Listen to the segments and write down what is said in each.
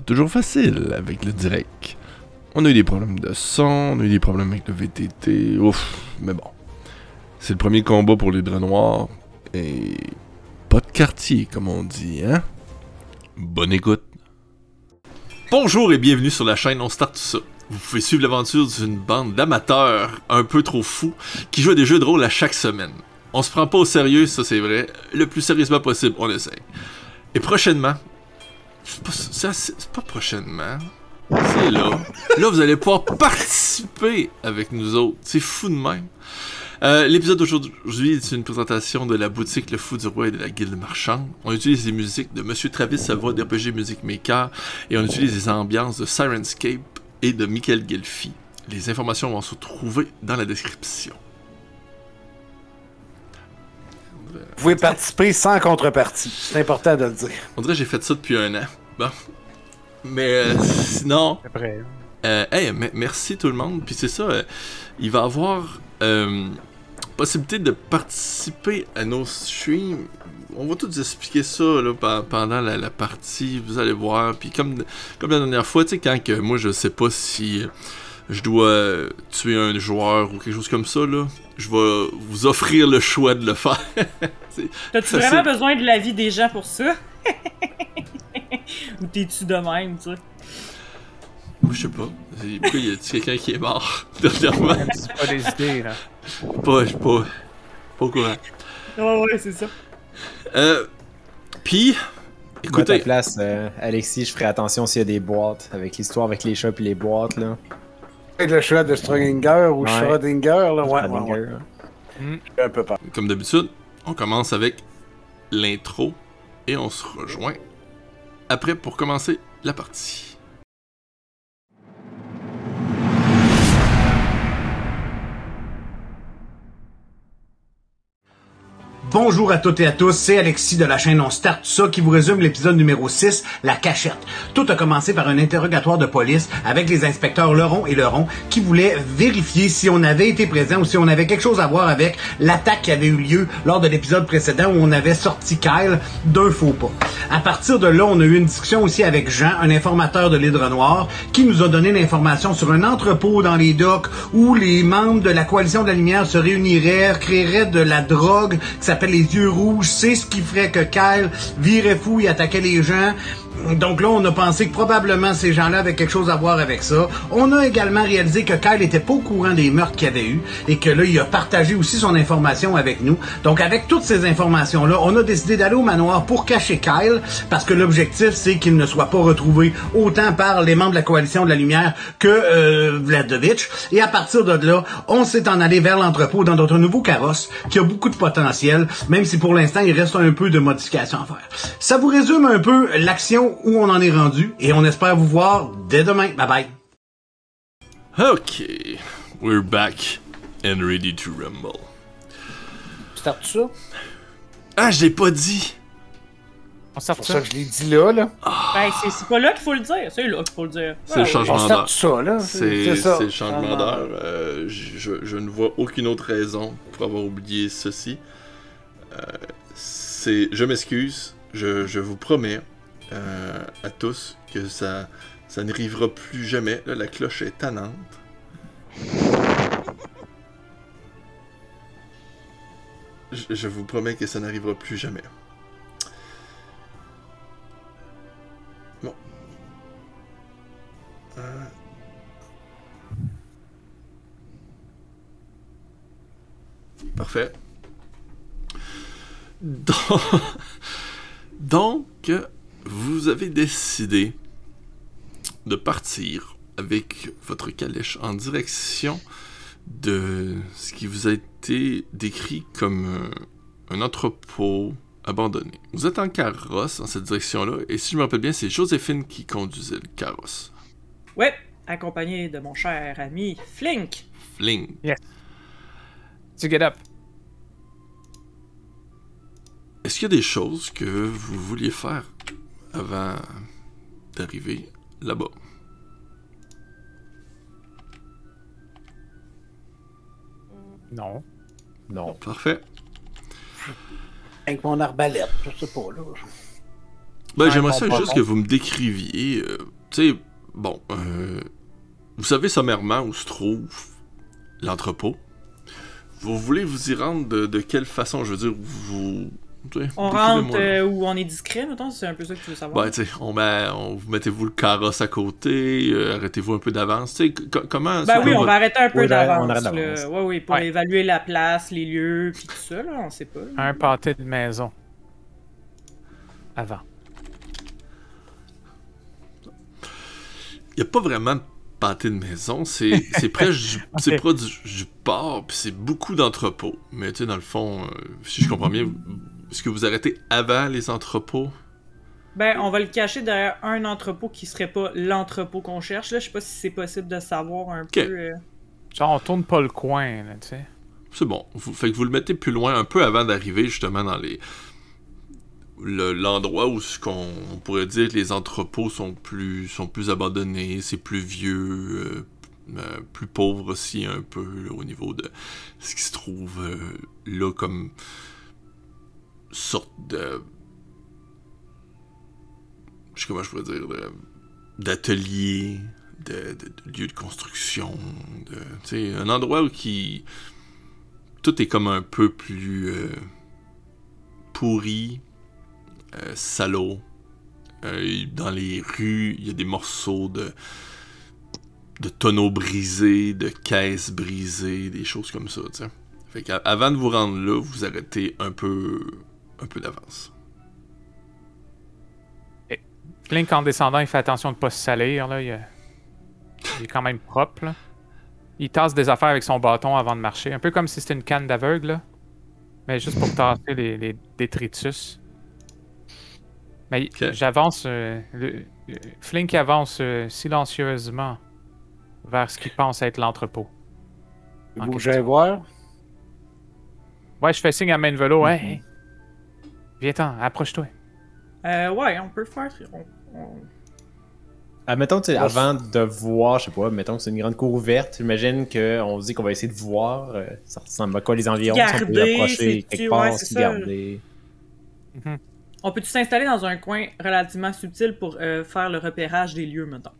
toujours facile avec le direct. On a eu des problèmes de son, on a eu des problèmes avec le VTT, ouf, mais bon. C'est le premier combat pour les draps noirs, et pas de quartier, comme on dit, hein? Bonne écoute. Bonjour et bienvenue sur la chaîne On Start Tout Ça. Vous pouvez suivre l'aventure d'une bande d'amateurs un peu trop fous qui jouent à des jeux de rôle à chaque semaine. On se prend pas au sérieux, ça c'est vrai. Le plus sérieusement possible, on essaye. Et prochainement, c'est pas, prochainement, c'est là. Là, vous allez pouvoir participer avec nous autres. C'est fou de même. Euh, L'épisode d'aujourd'hui est une présentation de la boutique Le Fou du Roi et de la Guilde Marchande. On utilise les musiques de Monsieur Travis Savoie d'RPG Music Maker et on utilise les ambiances de Sirenscape et de Michael Gelfi. Les informations vont se trouver dans la description. Vous pouvez participer sans contrepartie. C'est important de le dire. On dirait que j'ai fait ça depuis un an. Bon. Mais euh, sinon, Après. Euh, hey, me- merci tout le monde. Puis c'est ça, euh, il va y avoir euh, possibilité de participer à nos streams. On va tout expliquer ça là, pendant la, la partie, vous allez voir. Puis comme, comme la dernière fois, tu sais, quand que moi je sais pas si euh, je dois tuer un joueur ou quelque chose comme ça, là, je vais vous offrir le choix de le faire. T'as-tu vraiment besoin de l'avis des gens pour ça? Ou t'es-tu de même, tu sais? Moi, je sais pas. Pourquoi y a quelqu'un qui est mort? Dernièrement? C'est pas des idées, là. Pas, je pas, pas au courant. Ouais, ouais, c'est ça. Euh, puis, Moi, à ta écoutez, place, euh, Alexis, je ferai attention s'il y a des boîtes. Avec l'histoire avec les chats et les boîtes, là. Avec le choix de ou Ouais. Schrödinger, là, ouais, ouais, Schrödinger, ouais. là. J'ai un peu peur. comme d'habitude, on commence avec l'intro et on se rejoint après pour commencer la partie. Bonjour à toutes et à tous, c'est Alexis de la chaîne On Start ça qui vous résume l'épisode numéro 6, La cachette. Tout a commencé par un interrogatoire de police avec les inspecteurs Leron et Leron qui voulaient vérifier si on avait été présent ou si on avait quelque chose à voir avec l'attaque qui avait eu lieu lors de l'épisode précédent où on avait sorti Kyle d'un faux pas. À partir de là, on a eu une discussion aussi avec Jean, un informateur de l'Hydre Noir, qui nous a donné l'information sur un entrepôt dans les docks où les membres de la Coalition de la Lumière se réuniraient, créeraient de la drogue les yeux rouges. C'est ce qui ferait que Kyle virait fou et attaquait les gens. Donc là, on a pensé que probablement ces gens-là avaient quelque chose à voir avec ça. On a également réalisé que Kyle était pas au courant des meurtres qu'il avait eu et que là, il a partagé aussi son information avec nous. Donc avec toutes ces informations-là, on a décidé d'aller au manoir pour cacher Kyle parce que l'objectif, c'est qu'il ne soit pas retrouvé autant par les membres de la Coalition de la Lumière que euh. Et à partir de là, on s'est en allé vers l'entrepôt dans notre nouveau carrosse qui a beaucoup de potentiel, même si pour l'instant, il reste un peu de modifications à faire. Ça vous résume un peu l'action où on en est rendu et on espère vous voir dès demain. Bye bye. Ok, we're back and ready to rumble. Start tout ça? Ah, je l'ai pas dit! On sort ça. ça que je l'ai dit là, là. Ben, c'est- pas là qu'il faut le dire, c'est là qu'il faut le dire. C'est le Ouais, changement On d'heure. ça, là. C'est ça. c'est le changement d'heure. Euh, je, je ne vois aucune autre raison pour avoir oublié ceci. Euh, c'est, je m'excuse. Je, je vous promets euh, à tous que ça, ça n'arrivera plus jamais. La cloche est tannante. Je, vous promets que ça n'arrivera plus jamais. Bon. Euh, Parfait. Donc, donc, vous avez décidé de partir avec votre calèche en direction de ce qui vous a été décrit comme euh, un entrepôt abandonné. Vous êtes en carrosse dans cette direction-là, et si je me rappelle bien, c'est Joséphine qui conduisait le carrosse. Ouais, accompagné de mon cher ami Flink. Fling. Tu get up. Est-ce qu'il y a des choses que vous vouliez faire avant d'arriver là-bas? Non. Non. Parfait. Avec mon arbalète, je sais pas, là. Ben, Ouais, j'aimerais ça juste bon. que vous me décriviez. euh, tu sais, bon, euh, vous savez sommairement où se trouve l'entrepôt. Vous voulez vous y rendre de, de quelle façon? Je veux dire, vous. On rentre euh, où on est discret, mettons, c'est un peu ça que tu veux savoir. Ben, tu sais, on met, on, vous mettez-vous le carrosse à côté, euh, arrêtez-vous un peu d'avance. Tu sais, co- comment. Ben oui, on va arrêter un peu Oui, d'avance. d'avance. Ouais, oui, pour Ouais. évaluer la place, les lieux, puis tout ça, là, on sait pas. là. Un pâté de maison. Avant. Il n'y a pas vraiment de pâté de maison, c'est c'est près du, c'est près du, du port, puis c'est beaucoup d'entrepôts. Mais tu sais, dans le fond, euh, si je comprends bien, est-ce que vous arrêtez avant les entrepôts? Ben, on va le cacher derrière un entrepôt qui serait pas l'entrepôt qu'on cherche. Là, je sais pas si c'est possible de savoir un peu. euh, Genre, on tourne pas le coin, là, tu sais. C'est bon. Vous, fait que vous le mettez plus loin, un peu avant d'arriver justement dans les le- l'endroit où ce qu'on on pourrait dire que les entrepôts sont plus sont plus abandonnés, c'est plus vieux, euh, euh, plus pauvre aussi un peu là, au niveau de ce qui se trouve euh, là comme sorte de je sais comment je pourrais dire d'atelier, de, de, lieu de construction, de tu sais un endroit où qui tout est comme un peu plus euh, pourri, euh, salaud. Euh, dans les rues, il y a des morceaux de, de tonneaux brisés, de caisses brisées, des choses comme ça. tu sais. Fait qu'avant de vous rendre là, vous arrêtez un peu, un peu d'avance. Flink, en descendant, il fait attention de pas se salir, là. Il, est- il est quand même propre, là. Il tasse des affaires avec son bâton avant de marcher. Un peu comme si c'était une canne d'aveugle. Mais juste pour tasser les, les détritus. Mais j'avance... euh, le- euh, Flink avance euh, silencieusement vers ce qu'il pense être l'entrepôt. En Vous voir? Ouais, je fais signe à main de vélo. Hey, hey. Viens-t'en, approche-toi. euh, ouais, on peut faire. on- on- Admettons, tu sais, Ouais, avant de voir, je sais pas, mettons que c'est une grande cour ouverte, j'imagine qu'on se dit qu'on va essayer de voir, euh, ça ressemble à quoi les environs, si on peut Garder, approcher quelque part, se garder. On peut-tu s'installer dans un coin relativement subtil pour euh, faire le repérage des lieux, mettons?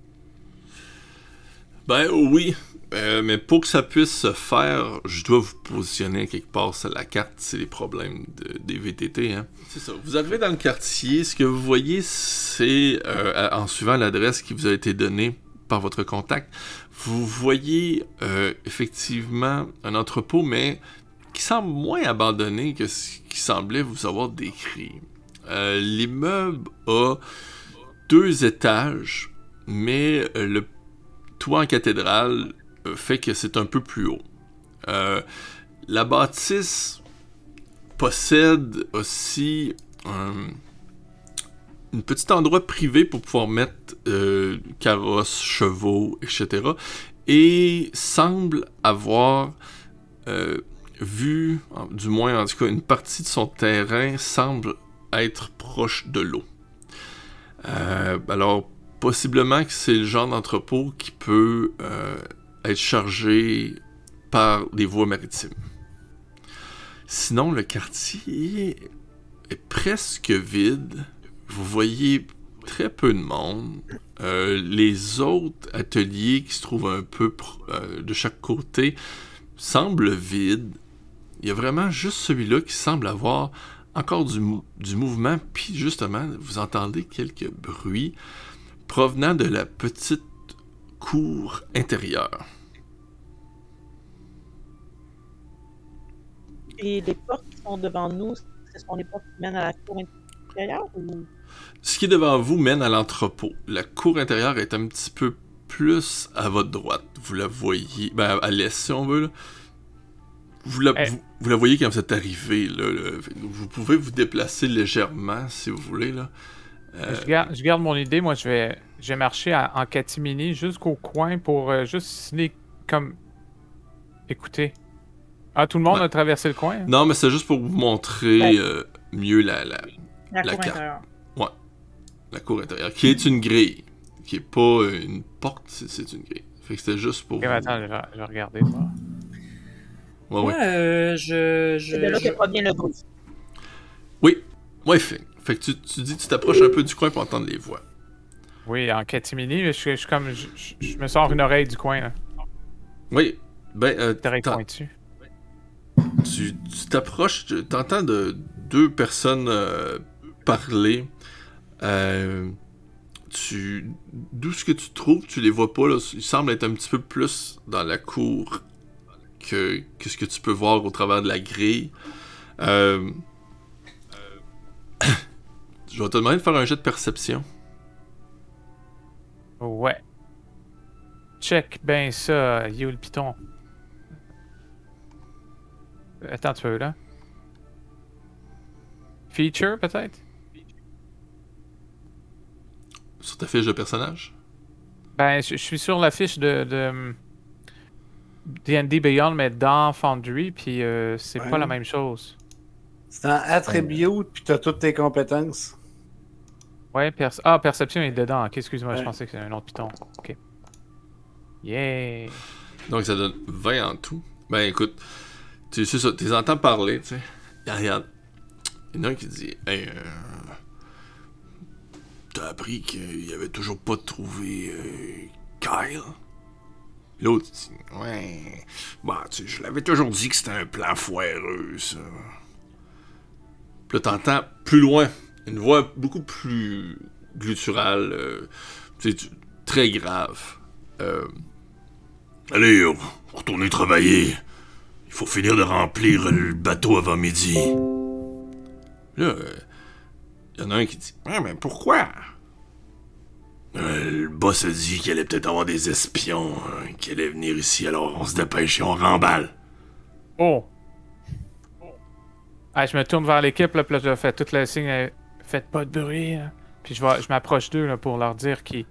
Ben oui, euh, mais pour que ça puisse se faire, je dois vous positionner quelque part sur la carte. C'est les problèmes de- des VTT. Hein. C'est ça. Vous arrivez dans le quartier, ce que vous voyez, c'est euh, en suivant l'adresse qui vous a été donnée par votre contact, vous voyez euh, effectivement un entrepôt, mais qui semble moins abandonné que ce qui semblait vous avoir décrit. L'immeuble a deux étages, mais le toit en cathédrale euh, fait que c'est un peu plus haut. Euh, la bâtisse possède aussi un, un petit endroit privé pour pouvoir mettre euh, carrosses, chevaux, etc. Et semble avoir euh, vu, du moins en tout cas, une partie de son terrain semble être proche de l'eau. Euh, alors, possiblement que c'est le genre d'entrepôt qui peut euh, être chargé par des voies maritimes. Sinon, le quartier est presque vide. Vous voyez très peu de monde. Euh, les autres ateliers qui se trouvent un peu euh, de chaque côté semblent vides. Il y a vraiment juste celui-là qui semble avoir encore du mouvement. Puis justement, vous entendez quelques bruits provenant de la petite cour intérieure. Et les portes qui sont devant nous, ce sont les portes qui mènent à la cour intérieure ou... Ce qui est devant vous mène à l'entrepôt. La cour intérieure est un petit peu plus à votre droite. Vous la voyez, ben, à l'est si on veut. là. Vous la, Eh. vous, vous la voyez quand vous êtes arrivé. Là, Vous pouvez vous déplacer légèrement si vous voulez. Là. Euh, Je, garde, je garde mon idée. Moi, je vais, je vais marcher à- en catimini jusqu'au coin pour euh, juste signer comme. Écoutez. Ah, tout le monde Ouais. a traversé le coin? hein? Non, mais c'est juste pour vous montrer Ouais. euh, mieux la, la, La, La cour carte. intérieure. la cour intérieure, qui est une grille. Qui est pas une porte, c'est une grille. Fait que c'était juste pour vous. attends, je vais, je vais regarder. voir. Ouais, ouais. Moi, euh, je. je, C'est de là je- que provient le bruit. Oui, ouais, fait. Fait Fait que tu, tu dis, tu t'approches un peu du coin pour entendre les voix. Oui, en catimini, je, je suis comme. Je, je- je me sors une oreille du coin, là. Oui. Ben, euh, pointue. tu tu t'approches, tu t'entends de deux personnes euh, parler. Euh, tu, d'où ce que tu trouves, tu les vois pas. Là, ils semblent être un petit peu plus dans la cour que, que ce que tu peux voir au travers de la grille. Euh, je vais te demander de faire un jet de perception. Ouais. Check ben ça, yo le piton. Euh, Attends un peu, là. Feature, peut-être? Sur ta fiche de personnage? Ben, je je suis sur la fiche de, de D&D Beyond, mais dans Foundry, puis euh, c'est Ouais. pas la même chose. C'est un attribute, puis t'as toutes tes compétences. Ouais, ah, Perception est dedans. Ok, excuse-moi, je pensais que c'était un autre piton. Ok. Yeah! Donc ça donne 20 en tout. Ben écoute, tu sais ça, tu les entends parler, tu sais. Et regarde, il y en a un qui dit Hey, euh, t'as appris qu'il y avait toujours pas trouvé euh, Kyle L'autre dit Ouais, bah, tu sais, je l'avais toujours dit que c'était un plan foireux, ça. Puis là, t'entends plus loin une voix beaucoup plus gutturale, euh, tu sais, tu- très grave. Euh, Allez, retourner travailler. Il faut finir de remplir le bateau avant midi. Là, il y en a un qui dit Ouais, mais pourquoi? Euh, Le boss a dit qu'il allait peut-être avoir des espions hein, qui allaient venir ici, alors on se dépêche et on remballe. Oh! Ah, je me tourne vers l'équipe, là, puis là, je fais tout le signe, euh, faites pas de bruit. hein. Puis je, vais, je m'approche d'eux là, pour leur dire qu'ils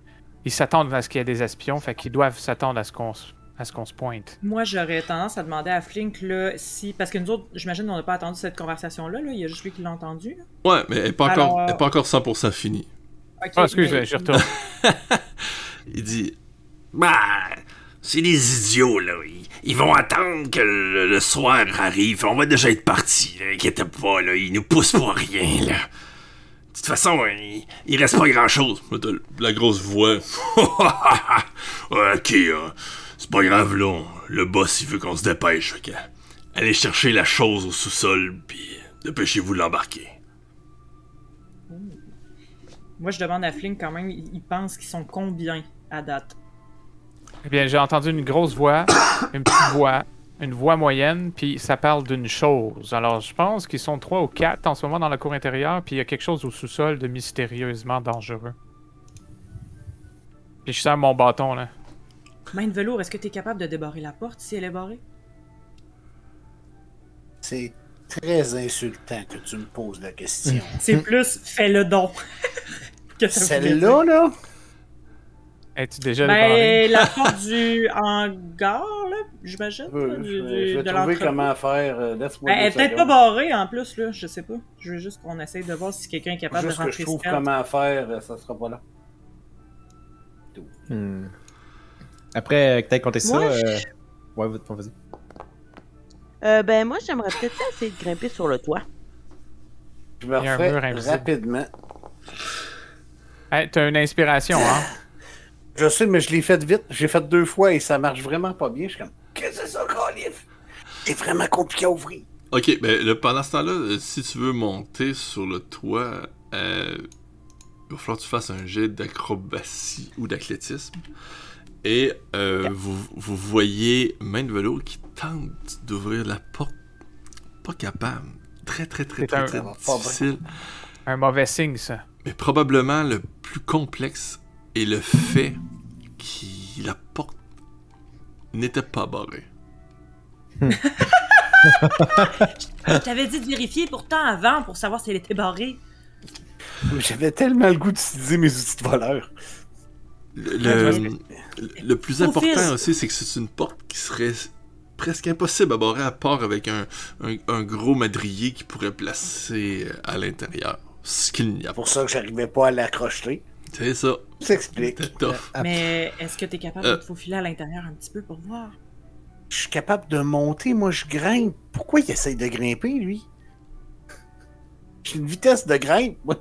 ils s'attendent à ce qu'il y ait des espions, fait qu'ils doivent s'attendre à ce qu'on se- à ce qu'on se pointe. Moi, j'aurais tendance à demander à Flink, là, si. Parce que nous autres, j'imagine qu'on n'a pas attendu cette conversation-là, là. Il y a juste lui qui l'a entendu. là. Ouais, mais elle est pas encore, Alors, elle est pas encore 100% finie. Ok, Ah, excuse, mais- je retourne. Il dit Bah, c'est des idiots, là. Ils, ils vont attendre que le, le soir arrive. On va déjà être partis, là. Inquiète pas, là. Ils nous poussent pour rien, là. De toute façon, il, il reste pas grand-chose. La grosse voix. Ok, hein. c'est pas grave, là. Le boss, il veut qu'on se dépêche. Allez chercher la chose au sous-sol, puis dépêchez-vous de l'embarquer. Moi, je demande à Flink quand même, il il pense qu'ils sont combien à date? Eh bien, j'ai entendu une grosse voix, une petite voix, une voix moyenne, puis ça parle d'une chose. Alors, je pense qu'ils sont trois ou quatre en ce moment dans la cour intérieure, puis il y a quelque chose au sous-sol de mystérieusement dangereux. Puis je sers mon bâton, là. Main de velours, est-ce que t'es capable de débarrer la porte si elle est barrée? C'est très insultant que tu me poses la question. C'est plus fais le don. que. Celle-là, là, Es-tu déjà? Ben, la porte du hangar, là, j'imagine. je, là, du- je- du- je vais de trouver comment faire. euh, Laisse-moi Ben, elle est peut-être pas barrée en plus, là, je sais pas. Je veux juste qu'on essaye de voir si quelqu'un est capable Juste de que rentrer je trouve comment faire, euh, ça sera pas là. Hmm. Après, euh, que t'aies compté ça. Moi, euh, Ouais, vas- vas-y. Euh, ben, moi, j'aimerais peut-être essayer de grimper sur le toit. Je me Il y a un refais rapidement. Hey, t'as une inspiration, hein? Je sais, mais je l'ai fait vite. J'ai fait deux fois et ça marche vraiment pas bien. Je suis comme, qu'est-ce que c'est ça, Calif? C'est vraiment compliqué à ouvrir. Ok, ben là, pendant ce temps-là, euh, si tu veux monter sur le toit, euh, il va falloir que tu fasses un jet d'acrobatie ou d'athlétisme. Et euh, vous, vous voyez Main de Velours qui tente d'ouvrir la porte. Pas capable. Très, très, très, très, un- très difficile. Un mauvais signe, ça. Mais probablement le plus complexe est le fait que la porte n'était pas barrée. Je t'avais dit de vérifier pourtant avant pour savoir si elle était barrée. J'avais tellement le goût d'utiliser mes outils de voleur. Le, le- plus Au important fils. aussi, c'est que c'est une porte qui serait presque impossible à barrer à part avec un, un- un gros madrier qui pourrait placer à l'intérieur. Ce qu'il n'y a C'est pas. pour ça que j'arrivais pas à l'accrocher. C'est ça. Ça s'explique. Tough. Mais est-ce que t'es capable Euh. de te faufiler à l'intérieur un petit peu pour voir? Je suis capable de monter, moi je grimpe. Pourquoi il essaye de grimper, lui? J'ai une vitesse de grimpe, moi.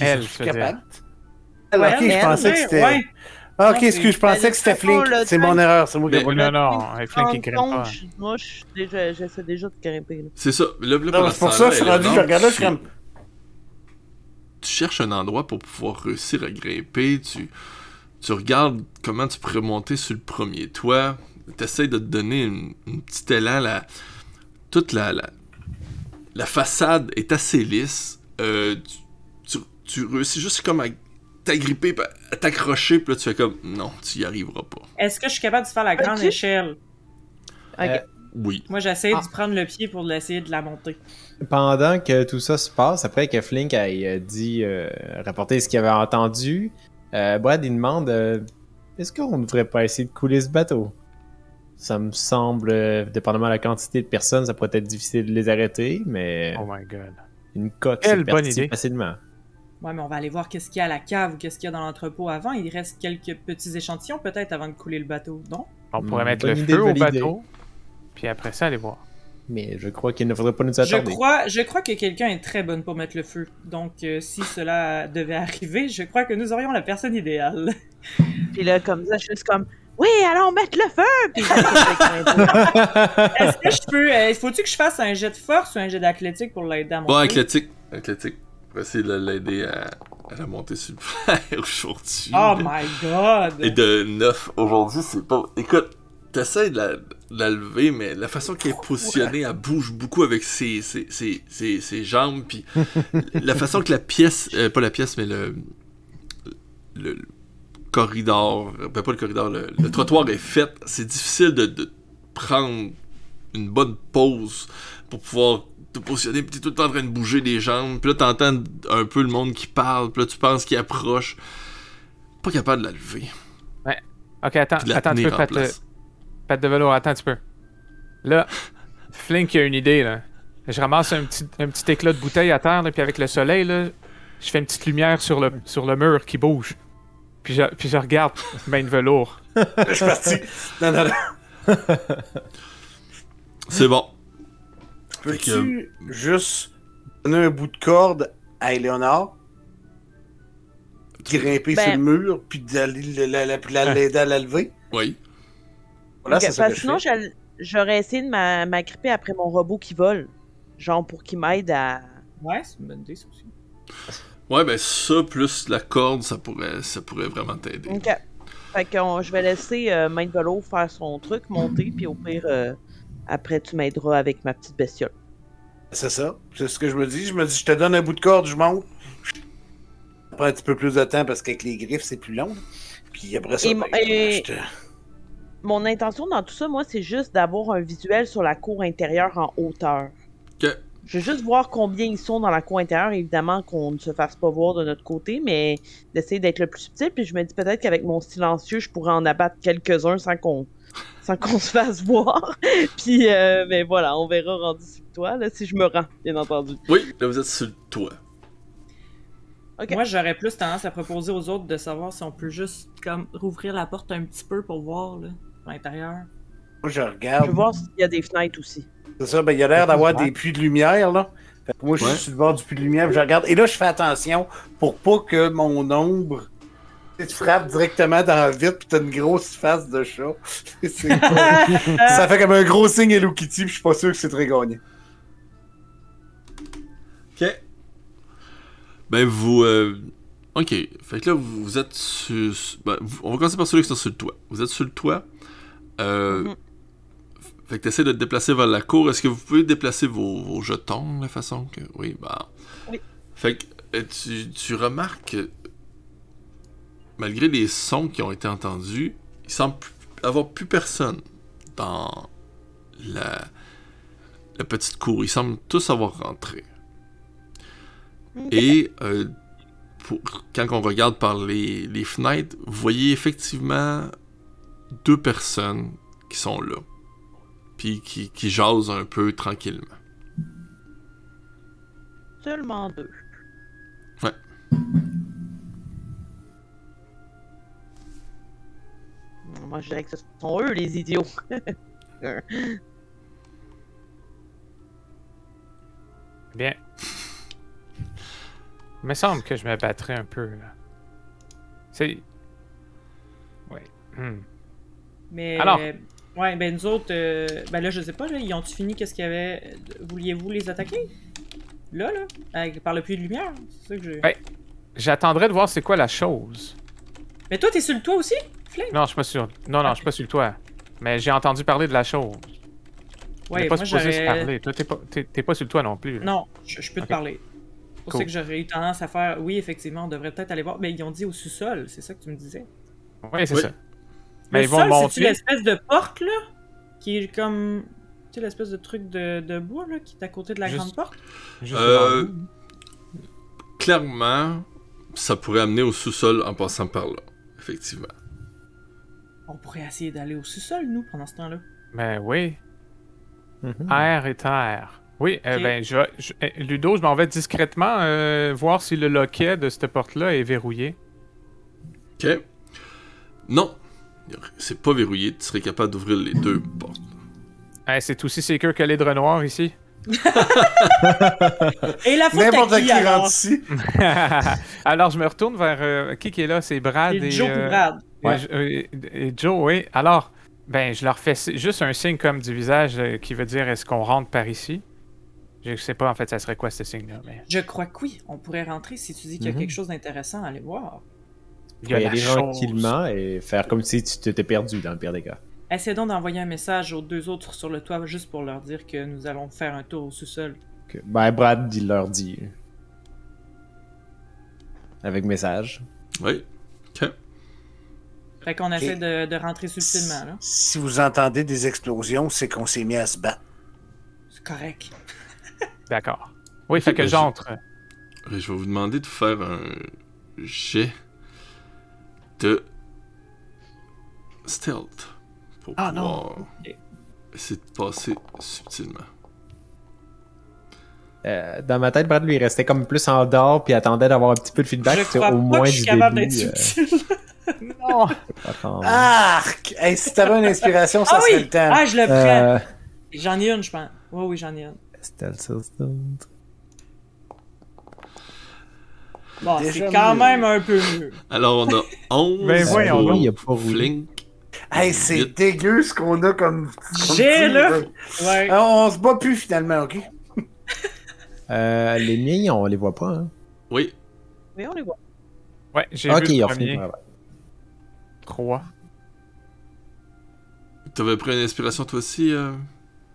Elle, je dire. capable? Ok, je elle, pensais que c'était. ouais. Ah, ok, excuse, je pensais que c'était Flink. C'est mon erreur, c'est moi qui ai Non, non, Flink qui En grimpe pas. Moi, je suis déjà- j'essaie déjà de grimper. C'est ça. C'est pour ça que je suis rendu, je regarde là, je suis tu- cherches un endroit pour pouvoir réussir à grimper, tu, tu regardes comment tu pourrais monter sur le premier toit, tu essaies de te donner une, une petite élan, la, toute la, la, la façade est assez lisse, euh, tu, tu, tu réussis juste comme à t'agripper, à t'accrocher, puis là tu fais comme, non, tu y arriveras pas. Est-ce que je suis capable de faire la grande échelle? Euh, Oui. Moi, j'essaie Ah. de prendre le pied pour l'essayer de la monter. Pendant que tout ça se passe, après que Flink ait euh, dit, euh, rapporter ce qu'il avait entendu, euh, Brad il demande euh, Est-ce qu'on ne devrait pas essayer de couler ce bateau? Ça me semble, euh, dépendamment de la quantité de personnes, ça pourrait être difficile de les arrêter, mais Oh my god. une coque, Quelle c'est bonne idée. facilement. Ouais, mais on va aller voir qu'est-ce qu'il y a à la cave ou qu'est-ce qu'il y a dans l'entrepôt avant. Il reste quelques petits échantillons peut-être avant de couler le bateau, non? On pourrait Hmm, mettre le feu au bateau, puis après ça, aller voir. Mais je crois qu'il ne faudrait pas nous Je attarder. crois, je crois que quelqu'un est très bonne pour mettre le feu. Donc, euh, si cela devait arriver, je crois que nous aurions la personne idéale. Puis là, comme ça, je suis juste comme Oui, allons mettre le feu! Puis. Est-ce que je peux. euh, Faut-tu que je fasse un jet de force ou un jet d'athlétique pour l'aider à monter? Bon, athlétique. Athlétique. Va essayer de l'aider à, à la monter sur le fer aujourd'hui. Oh my god! Et de 9 aujourd'hui, c'est pas. Écoute, t'essaies de la, de la lever, mais la façon qu'elle est positionnée, elle bouge beaucoup avec ses, ses, ses, ses, ses jambes, puis la façon que la pièce. euh, pas la pièce, mais le. Le, le corridor. Ben, pas le corridor, le, le trottoir est fait. C'est difficile de, de prendre une bonne pause pour pouvoir te positionner, puis t'es tout le temps en train de bouger les jambes, puis là t'entends un peu le monde qui parle, puis là tu penses qu'il approche. Pas capable de la lever. Ok, attends, attends un petit tenir peu, en Pat, de vélo, attends un petit peu. Là, Flink a une idée, là. Je ramasse un petit, un petit éclat de bouteille à terre, là, puis avec le soleil, là, je fais une petite lumière sur le, sur le mur qui bouge. Puis je, puis je regarde main de velours. Je suis parti. Non, non, non. C'est bon. Peux-tu juste donner un bout de corde à Eleonore? Grimper Ben- sur le mur, puis d'aller la- la- la- puis la- l'aider à la lever? Oui. Voilà, Ok, c'est ça parce que sinon, j'aurais essayé de m'a- m'agripper après mon robot qui vole. Genre pour qu'il m'aide à. Ouais, c'est une bonne idée, ça aussi. Ouais, ben ça, plus la corde, ça pourrait, ça pourrait vraiment t'aider. Ok. Fait que on- je vais laisser euh, Main de Velo faire son truc, monter, puis au pire, euh, après, tu m'aideras avec ma petite bestiole. C'est ça. C'est ce que je me dis. Je me dis, je te donne un bout de corde, je monte. Ça prend un petit peu plus de temps parce qu'avec les griffes, c'est plus long. Puis après ça, Et ben, et- je te- Mon intention dans tout ça, moi, c'est juste d'avoir un visuel sur la cour intérieure en hauteur. Ok. Je veux juste voir combien ils sont dans la cour intérieure. Évidemment qu'on ne se fasse pas voir de notre côté, mais d'essayer d'être le plus subtil. Puis je me dis peut-être qu'avec mon silencieux, je pourrais en abattre quelques-uns sans qu'on sans qu'on se fasse voir. Puis, euh, mais voilà, on verra rendu sur le toit, là, si je me rends, bien entendu. Oui, là vous êtes sur le toit. Ok. Moi, j'aurais plus tendance à proposer aux autres de savoir si on peut juste comme rouvrir la porte un petit peu pour voir là, à l'intérieur. Moi, je Je regarde. veux voir s'il y a des fenêtres aussi. C'est ça, ben, il y a l'air d'avoir des puits de lumière, là. Fait que moi, je suis sur le bord du puits de lumière, je regarde. Et là, je fais attention pour pas que mon ombre te frappe directement dans la vitre, puis t'as une grosse face de chat. Ça fait comme un gros signe Hello Kitty, puis je suis pas sûr que c'est très gagnant. Ok. Ben vous. euh, Ok. Fait que là vous, vous êtes sur. ben, vous- on va commencer par celui qui est sur le toit. Vous êtes sur le toit. Euh, Mhm. Fait que t'essaies de te déplacer vers la cour. Est-ce que vous pouvez déplacer vos, vos jetons de la façon que. Oui, bah. Oui. Fait que euh, tu, tu remarques que malgré les sons qui ont été entendus, il semble avoir plus personne dans la, la petite cour. Ils semblent tous avoir rentré. Et euh, pour- quand on regarde par les, les fenêtres, vous voyez effectivement deux personnes qui sont là. Puis qui, qui jasent un peu tranquillement. Seulement deux. Ouais. Moi, je dirais que ce sont eux, les idiots. Bien. Il me semble que je me battrais un peu, là. C'est... Ouais. Hmm. Mais. Alors? euh, ouais, ben nous autres, euh, ben là, je sais pas, là, ils ont-tu fini qu'est-ce qu'il y avait? Vouliez-vous les attaquer? Là, là? Avec- par le puits de lumière? C'est ça que j'ai. Ouais. J'attendrais de voir c'est quoi la chose. Mais toi, t'es sur le toit aussi? Flink? Non, je suis pas sûr. Non, non, je suis pas sur le toit. Mais j'ai entendu parler de la chose. Ouais, pas moi, supposé se j'aurais. parler. Toi, t'es pas, t'es- t'es pas sur le toit non plus. là. Non, je, je peux te parler. C'est pour Cool. ça que j'aurais eu tendance à faire. Oui, effectivement, on devrait peut-être aller voir. Mais ils ont dit au sous-sol, c'est ça que tu me disais? Oui, c'est Oui. ça. Mais le ils vont sol, monter. l'espèce de porte, là? Qui est comme. Tu sais, l'espèce de truc de, de bois, là, qui est à côté de la Juste- grande porte? Juste Euh. Clairement, ça pourrait amener au sous-sol en passant par là. Effectivement. On pourrait essayer d'aller au sous-sol, nous, pendant ce temps-là. Ben oui. Mhm. Air et terre. Oui, euh, Ok. ben, je, je- euh, Ludo, je m'en vais discrètement euh, voir si le loquet de cette porte-là est verrouillé. Ok. Non. C'est pas verrouillé. Tu serais capable d'ouvrir les deux portes. C'est aussi sécure que les draps noirs ici. Et la faute à N'importe qui, qui alors? rentre ici. Alors, je me retourne vers euh, qui qui est là? C'est Brad et, Et Joe euh, et Brad? et- Ouais. euh, et Joe, oui. Alors, ben, je leur fais juste un signe comme du visage euh, qui veut dire est-ce qu'on rentre par ici? Je sais pas en fait, ça serait quoi ce signe-là. Mais Je crois que oui, on pourrait rentrer si tu dis qu'il y a Mhm. quelque chose d'intéressant à aller voir. Il y a y la aller chose. tranquillement et faire comme si tu t'étais perdu dans le pire des cas. Essaie donc d'envoyer un message aux deux autres sur le toit juste pour leur dire que nous allons faire un tour au sous-sol. Que- Ben, Brad, il leur dit. Avec message. Oui. Ok. Fait qu'on essaie de, de rentrer subtilement, là. Si vous entendez des explosions, c'est qu'on s'est mis à se battre. C'est correct. D'accord. Oui, fait que je- j'entre. Je vais vous demander de faire un jet de stealth pour Ah, non. pouvoir Ok. essayer de passer subtilement. Euh, dans ma tête, Brad lui restait comme plus en dehors puis attendait d'avoir un petit peu de feedback je crois au pas moins que je du suis capable début. d'être euh, subtil. Non! quand même. Arc! Hey, si t'avais une inspiration, ça Ah serait oui! le temps. Ah, je le prends. Euh, J'en ai une, je pense. Oui, oui, j'en ai une. stealth, stealth, stealth. Bon, c'est quand mieux. même un peu mieux. Alors on a 11 Ben voyons pour. Il a pas. Flink. Hey, c'est dégueu ce qu'on a comme. comme J'ai, là. Ouais. Ah, On se bat plus finalement, ok? Euh, les miens, on les voit pas. Hein. Oui. Oui, on les voit. Ouais, j'ai Ok, vu ils le ont fini. premier. Trois. T'avais pris une inspiration toi aussi euh?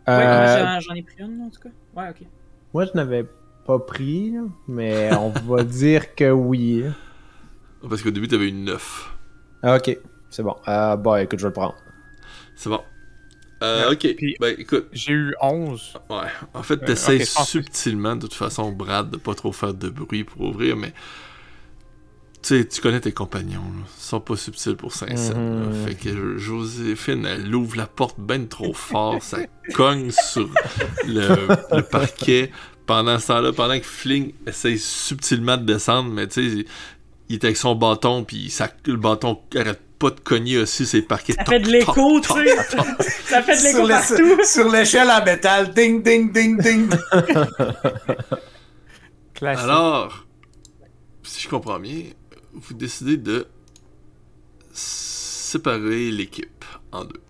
Ouais, Euh, j'en- j'en ai pris une, en tout cas. Ouais, ok. moi, je n'avais pas pris, mais on va dire que oui. Parce qu'au début t'avais une 9. Ah, ok, c'est bon. Euh, bon, écoute, je vais le prendre. C'est bon. Euh, Ouais, ok. puis- Ben écoute. J'ai eu 11. Ouais. En fait, Euh, t'essayes ok, je pense que- subtilement, de toute façon, Brad, de pas trop faire de bruit pour ouvrir, mais. Tu sais, tu connais tes compagnons, là. Ils sont pas subtils pour Saint-Saëns. Mhm. là. Fait que Joséphine, elle ouvre la porte ben trop fort, ça cogne sur le, le parquet. Pendant ce temps-là, pendant que Fling essaye subtilement de descendre, mais tu sais, il est avec son bâton, puis ça, le bâton arrête pas de cogner aussi ses parquets. Ça fait de l'écho, tu sais. Ça fait de l'écho l'é- partout. Sur l'échelle en métal, ding, ding, ding, ding. Classique. Alors, si je comprends bien, vous décidez de séparer l'équipe en deux.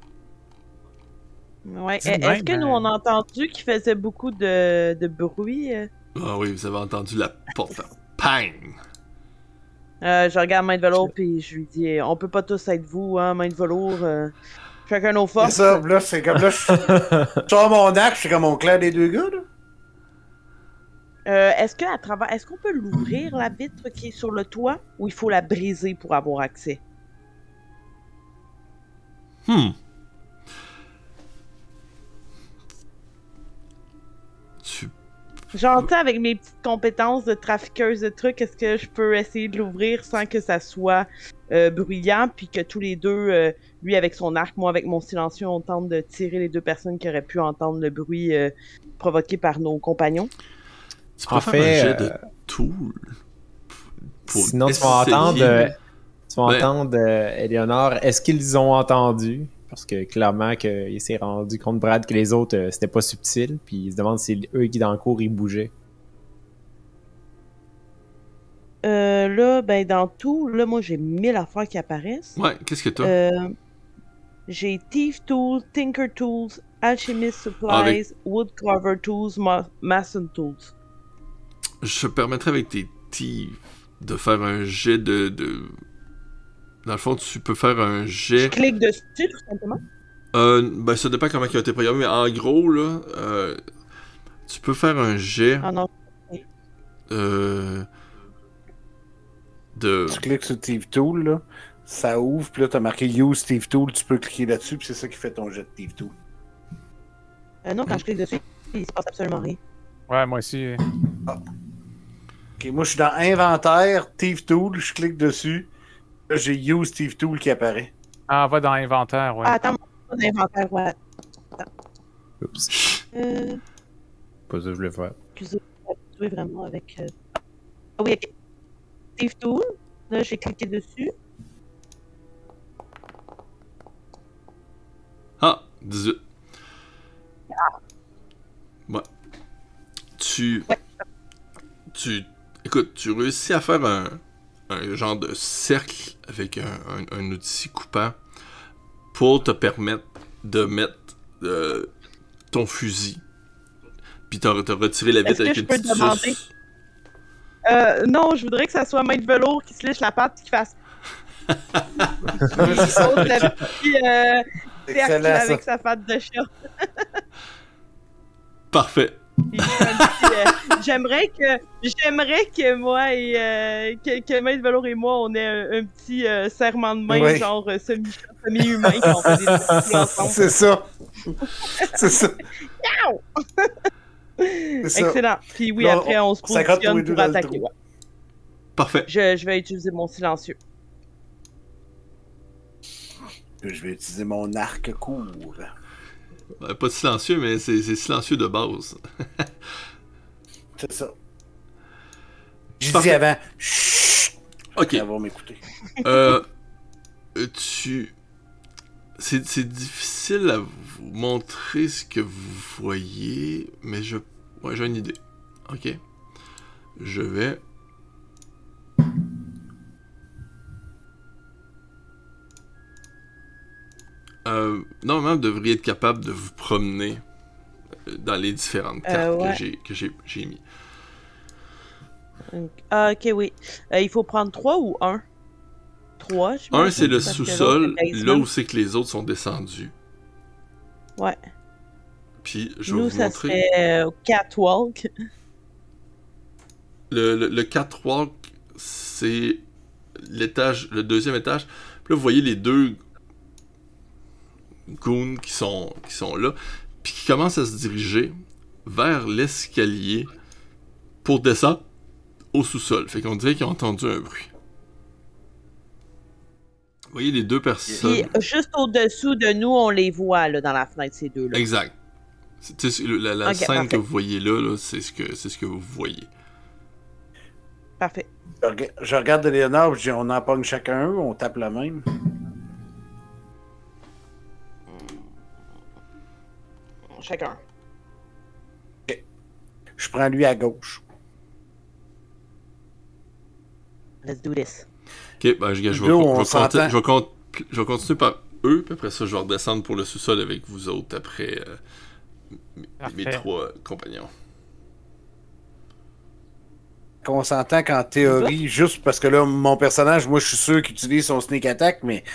Ouais. Est-ce que nous, on a entendu qu'il faisait beaucoup de, de bruit? euh? Ah oui, vous avez entendu la porte faire pang! Euh, je regarde Main de Velours puis je lui dis On peut pas tous être vous, hein, Main de Velours. euh, chacun nos C'est forces. ça, là, c'est comme là, je je sors mon axe, je suis comme on clair des deux gars, là. Euh, est-ce que à travers, est-ce qu'on peut l'ouvrir la vitre qui est sur le toit ou il faut la briser pour avoir accès? Hmm. Genre, tu sais, avec mes petites compétences de trafiqueuse de trucs, est-ce que je peux essayer de l'ouvrir sans que ça soit euh, bruyant, puis que tous les deux, euh, lui avec son arc, moi avec mon silencieux, on tente de tirer les deux personnes qui auraient pu entendre le bruit euh, provoqué par nos compagnons? Tu peux En faire fait, un jet de tool. pour Sinon, tu vas essayer- entendre, euh, tu vas Ouais. entendre euh, Eleonore. Est-ce qu'ils ont entendu? Parce que clairement, qu'il s'est rendu compte, Brad, que les autres, euh, c'était pas subtil. Puis il se demande si eux qui dans le cours, ils bougeaient. Euh, là, ben, dans tout, là, moi, j'ai 1000 affaires qui apparaissent. Ouais, qu'est-ce que t'as? Euh, j'ai Thief Tools, Tinker Tools, Alchemist Supplies, Ah, avec- Woodcarver Tools, Ma- Mason Tools. Je te permettrais avec tes thieves de faire un jet de, de... Dans le fond, tu peux faire un Je jet... clique dessus, tout simplement. Euh, ben, ça dépend comment il a été programmé, mais en gros, là, euh, tu peux faire un jet Ah non. euh, de... Tu cliques sur Thief Tool, là, ça ouvre, puis là, t'as marqué Use Thief Tool, tu peux cliquer là-dessus, puis c'est ça qui fait ton jet de Thief Tool. Euh, non, quand je clique dessus, il se passe absolument rien. Ouais, moi aussi. Ok, moi, je suis dans Inventaire, Thief Tool, je clique dessus. Là, j'ai Use Thief Tool qui apparaît. Ah, va dans inventaire, ouais. Ah, attends, mon inventaire, ouais. Oups. Euh, Pas ça que je voulais faire. excusez, je vais vraiment avec. euh, Ah oui, ok. Thief Tool. Là, j'ai cliqué dessus. Ah, 18. Ouais. Tu... Tu... Écoute, tu réussis à faire un, un genre de cercle avec un, un- un outil coupant pour te permettre de mettre euh, ton fusil. Puis t'as retiré la que avec je une peux petite demander? Euh, non, je voudrais que ça soit main de velours qui se liche la patte qui fasse. Saute euh, cercle avec sa patte de chat. Parfait. Euh, J'aimerais que j'aimerais que moi et euh, que, que Maître Velour et moi on ait un, un petit euh, serrement de main Oui. genre semi semi humain quand on fait des trucs ensemble. C'est ça. c'est ça. C'est ça. Excellent. Puis oui, Là, après on se tous les positionne deux pour dans le attaquer. ouais. Parfait. Je, je vais utiliser mon silencieux. Je vais utiliser mon arc court. Euh, Pas silencieux, mais c'est silencieux de base. C'est ça. J'ai dit Parfait. avant, chut, Ok. va m'écouter. Euh, euh, tu. C'est c'est difficile à vous montrer ce que vous voyez, mais je. Ouais, j'ai une idée. Ok. Je vais. Euh, normalement, vous devriez être capable de vous promener euh, dans les différentes cartes Euh, ouais. que j'ai- mis. Ah, ok, oui. Il faut prendre 3 ou 1 3, je Un, c'est le sous-sol, là où c'est que les autres sont descendus. Ouais. Puis, je vais Nous, vous ça montrer. serait euh, catwalk. Le, le, le catwalk, c'est l'étage, le deuxième étage. Puis là, vous voyez les deux goons qui sont, qui sont là, puis qui commencent à se diriger vers l'escalier pour descendre au sous-sol. Fait qu'on dirait qu'ils ont entendu un bruit. Vous voyez les deux personnes. Puis juste au-dessous de nous, on les voit là, dans la fenêtre, ces deux-là. Exact. La, scène parfait. que vous voyez là, là, c'est ce que c'est ce que vous voyez. Parfait. Je rega- Je regarde Léonard, je dis on en pogne chacun un, on tape la même. Chacun. Je prends lui à gauche. Let's do this. Ok, ben, je, je, vais, je, vais je vais con- je vais continuer par eux, puis après ça, je vais redescendre pour le sous-sol avec vous autres après euh, mes- trois compagnons. Qu'on s'entend qu'en théorie, juste parce que là, mon personnage, moi, je suis sûr qu'il utilise son sneak attack, mais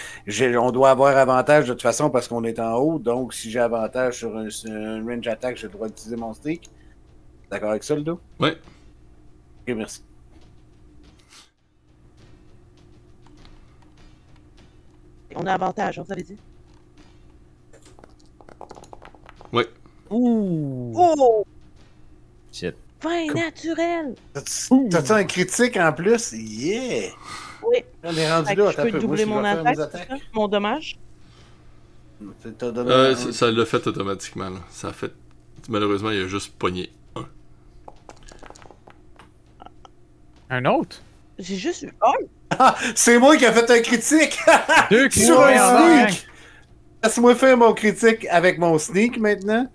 on doit avoir avantage de toute façon parce qu'on est en haut. Donc, si j'ai avantage sur un, sur un range attack, j'ai le droit d'utiliser mon sneak. D'accord avec ça, le dos? Ouais. Ok, merci. On a avantage, on vous avait dit. Ouais. Ouh! Oh! Shit. Vin naturel! T'as-tu un critique en plus? Yeah! Oui. On est rendu Fait là, je peux peu. Doubler mon attaque, attaques. Mon dommage? Euh, un- ça- l'a fait automatiquement. Là. Ça a fait. Malheureusement, il a juste pogné un. Un autre? J'ai juste eu un. Ah, c'est moi qui ai fait un critique! Deux Sur un sneak! Laisse-moi faire mon critique avec mon sneak maintenant.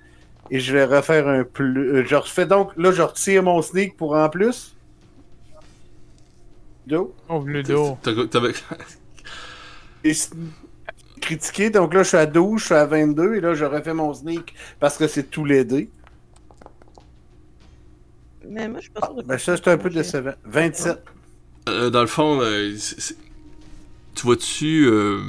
Et je vais refaire un plus. euh, Je refais donc. Là, je retire mon sneak pour en plus. Dos. Ludo. T'as- t'avais- Et critiqué, donc là je suis à 12, je suis à 22, et là je refais mon sneak parce que c'est tous les dés. Mais moi, je suis pas Ah, ben ça c'est un peu décevant. 27. Euh, dans le fond, euh, tu vois-tu euh,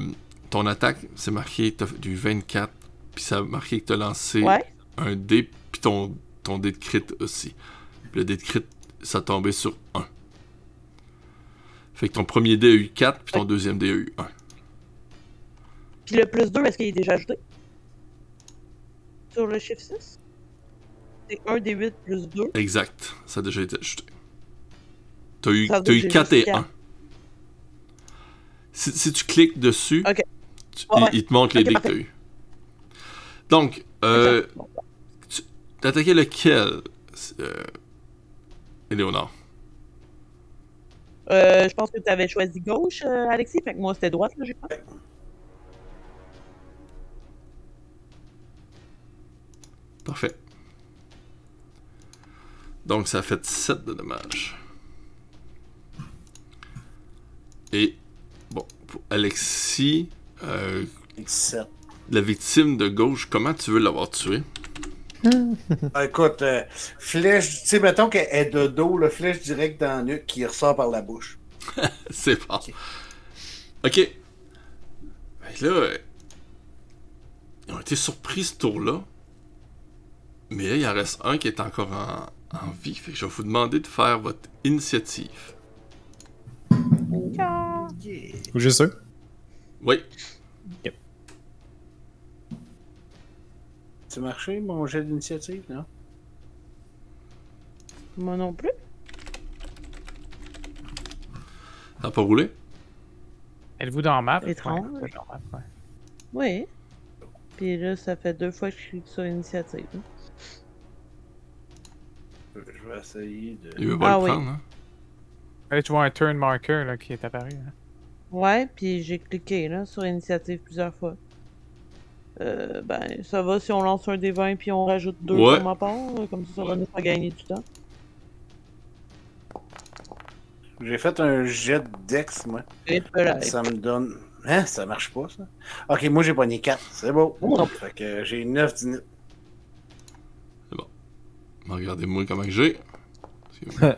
ton attaque, c'est marqué du 24, puis ça a marqué que t'as lancé Ouais. Un dé, puis ton, ton dé de crit aussi. Le dé de crit, ça tombait sur 1. Fait que ton premier dé a eu 4, puis ton deuxième dé a eu 1. Puis le plus 2, est-ce qu'il est déjà ajouté? Sur le chiffre 6? C'est 1 des 8 plus 2. Exact, ça a déjà été ajouté. T'as eu, dire eu que j'ai 4 et juste 1. quatre. Si, si tu cliques dessus, Ok. tu- Ouais, il, ouais. il te montre les Ok, dés que t'as eu. Donc, euh, Bon. T'as attaqué lequel, euh, Éléonore? Euh, je pense que tu avais choisi gauche, euh, Alexis, fait que moi c'était droite, là, j'ai pas. Parfait. Donc, ça a fait 7 de dommages. Et, bon, pour Alexis, euh, 17. la victime de gauche, comment tu veux l'avoir tué? Ah, écoute, euh, flèche, tu sais, mettons qu'elle est de dos, le flèche direct dans le nuque qui ressort par la bouche. C'est bon. Ok. Que là, euh, ils ont été surpris ce tour-là. Mais là, il en reste un qui est encore en, en vie. Fait que je vais vous demander de faire votre initiative. Ou juste eux? Oui. Tu marché, mon jet d'initiative, non? Moi non plus. T'as pas roulé? Êtes-vous dans la map? Étrange. Ouais, dans la map, ouais. Oui. Puis là, ça fait deux fois que je clique sur initiative. Je vais essayer de. Il veut pas Ah le oui. prendre, hein? Là, tu vois un turn marker là, qui est apparu. hein. Ouais, puis j'ai cliqué là, sur initiative plusieurs fois. Euh, ben, ça va si on lance un des 20 puis on rajoute deux Ouais. pour ma part. Comme ça, ça va nous faire gagner du temps. J'ai fait un jet de dex, moi. Et. Ça me donne. Hein, ça marche pas, ça? Ok, moi j'ai pogné 4. C'est beau. Oh. Fait que j'ai 9 d'init. Mais Regardez-moi comment que j'ai.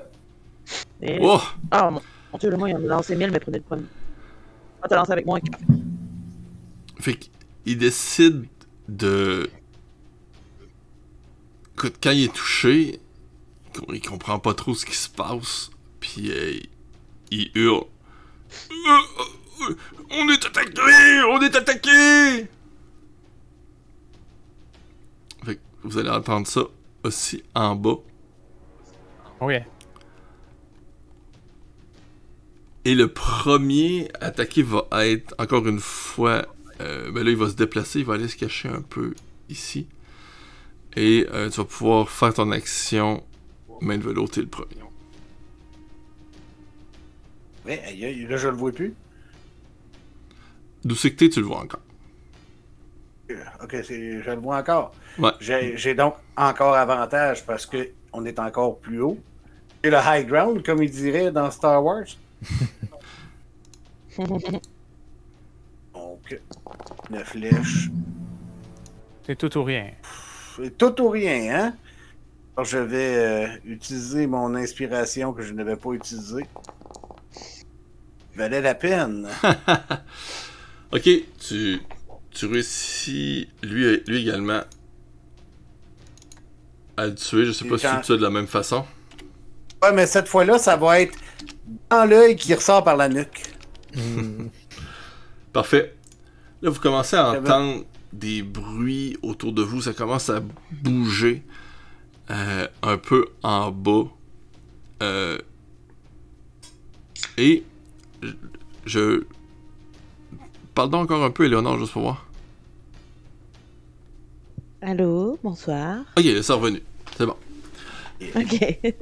Et- Oh! Ah, mon, mon dieu, le moi, il en a lancé 1000, mais prenez le premier. Ah, t'as lancé avec moi. Fait qu'il décide de. Quand il est touché, il com- il comprend pas trop ce qui se passe, puis euh, il hurle. Euh, on est attaqué! On est attaqué! Fait vous allez entendre ça aussi en bas. Yeah. Et le premier attaqué va être, encore une fois, euh, ben là il va se déplacer, il va aller se cacher un peu ici. Et euh, tu vas pouvoir faire ton action main de velours, t'es le premier. Ouais, aïe, là je le vois plus. D'où c'est que t'es, tu le vois encore. Euh, Ok, c'est- je le vois encore. Ouais. J'ai donc encore avantage parce que on est encore plus haut. Et le high ground, comme il dirait dans Star Wars. Donc, une flèche. C'est tout ou rien. C'est tout ou rien, hein? Alors, je vais euh, utiliser mon inspiration que je n'avais pas utilisée. Valait la peine. Ok, tu, tu réussis lui, lui également à le tuer. Je sais pas si tu le tues de la même façon. Ouais, mais cette fois-là, ça va être dans l'œil qui ressort par la nuque. Parfait. Là, vous commencez à Ça va. entendre des bruits autour de vous. Ça commence à bouger euh, un peu en bas. Euh, et je. Parle donc encore un peu, Eleonore, juste pour voir. Allô, bonsoir. Ok, c'est revenu. C'est bon. Ok.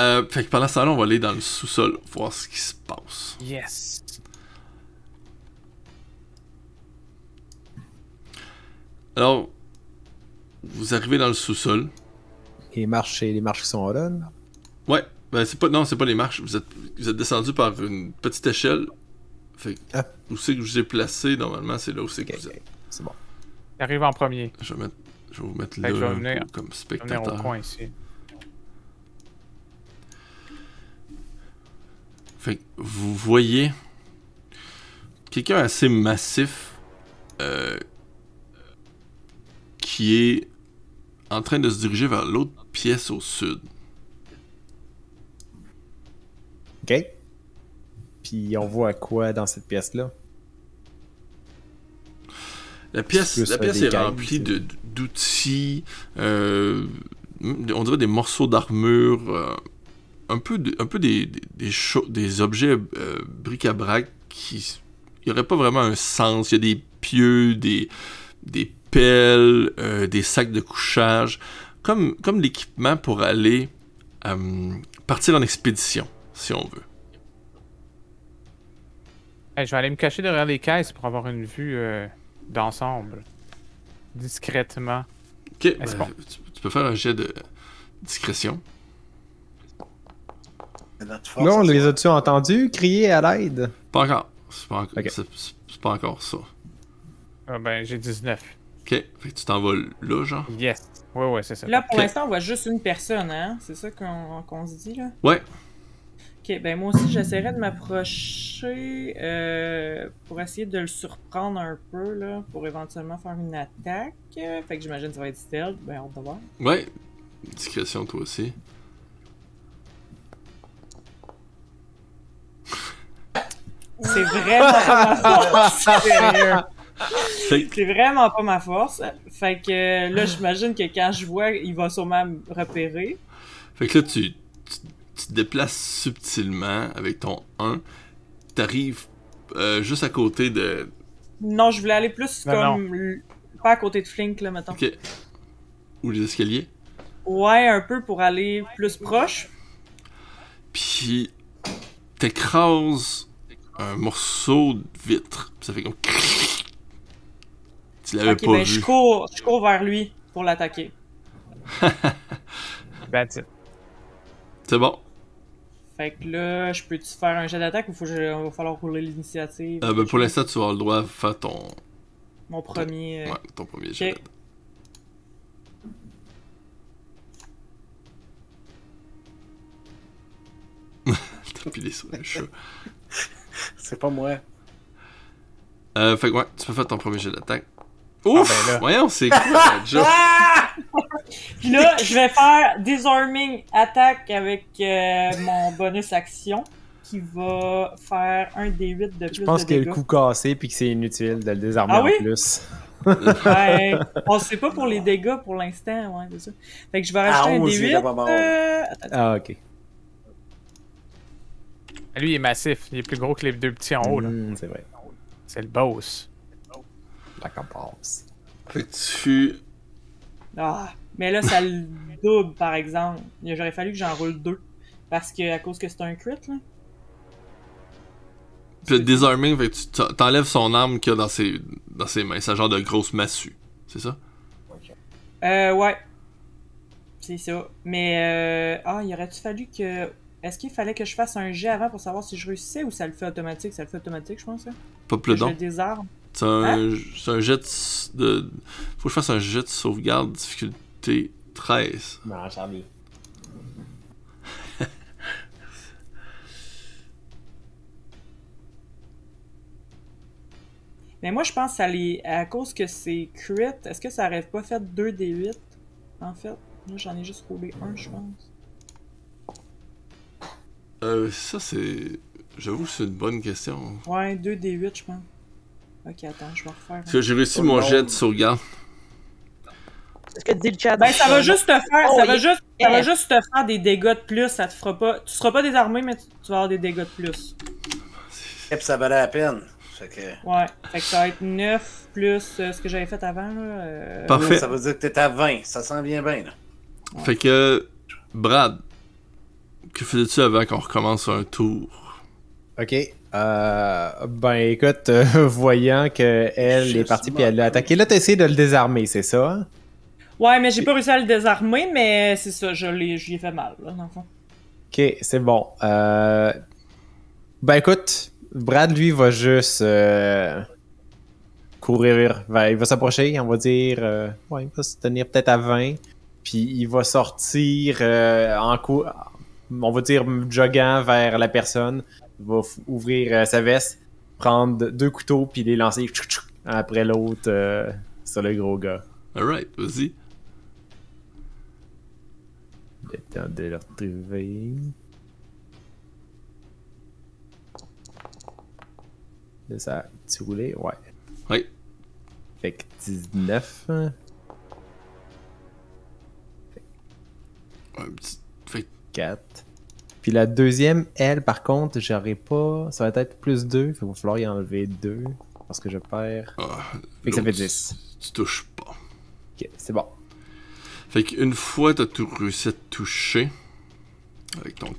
Euh, fait que pendant ce temps-là, on va aller dans le sous-sol voir ce qui se passe. Yes. Alors, vous arrivez dans le sous-sol. Les marches, les marches qui sont là. là. Ouais, Ben, c'est pas, non, c'est pas les marches. Vous êtes, vous êtes descendu par une petite échelle. Fait que, Ah. où c'est que je vous ai placé, normalement, c'est là où c'est que vous ok. êtes. C'est bon. Il arrive en premier. Je vais, mettre, je vais vous mettre Fait là je vais venir- comme Je vais venir au spectateur. coin ici. Fait que vous voyez quelqu'un assez massif euh, qui est en train de se diriger vers l'autre pièce au sud. Ok. Puis on voit quoi dans cette pièce-là? La pièce, la pièce est remplie d'outils, euh, on dirait des morceaux d'armure, euh, un peu, de- un peu des, des, des, cho- des objets euh, bric-à-brac qui n'auraient pas vraiment un sens. Il y a des pieux, des, des pelles, euh, des sacs de couchage, comme, comme l'équipement pour aller euh, partir en expédition, si on veut. Hey, je vais aller me cacher derrière les caisses pour avoir une vue euh, d'ensemble. Discrètement. Ok, ben, tu, tu peux faire un jet de discrétion. Force, Là, on les a-tu entendus? Crier à l'aide? Pas encore. C'est pas, pas encore ça. Ah ben, j'ai 19. Ok, fait que tu t'en vas là, genre? Yes. Ouais, ouais, c'est ça. Là, pour l'instant, on voit juste une personne, hein? C'est ça qu'on se dit, là? Ouais. Ok, ben moi aussi, j'essaierai de m'approcher euh, pour essayer de le surprendre un peu, là, pour éventuellement faire une attaque. Fait que j'imagine que ça va être stealth. Ben, on va voir. Ouais. Discrétion, toi aussi. C'est vraiment pas ma force. Sérieux. Fait que, C'est vraiment pas ma force. Fait que là, j'imagine que quand je vois, il va sûrement me repérer. fait que là, tu, tu, tu te déplaces subtilement avec ton 1. T'arrives euh, juste à côté de. Non, je voulais aller plus Non, comme. l- Pas à côté de Flink, là, mettons. Ok. Ou les escaliers. Ouais, un peu pour aller plus proche. Puis, t'écrases un morceau de vitre. Ça fait comme. Tu l'avais Ok, pas ben vu. je cours, je cours vers lui pour l'attaquer. That's it. C'est bon. Fait que là, je peux-tu faire un jet d'attaque ou faut que je- va falloir rouler l'initiative? Euh, ben, pour l'instant, tu vas avoir le droit de faire ton, Mon premier. euh, ouais, ton premier jet. Ok. T'as pilé sur le chat. C'est pas moi. Euh, fait que ouais, tu peux faire ton premier jet d'attaque. Ouf! ben. Voyons, c'est quoi la job? Puis là, je vais faire Disarming Attack avec euh, mon bonus action qui va faire un D8 de plus Je pense qu'il y a le coup cassé puis que c'est inutile de le désarmer Ah oui? en plus. Ouais, on sait pas pour les dégâts pour l'instant, ouais, c'est ça. Fait que je vais rajouter Ah, un on dit, il est D8. pas mort. euh, Ah, ok. Lui, il est massif. Il est plus gros que les deux petits en haut, là. Hmm, c'est vrai. C'est le boss. La passe. Fait que tu. Ah, mais là, ça le double, par exemple. J'aurais fallu que j'en roule deux. Parce que, à cause que c'est un crit, là. Puis le disarming, fait que tu t'en- t'enlèves son arme qu'il a dans ses, dans ses mains. C'est un genre de grosse massue. C'est ça? Euh, ouais. C'est ça. Mais, euh... ah, il aurait-tu fallu que. Est-ce qu'il fallait que je fasse un jet avant pour savoir si je réussissais ou ça le fait automatique? Ça le fait automatique, je pense, hein? Pas Que plus je le don. désarme. C'est un, Hein? c'est un jet de. Faut que je fasse un jet de sauvegarde difficulté 13. Non, Charlie. Mais moi, je pense que ça les... à cause que c'est crit, est-ce que ça aurait pas fait 2 des 8 en fait? Là, j'en ai juste roulé un, je pense. Euh, ça c'est. J'avoue, c'est une bonne question. Ouais, 2 des 8 je pense. Ok, attends, je vais refaire. Parce que j'ai réussi Oh mon jet de sauvegarde. C'est ce que dit le chat. Ben, ça va juste te faire, Oh, ça va il- juste, ça va juste te faire des dégâts de plus, ça te fera pas, tu seras pas désarmé, mais tu, tu vas avoir des dégâts de plus. Et puis ça valait la peine. Fait que. Ouais, fait que ça va être 9 plus euh, ce que j'avais fait avant, là. euh, Parfait. Ça veut dire que t'es à 20. Ça sent bien bien, là. Fait que. Brad, que faisais-tu avant qu'on recommence un tour? Ok. Euh, ben écoute, euh, voyant que elle Je est partie puis elle l'a attaqué, là t'as essayé de le désarmer, c'est ça? hein? Ouais, mais j'ai pas réussi à le désarmer, mais c'est ça, je l'ai, j'y ai fait mal, là, dans le fond. Ok, c'est bon. Euh... Ben écoute, Brad lui va juste euh, courir vers. Il va s'approcher, on va dire. euh, Ouais, il va se tenir peut-être à 20. Puis il va sortir euh, en cou... On va dire joguant vers la personne. Va ouvrir euh, sa veste, prendre deux couteaux, puis les lancer un après l'autre euh, sur le gros gars. Alright, vas-y. Le temps de le retrouver. Là, ça petit roulé, ouais. Oui. Fait que 19. hein, Un petit. Fait que 4. Puis la deuxième, elle, par contre, j'aurais pas. Ça va être plus 2. Il va falloir y enlever 2. Parce que je perds. ah, Fait que ça fait l'autre, 10. Tu touches pas. Ok, c'est bon. Fait qu'une fois t'as tout réussi à te toucher, avec ton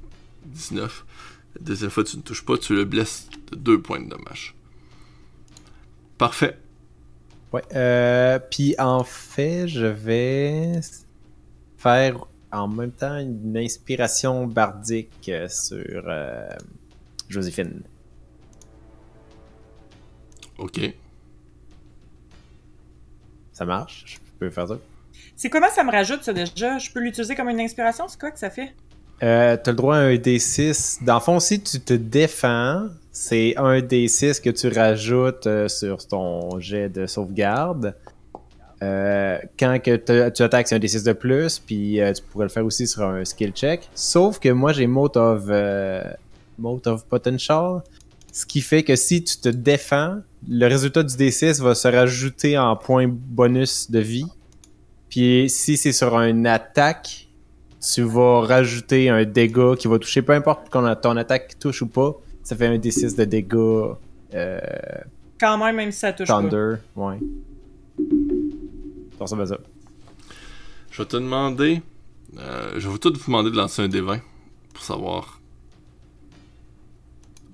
19, la deuxième fois tu ne touches pas, tu le blesses de 2 points de dommage. Parfait. Ouais. Euh, puis en fait, je vais faire en même temps une inspiration bardique euh, sur euh, Joséphine. Ok. Ça marche? Je peux faire ça? C'est comment ça me rajoute ça déjà? Je peux l'utiliser comme une inspiration? C'est quoi que ça fait? Euh, T'as le droit à un D6. Dans le fond, si tu te défends, c'est un D6 que tu rajoutes euh, sur ton jet de sauvegarde. Euh, quand que tu attaques, c'est un D6 de plus, puis euh, tu pourrais le faire aussi sur un skill check. Sauf que moi, j'ai Mote of, euh, Mote of Potential, ce qui fait que si tu te défends, le résultat du D6 va se rajouter en point bonus de vie. Puis si c'est sur une attaque, tu vas rajouter un dégât qui va toucher, peu importe qu'on a ton attaque touche ou pas, ça fait un D6 de dégâts euh, Quand même, même si ça touche pas. Thunder. Ça ressemble à ça. Je vais te demander. euh, je vais tout vous demander de lancer un D20 pour savoir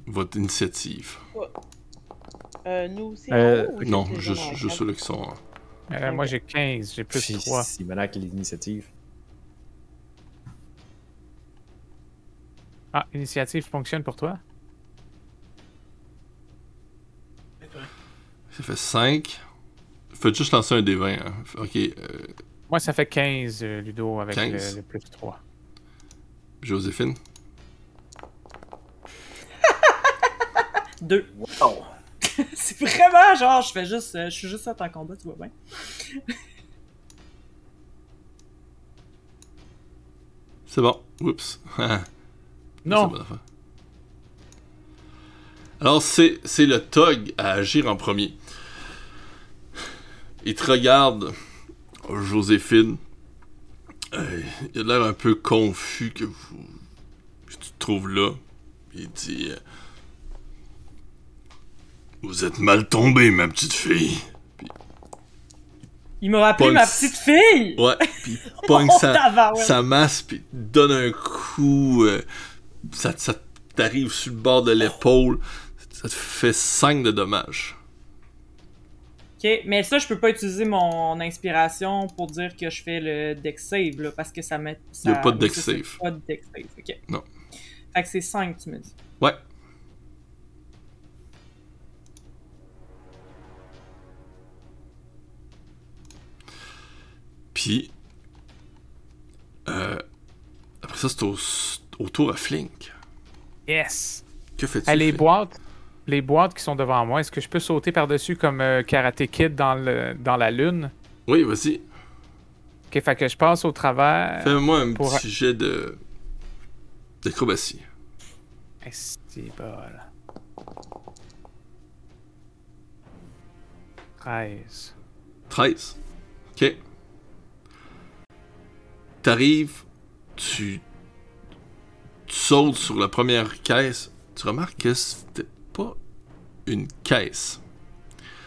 votre initiative. Euh, nous aussi. Euh, ou Non, juste ceux-là qui sont. Euh, Moi, j'ai 15, j'ai plus Puis, 3. C'est malade l'initiative. Ah, initiative fonctionne pour toi? Ça fait 5. Faites juste lancer un D20. hein. Ok, euh, Moi, ça fait 15, euh, Ludo, avec 15. le, le plus 3. Joséphine? Deux. Wow. c'est vraiment genre, je fais juste, euh, je suis juste ça en combat, tu vois bien. C'est bon. Oups. Non! Alors, c'est c'est le Tog à agir en premier. Il te regarde, Joséphine. Euh, il a l'air un peu confus que, vous, que tu te trouves là. Il dit euh, Vous êtes mal tombée, ma petite fille. Il m'a appelé Pas ma petite fille! Ouais, puis il pogne Oh, sa, sa masse, puis donne un coup. euh, ça ça t'arrive sur le bord de l'épaule. Ça te fait 5 de dommages. Ok, mais ça, je peux pas utiliser mon inspiration pour dire que je fais le deck save, là, parce que ça met. Y a ça- pas de deck ça, save. Pas de deck save, ok. Non. Fait que c'est 5, tu me dis. Ouais. Puis. Euh, après ça, c'est au, au tour à Flink. Yes! Que fais-tu? Ah, les Flink? Les boîtes qui sont devant moi, est-ce que je peux sauter par-dessus comme euh, Karate Kid dans, le, dans la lune? Oui, vas-y. Ok, fait que je passe au travers. Fais-moi un pour- petit jet de. d'acrobatie. Esti bol. 13. 13. Ok. T'arrives, tu, tu sautes sur la première caisse. Tu remarques que c'était pas une caisse.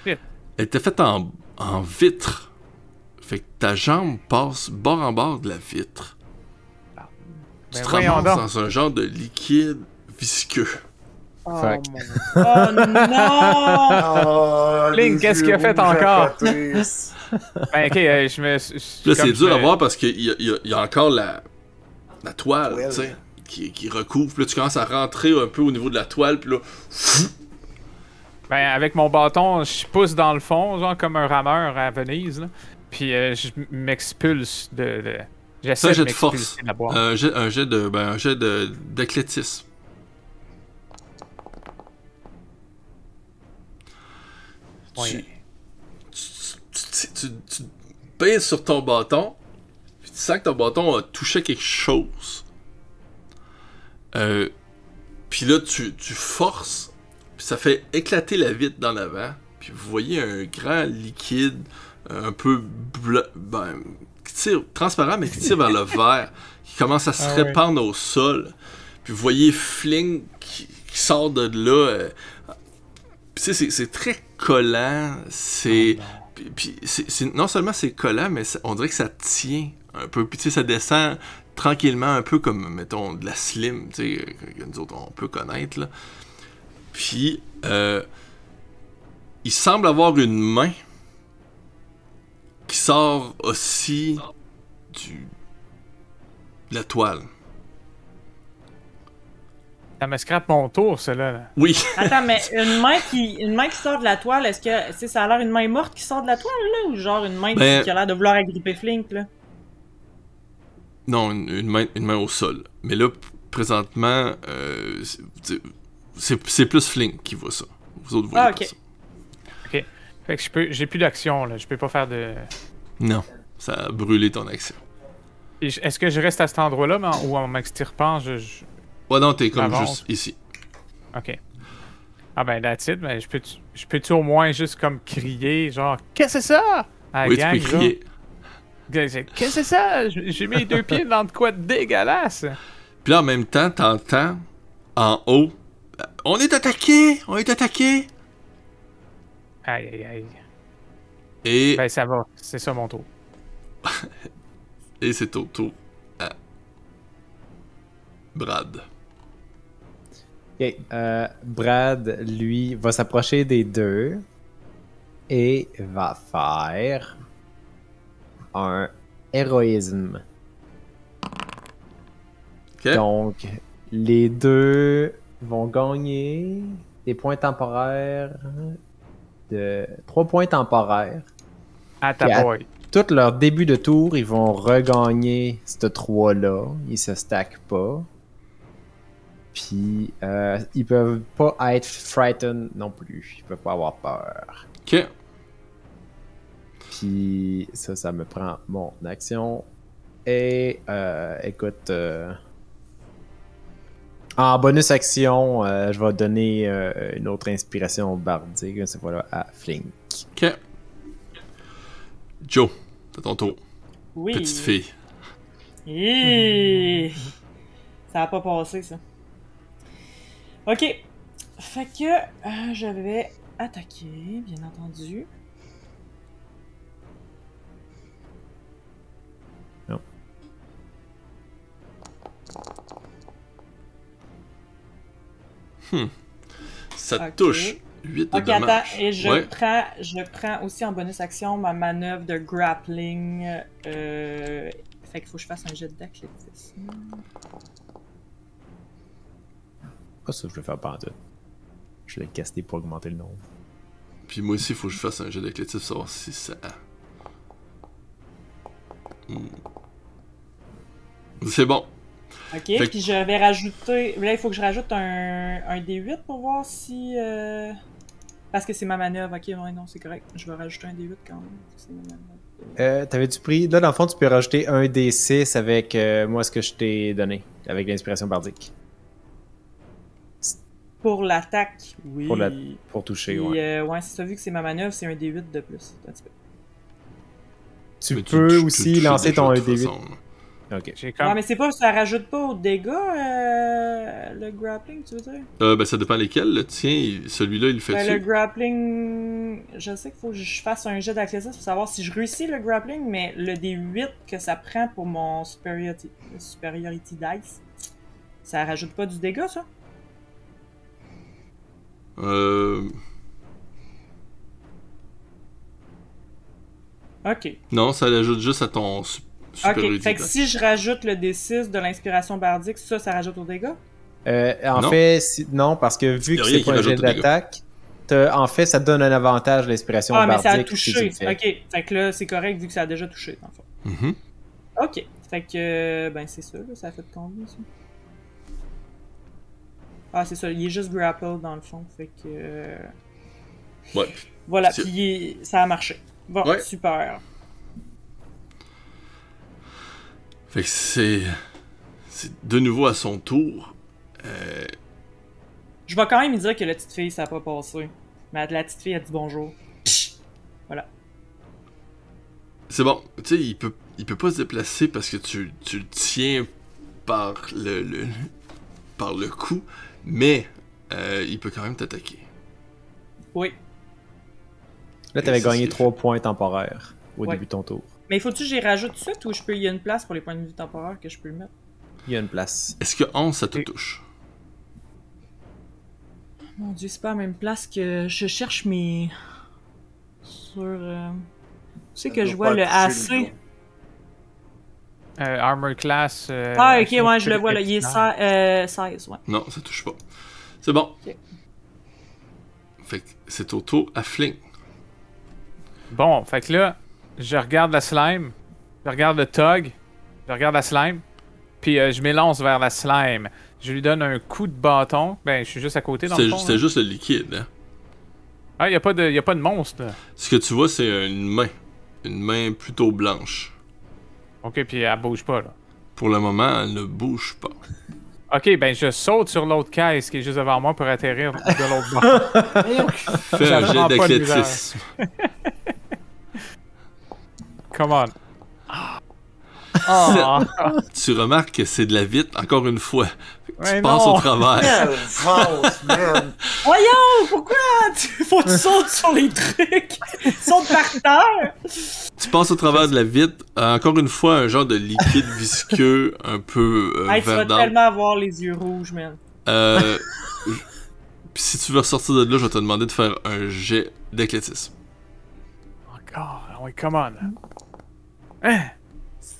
Elle était faite en, en vitre. Fait que ta jambe passe bord en bord de la vitre. tu Ben te ramasses donc. dans un genre de liquide visqueux. Oh, mon- Oh non! Oh, Link, qu'est-ce qu'il a fait encore? Ben, ok, euh, je me. je- Là, c'est dur à voir parce qu'il y, a- y y encore la, la toile, Toile. tu sais. Qui, qui recouvre. Puis là, tu commences à rentrer un peu au niveau de la toile. Puis là, Ben, avec mon bâton, je pousse dans le fond, genre comme un rameur à Venise, là. Puis euh, je m'expulse de. de... J'essaie de de force. de la boîte. Un jet, un jet de. Ben, un jet d'athlétisme. Ouais. Tu, tu, tu, tu pèses sur ton bâton. Puis tu sens que ton bâton a touché quelque chose. Euh, puis là, tu, tu forces. Puis ça fait éclater la vitre dans l'avant. Puis vous voyez un grand liquide, euh, un peu bleu, ben, qui tire, transparent, mais qui tire vers le vert, qui commence à se Ah répandre au sol. Puis vous voyez Fling qui, qui sort de là. euh, tu sais, c'est- c'est très collant. C'est. Puis, puis non seulement c'est collant, mais ça- on dirait que ça tient un peu. Puis tu sais, ça descend tranquillement, un peu comme, mettons, de la slim, tu sais, que, que nous autres on peut connaître. Là. Puis, euh, il semble avoir une main qui sort aussi du, de la toile. Ça me scrape mon tour, cela. Là. Oui, Attends, mais une main qui une main qui sort de la toile, est-ce que c'est ça a l'air une main morte qui sort de la toile là ou genre une main qui- Ben- qui a l'air de vouloir agripper Flink là? Non, une, une main, une main au sol. Mais là, présentement, euh, c'est- plus Flink qui voit ça. Vous autres voyez Ah, pas ok. ça. Fait que je peux, j'ai plus d'action, là. Je peux pas faire de. Non, ça a brûlé ton action. Est-ce que je reste à cet endroit-là, ou en m'extirpant, je, je- Ouais, non, t'es comme juste ici. Ok. Ah ben, that's it. Ben, je peux, je peux-tu au moins juste comme crier, genre, qu'est-ce que c'est ça? À oui, gang, tu peux crier. Qu'est-ce que c'est ça? J'ai mis les deux pieds dans de quoi de dégueulasse. Puis là, en même temps, t'entends en haut euh, On est attaqué On est attaqué Aïe, aïe, aïe. Et, Ben, ça va. C'est ça mon tour. et c'est au tour à Brad. Ok, euh, Brad, lui, va s'approcher des deux et va faire un héroïsme. Donc, les deux vont gagner des points temporaires de 3 points temporaires. À ta boy. Tout leur début de tour, ils vont regagner ce 3-là. Ils se stackent pas. Puis, euh, ils peuvent pas être frightened non plus. Ils peuvent pas avoir peur. Ok. Puis, ça, ça me prend mon action. Et, euh, écoute, euh, en bonus action, euh, je vais donner euh, une autre inspiration bardique, cette fois-là, à Flink. Ok. Joe, c'est ton tour. Oui. Petite fille. Hi! Ça a pas passé, ça. Ok. Fait que euh, je vais attaquer, bien entendu. Ça Ok. touche. 8 de Ok, attends, dommages. et je Ouais. prends, je prends aussi en bonus action ma manœuvre de grappling. Euh, fait qu'il faut que je fasse un jet d'athlétisme. Pas ça que je vais faire pendant. Je l'ai casté pour augmenter le nombre. Puis moi aussi, il faut que je fasse un jeu d'athlétisme pour savoir si ça. Hmm. C'est bon. Ok, Fait que- puis je vais rajouter. Là, il faut que je rajoute un, un D8 pour voir si. euh, Parce que c'est ma manœuvre. Ok, ouais, non, c'est correct. Je vais rajouter un D8 quand même. C'est ma manœuvre. Euh, T'avais-tu pris. Là, dans le fond, tu peux rajouter un D6 avec euh, moi ce que je t'ai donné, avec l'inspiration bardique. Pour l'attaque, oui. Pour la- Pour toucher, Puis, ouais. euh, ouais, c'est ça, vu que c'est ma manœuvre, c'est un D8 de plus. Un petit peu. Tu Mais peux tu- tu aussi lancer ton de toute 1D8. façon. Ok. J'ai comme. Ouais, mais c'est pas, ça rajoute pas au dégâts, euh, le grappling, tu veux dire? Euh, ben, ça dépend lesquels. Le tien, il- celui-là, il le fait Ben, le grappling, je sais qu'il faut que je fasse un jet d'athlétisme pour savoir si je réussis le grappling, mais le D8 que ça prend pour mon superiority, superiority dice, ça rajoute pas du dégât, ça? Euh... Ok. Non, ça l'ajoute juste à ton su- supériorité Ok, fait que si je rajoute le D6 de l'inspiration bardique, ça, ça rajoute aux dégâts? Euh, en Non. fait, si- non, parce que vu que c'est pas un jet au dégât. d'attaque, en fait, ça te donne un avantage l'inspiration Ah, mais bardique. ça a touché. Ok, fait que là, c'est correct vu que ça a déjà touché, dans le fond. Mhm. Ok, fait que, euh, ben c'est ça, là, ça a fait combien, ça? Ah, c'est ça, il est juste grapple, dans le fond, fait que... euh, Ouais. Voilà, puis ça a marché. Bon, Ouais. super. Fait que c'est. C'est de nouveau à son tour. Euh, Je vais quand même lui dire que la petite fille, ça a pas passé. Mais la petite fille a dit bonjour. c'est bon. Tu sais, il peut, il peut pas se déplacer parce que tu, tu le tiens par le, le- par le cou, mais euh, il peut quand même t'attaquer. Oui. Là, t'avais gagné c'est- 3 points temporaires au Ouais. début de ton tour. Mais faut-tu que j'y rajoute tout de suite ou je peux... il y a une place pour les points de vie temporaires que je peux mettre? Il y a une place. Est-ce que 11 ça te Et- touche? Mon dieu, c'est pas la même place que je cherche mes. Sur. Euh... Tu sais que je vois le AC. Euh, armor class. euh, Ah, ok, ouais, je le vois là. Il est exceptionnelle. seize- euh, 16, ouais. Non, ça touche pas. C'est bon. Fait que c'est au tour à Fling. Bon, fait que là, je regarde la slime, je regarde le tug, je regarde la slime, puis euh, je m'élance vers la slime. Je lui donne un coup de bâton. Ben, je suis juste à côté dans le fond. c'était là. juste le liquide. Hein? Ah, y a pas de, y a pas de monstre. là. Ce que tu vois, c'est une main. Une main plutôt blanche. Ok, puis elle bouge pas là. Pour le moment, elle ne bouge pas. Ok, ben je saute sur l'autre caisse qui est juste devant moi pour atterrir de l'autre bord. Fais un jet d'athlétisme. Come on. Ah. Tu remarques que c'est de la vitre, encore une fois. Tu passes non. au travers. Voyons, pourquoi tu... faut que tu sautes sur les trucs? Saute par terre! Tu passes au travers de la vitre. euh, encore une fois, un genre de liquide visqueux, un peu euh, Hey, tu vas tellement avoir les yeux rouges, man. Euh, si tu veux ressortir de là, je vais te demander de faire un jet d'athlétisme. Encore. Ah oui, come on. Hein?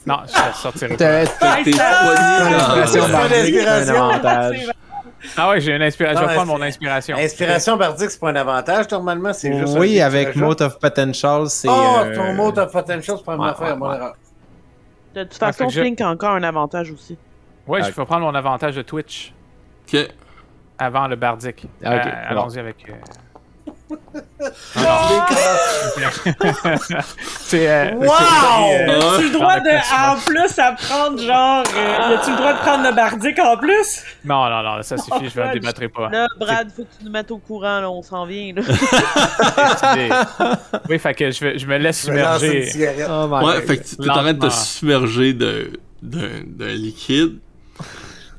Non, je sortirai pas. Que t'es poigné dans-. Ah ouais, j'ai une inspiration. Je vais prendre mon inspiration. Inspiration bardique, c'est pas un avantage, normalement, c'est juste. Oui, que avec. Mote of Potential, c'est. Oh, euh, ton mot of potential, c'est pas une ouais, affaire, ouais, ouais. De toute Ah, façon, que je- Flink a encore un avantage aussi. Ouais, je vais prendre mon avantage de Twitch Ok. avant le bardique. Ah, ok, Euh. Allons-y avec. euh, C'est. euh, Wow! Ah, As-tu le droit de, en plus, à prendre genre. Euh, as-tu le droit de prendre le bardique en plus? Non, non, non, ça suffit, je ne débattrai pas. Là, Brad, faut que tu nous mettes au courant, là, on s'en vient. Là. Oui, fait que je, vais- je me laisse vais submerger. Oh my Ouais, God. fait que tu t'es en train de te submerger d'un liquide.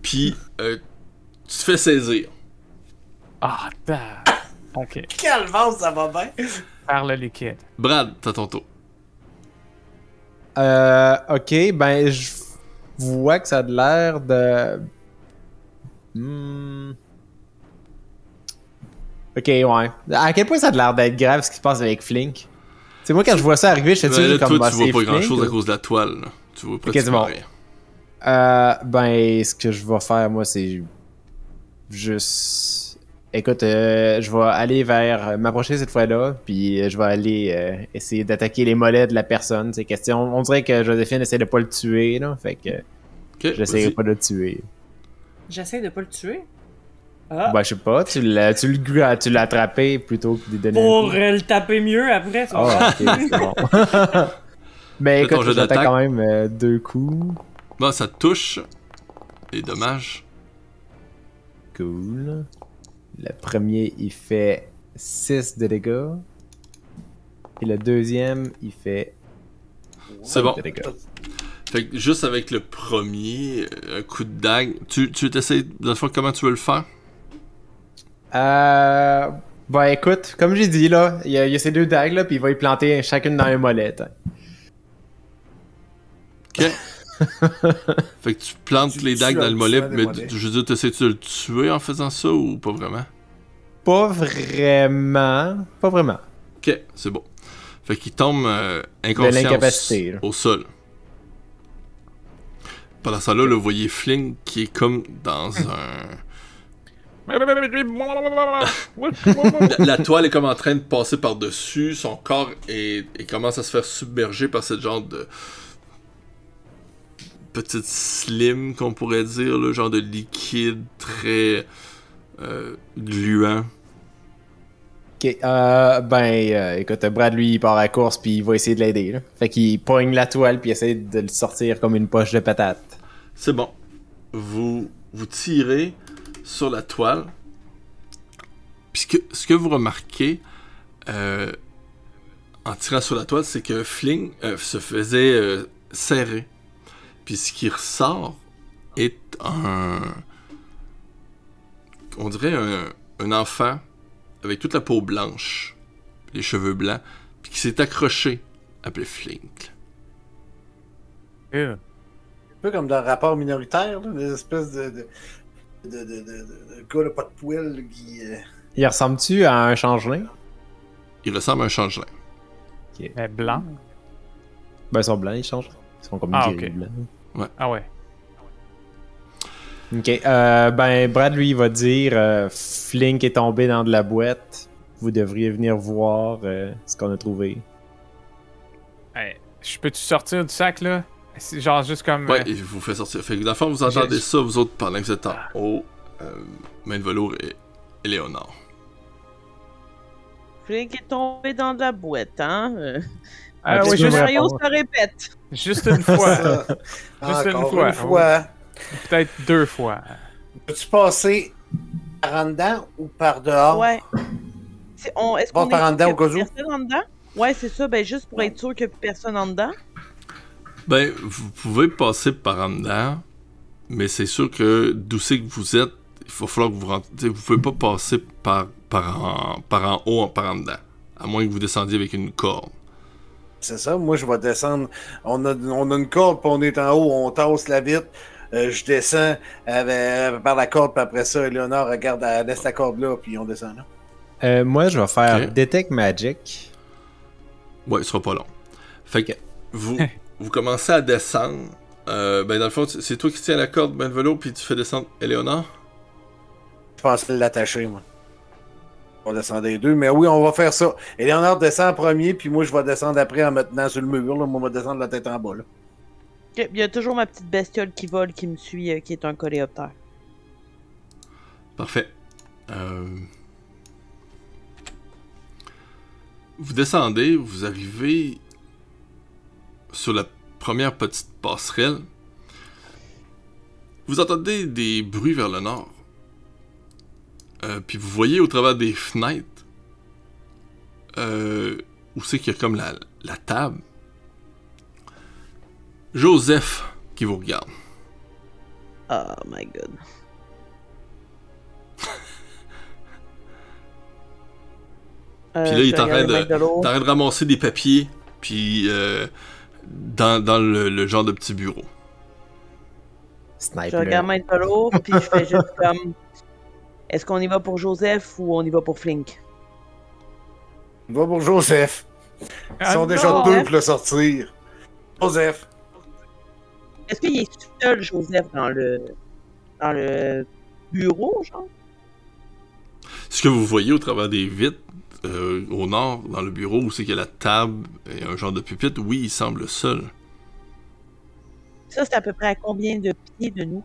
Puis, euh, tu te fais saisir. Ah, damn. Ok, vente, ça va bien! par le liquide. Brad, t'as ton tour. Euh, ok, ben je vois que ça a de l'air de. Hmm. Ok, ouais. À quel point ça a de l'air d'être grave ce qui se passe avec Flink? C'est moi quand je vois ça arriver, je suis Mais là, comme toi, bah, tu vois pas grand chose à cause de la toile. là. Tu vois pratiquement c'est bon. rien. Euh, ben, ce que je vais faire, moi, c'est juste. Écoute, euh, je vais aller vers. m'approcher cette fois-là, puis euh, je vais aller euh, essayer d'attaquer les mollets de la personne. C'est question. On dirait que Joséphine essaie de pas le tuer, là. Fait que j'essaierai pas de le tuer. J'essaie de pas le tuer? Ah. Ben, je sais pas, tu l'as, tu le gra- tu l'as attrapé plutôt que de donner Pour un coup. euh, le taper mieux après. Ah, ok, c'est bon. Mais ton écoute, j'attaque quand même euh, deux coups. Bon, ça te touche. Et dommage. Cool. Le premier, il fait 6 de dégâts. Et le deuxième, il fait C'est bon. de dégâts. Fait que juste avec le premier, euh, un coup de dague, tu, tu t'essayes de fois comment tu veux le faire? Euh. Ben écoute, comme j'ai dit là, il y, a, il y a ces deux dagues là, puis il va y planter chacune dans un mollet. hein. Ok. fait que tu plantes Tu les dagues dans le mollet, mais je veux dire, t'essaies-tu de le tuer en faisant ça ou pas vraiment? Pas vraiment. Pas vraiment. Ok, c'est bon. Fait qu'il tombe euh, inconscient au, là. sol. Pendant ça là, le vous voyez Fling qui est comme dans un. La, la toile est comme en train de passer par-dessus, son corps est, et commence à se faire submerger par ce genre de petite slim qu'on pourrait dire, le genre de liquide très euh, gluant. Ok, euh, ben, euh, écoute, Brad, lui, il part à la course, puis il va essayer de l'aider. là. Fait qu'il pogne la toile, puis essaie de le sortir comme une poche de patate. C'est bon. Vous, vous tirez sur la toile. Puis ce que, ce que vous remarquez en tirant sur la toile, c'est que Fling se faisait serrer. Puis ce qui ressort est un. On dirait un, un enfant avec toute la peau blanche, les cheveux blancs, puis qui s'est accroché après Flink. Euh, Un peu comme dans le rapport minoritaire, là, des espèces de. de... De, de, de, de, de gars là, pas de poils là, qui. euh, Il ressemble-tu à un changelin? Il ressemble à un changelin. mais blanc. Ben, ils sont blancs, ils changent. Ils sont comme Ah, gris ok. Blancs. Ah ouais. Ok, euh, ben, Brad, lui, il va dire euh, Flink est tombé dans de la boîte. Vous devriez venir voir euh, ce qu'on a trouvé. Hey, je peux-tu sortir du sac là? C'est genre juste comme. Ouais, euh, il vous fait sortir. Fait que dans le fond, vous entendez ça, vous autres, pendant que vous êtes en haut, euh, main de velours et Éléonore. Flink est tombé dans de la boîte, hein? Ah Mario répondre. se répète. juste une fois. Juste une fois. une fois. Peut-être deux fois. Peux-tu passer par en dedans ou par dehors? Ouais. On- Est-ce Bon, qu'on par est en dedans, au cas où. personne en dedans? Ouais, c'est ça. Ben, juste pour être sûr qu'il n'y a plus personne en dedans. Ben, vous pouvez passer par en dedans, mais c'est sûr que d'où c'est que vous êtes, il va falloir que vous rentrez. Vous pouvez pas passer par, par, en, par en haut, par en dedans. À moins que vous descendiez avec une corde. C'est ça, moi je vais descendre. On a, on a une corde, puis on est en haut, on tasse la vitre. Euh, je descends avec- par la corde, puis après ça, Léonard regarde, elle laisse la corde là, puis on descend là. Euh, moi, je vais faire. Detect Magic. Ouais, ce sera pas long. Fait que vous, vous commencez à descendre. Euh, ben, dans le fond, c'est toi qui tiens la corde, velours, puis tu fais descendre Éléonore. Je pensais l'attacher, moi. On descend les deux, mais oui, on va faire ça. Et Léonard descend en premier, puis moi je vais descendre après en me tenant sur le mur. Là. Moi, je vais descendre la tête en bas. Là. Il y a toujours ma petite bestiole qui vole, qui me suit, euh, qui est un coléoptère. Parfait. Euh, Vous descendez, vous arrivez sur la première petite passerelle. Vous entendez des bruits vers le nord. Euh, puis vous voyez au travers des fenêtres euh, où c'est qu'il y a comme la, la table. Joseph qui vous regarde. Oh my god. Euh, Puis là, il je est en train regarde de- de ramasser des papiers, puis euh, dans, dans le, le genre de petit bureau. Je Sniper. regarde main de l'eau, puis je fais juste comme. Est-ce qu'on y va pour Joseph ou on y va pour Flink? On va pour Joseph. Ils Ah sont déjà non. deux pour le sortir. Joseph. Est-ce qu'il est seul, Joseph, dans le. dans le bureau, genre? Ce que vous voyez au travers des vitres, euh, au nord, dans le bureau, où c'est qu'il y a la table et un genre de pupitre, oui, il semble seul. Ça, c'est à peu près à combien de pieds de nous?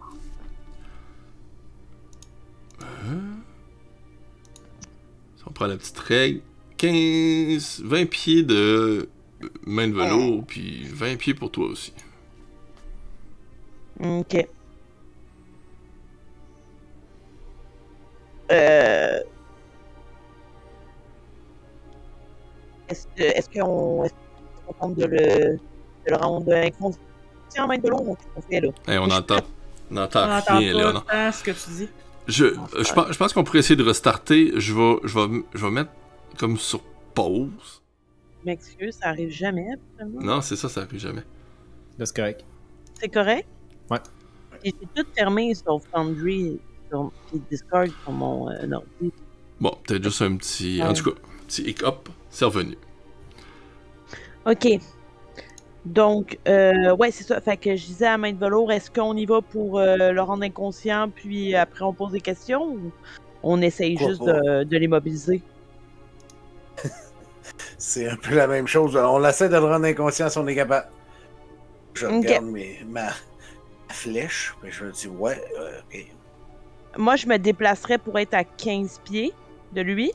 Si on prend la petite règle, 15, 20 pieds de main de velours, puis 20 pieds pour toi aussi. Ok. Euh... Est-ce que- est-ce qu'on est qu'on compte de le, de le rendre inconscient en main de l'eau ou qu'on fait là? Hey, on entend, on entend On n'entend rien, là, non? pas tant ce que tu dis. Je, euh, je, pense, je pense qu'on pourrait essayer de restarter. Je vais, je vais, je vais mettre comme sur pause. M'excuse, ça arrive jamais. Non, c'est ça, ça arrive jamais. Là, c'est correct. C'est correct? Ouais. Et J'ai tout fermé sauf Foundry sur, et Discord sur mon euh, ordi. Bon, peut-être juste un petit. En Ouais. tout cas, petit hiccup, c'est revenu. Ok. Donc, euh, ouais, c'est ça. Fait que je disais à main de velours, est-ce qu'on y va pour euh, le rendre inconscient, puis après on pose des questions, ou on essaye Pourquoi juste de, de l'immobiliser? C'est un peu la même chose. On l'essaie de le rendre inconscient si on est capable. Je regarde mes, ma, ma flèche, mais je me dis, ouais, euh, ok. Moi, je me déplacerais pour être à 15 pieds de lui.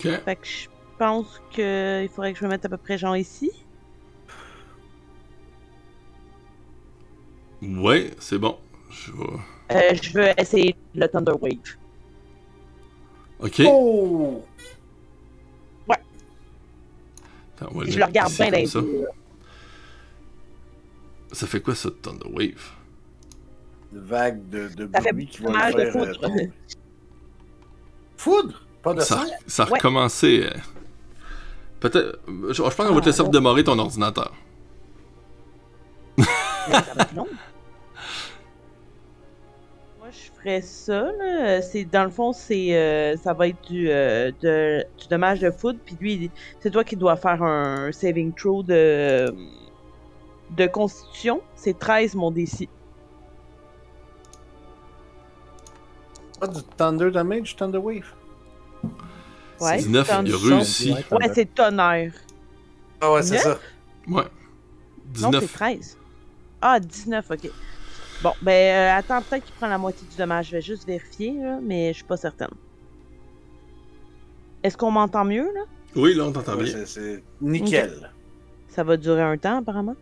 Fait que je pense qu'il faudrait que je me mette à peu près genre ici. Ouais, c'est bon. Je vais. Euh, je veux essayer le Thunder Wave. Ok. Oh! Attends, va Je le regarde bien les ça. Ça fait quoi ça, Thunder Wave? Une vague de, de Ça fait bruit qui va de foudre. euh. Foudre? Pas de Ça, sang? ça a Ouais. recommencé. euh, Peut-être. Je, je pense qu'on va te laisser Ah, ouais. démarrer ton ordinateur. Je ferais ça, là. C'est, dans le fond, c'est, euh, ça va être du, euh, de- du dommage de foudre. Puis lui, c'est toi qui dois faire un saving throw de, de constitution. C'est 13, mon déci. Pas du Thunder Damage, Thunder Wave? Ouais, 19, c'est en il a réussi. Ouais, c'est tonnerre. Ah ouais, c'est ça. Ouais. Non, c'est 19. 13. Ah, 19, ok. Bon, ben, euh, attends, peut-être qu'il prend la moitié du dommage. Je vais juste vérifier, là, mais je suis pas certaine. Est-ce qu'on m'entend mieux, là? Oui, là, on t'entend bien. c'est- c'est nickel. Ça va durer un temps, apparemment.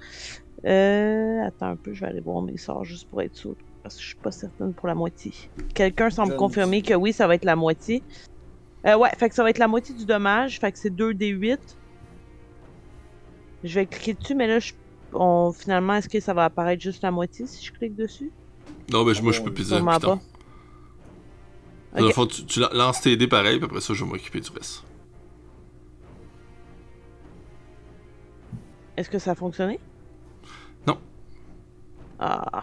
Euh, attends un peu, je vais aller voir mes sorts juste pour être sûr. Parce que je suis pas certaine pour la moitié. Quelqu'un semble confirmer que oui, ça va être la moitié. Euh, ouais, fait que ça va être la moitié du dommage. Fait que c'est 2d8. Je vais cliquer dessus, mais là, je... on... finalement, est-ce que ça va apparaître juste la moitié si je clique dessus? Non, ben, je- moi, je peux pas. Dans le fond, tu, tu lan- lances tes dés pareil, puis après ça, je vais m'occuper du reste. Est-ce que ça a fonctionné? Non. Ah.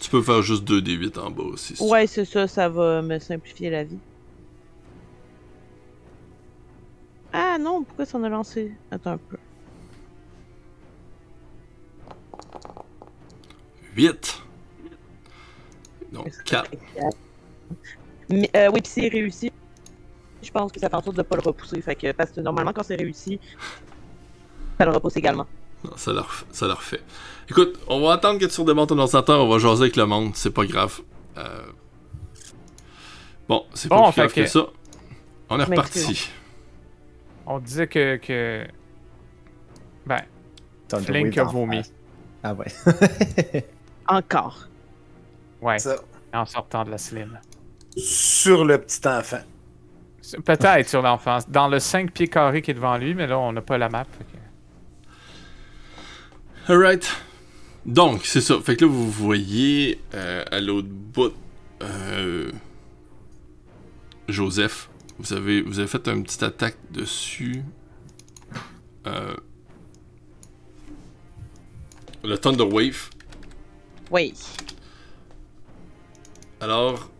Tu peux faire juste 2 D8 en bas aussi. si Ouais, c'est ça, ça va me simplifier la vie. Ah non, pourquoi ça en a lancé? Attends un peu. 8. Donc, 4. Mais, euh, oui, puis c'est réussi. Je pense que ça fait en sorte de pas le repousser. Fait que, parce que normalement, quand c'est réussi, ça le repousse également. Non, ça leur, ça leur fait. Écoute, on va attendre que tu redémarres ton ordinateur, on va jaser avec le monde, c'est pas grave. Euh, Bon, c'est Bon, pas plus grave que que- ça. On est reparti. On disait que. que... Ben, Flink a vomi. Ah ouais. Encore. Ouais, Ça. en sortant de la slim. Sur le petit enfant. Peut-être sur l'enfance. Dans le 5 pieds carrés qui est devant lui, mais là, on n'a pas la map. que- Alright. Donc, c'est ça. Fait que là, vous voyez euh, à l'autre bout euh, Joseph. Vous avez, vous avez fait une petite attaque dessus. Euh, le Thunder Wave. Oui. Alors,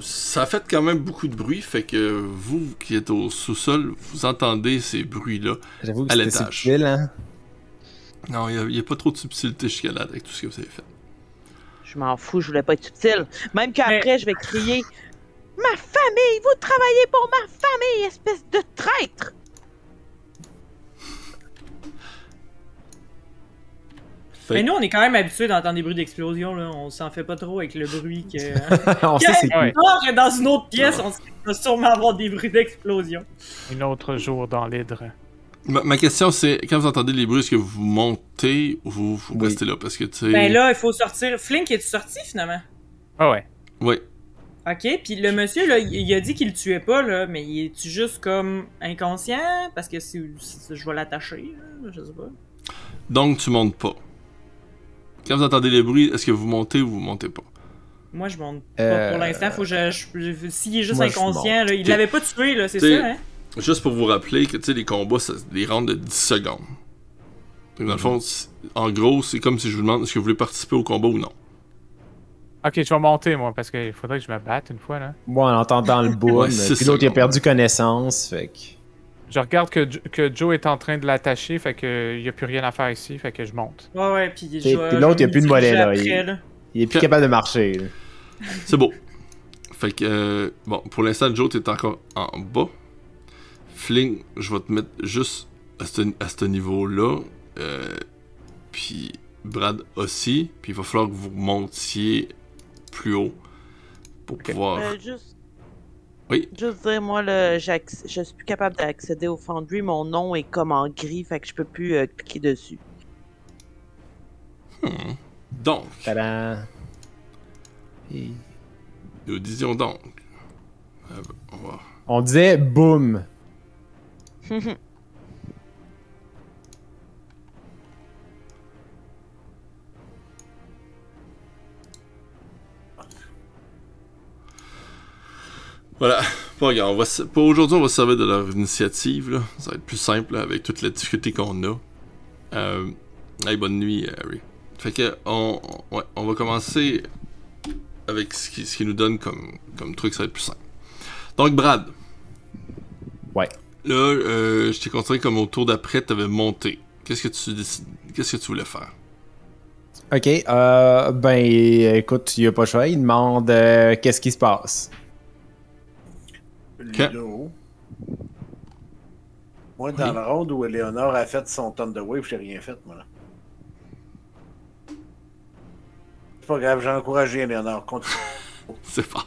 ça a fait quand même beaucoup de bruit, fait que vous qui êtes au sous-sol, vous entendez ces bruits-là. J'avoue que À l'étage. subtil, hein? Non, il n'y a, pas trop de subtilité jusqu'à là avec tout ce que vous avez fait. Je m'en fous, je voulais pas être subtil. Même qu'après, je vais crier Ma famille, vous travaillez pour ma famille, espèce de traître! Mais nous, on est quand même habitués d'entendre des bruits d'explosion, là. On s'en fait pas trop avec le bruit que. On sait c'est Ouais. Or, dans une autre pièce, on va sûrement avoir des bruits d'explosion. Un autre jour dans l'hydre. Ma, ma question c'est, quand vous entendez les bruits, est-ce que vous montez ou vous, vous Oui. restez là? Parce que tu sais... Ben là, il faut sortir. Flink, es-tu sorti finalement? Ah ouais. Oui. Ok, puis le monsieur, là, il a dit qu'il le tuait pas, là, mais il est-tu juste comme inconscient? Parce que si, si- je vais l'attacher, là, je sais pas. Donc tu montes pas. Quand vous entendez les bruits, est-ce que vous montez ou vous montez pas? Moi, je monte pas Euh, pour l'instant. Faut que je. je- je- S'il est juste moi, inconscient, là, il l'avait pas tué, là, c'est ça, hein? Juste pour vous rappeler que tu sais, les combats, ça, des rounds de 10 secondes. Donc, dans le fond, c'est- en gros, c'est comme si je vous demande est-ce que vous voulez participer au combat ou non? Ok, je vais monter, moi, parce qu'il faudrait que je me batte une fois, là. Moi, en entendant le boom, Ouais, puis l'autre, il a perdu connaissance, fait que... Je regarde que, que Joe est en train de l'attacher, fait que il y a plus rien à faire ici, fait que je monte. Ouais, ouais, puis je puis l'autre, il y a plus de mollet, là, après, il- là. Il est plus capable de marcher. C'est beau. Fait que, euh, bon, pour l'instant, Joe, t'es encore en bas. Fling, je vais te mettre juste à ce, à ce niveau-là. Euh, puis Brad aussi. Puis il va falloir que vous montiez plus haut pour pouvoir. Euh, juste... Oui. Juste dire, moi, là, je suis plus capable d'accéder au Foundry. Mon nom est comme en gris, fait que je peux plus euh, cliquer dessus. Hmm. Donc, Tadam. Et- nous disions donc. Euh, on va. On disait boum. Voilà. Bon, regarde, on va se- pour aujourd'hui, on va se servir de leur initiative. Là. Ça va être plus simple là, avec toute la difficulté qu'on a. Euh... hey, bonne nuit, Harry. Fait que, on, on- ouais, on va commencer avec ce qui, ce qui nous donne comme, comme truc, ça va être plus simple. Donc, Brad. Ouais. Là, euh, je t'ai considéré comme au tour d'après, t'avais monté. Qu'est-ce que tu décides, qu'est-ce que tu voulais faire? Ok, euh, ben écoute, il a pas le choix, il demande euh, qu'est-ce qui se passe? Ludo. Moi, dans Oui. le round où Eleonore a fait son Thunderwave, j'ai rien fait, moi. C'est pas grave, j'ai encouragé Eleonore. Continue. C'est pas.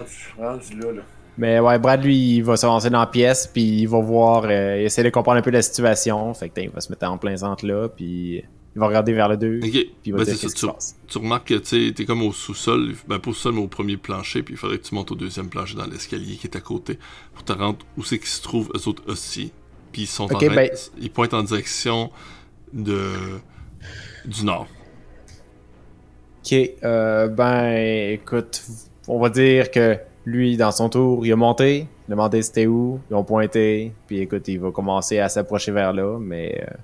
Je suis rendu là, là. Mais ouais, Brad lui, il va s'avancer dans la pièce, puis il va voir, euh, il essaie de comprendre un peu la situation, fait que tain, il va se mettre en plein centre là, puis il va regarder vers le 2, Ok. puis il va Ben, dire ça, tu- passe. tu remarques que tu t'es comme au sous-sol, ben pas au sous-sol, mais au premier plancher, puis il faudrait que tu montes au deuxième plancher dans l'escalier qui est à côté pour te rendre où c'est qu'ils se trouvent, eux autres aussi. Puis ils sont en ben- ils pointent en direction de du nord. Ok, euh, ben écoute, on va dire que lui, dans son tour, il a monté, il a demandé c'était où, ils ont pointé, puis écoute, il va commencer à s'approcher vers là, mais euh,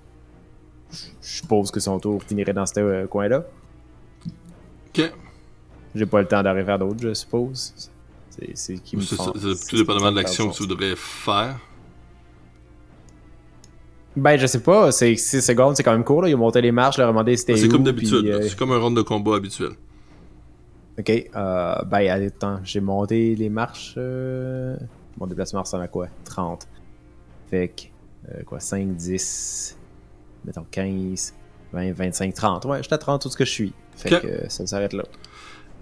je suppose que son tour finirait dans ce euh, coin-là. Ok. J'ai pas le temps d'arriver à d'autres, je suppose. C'est qui me C'est tout dépendamment de l'action que tu voudrais faire. Ben, je sais pas, c'est 6 secondes, c'est quand même court, là. Il a monté les marches, a demandé c'était. C'est comme d'habitude, euh, c'est comme un round de combat habituel. Ok, euh, ben, allez, attends, j'ai monté les marches. euh, Mon déplacement ressemble à quoi? 30. Fait que, quoi, 5, 10, mettons 15, 20, 25, 30. Ouais, j'étais à 30 tout ce que je suis. Fait Ok. que euh, ça s'arrête là.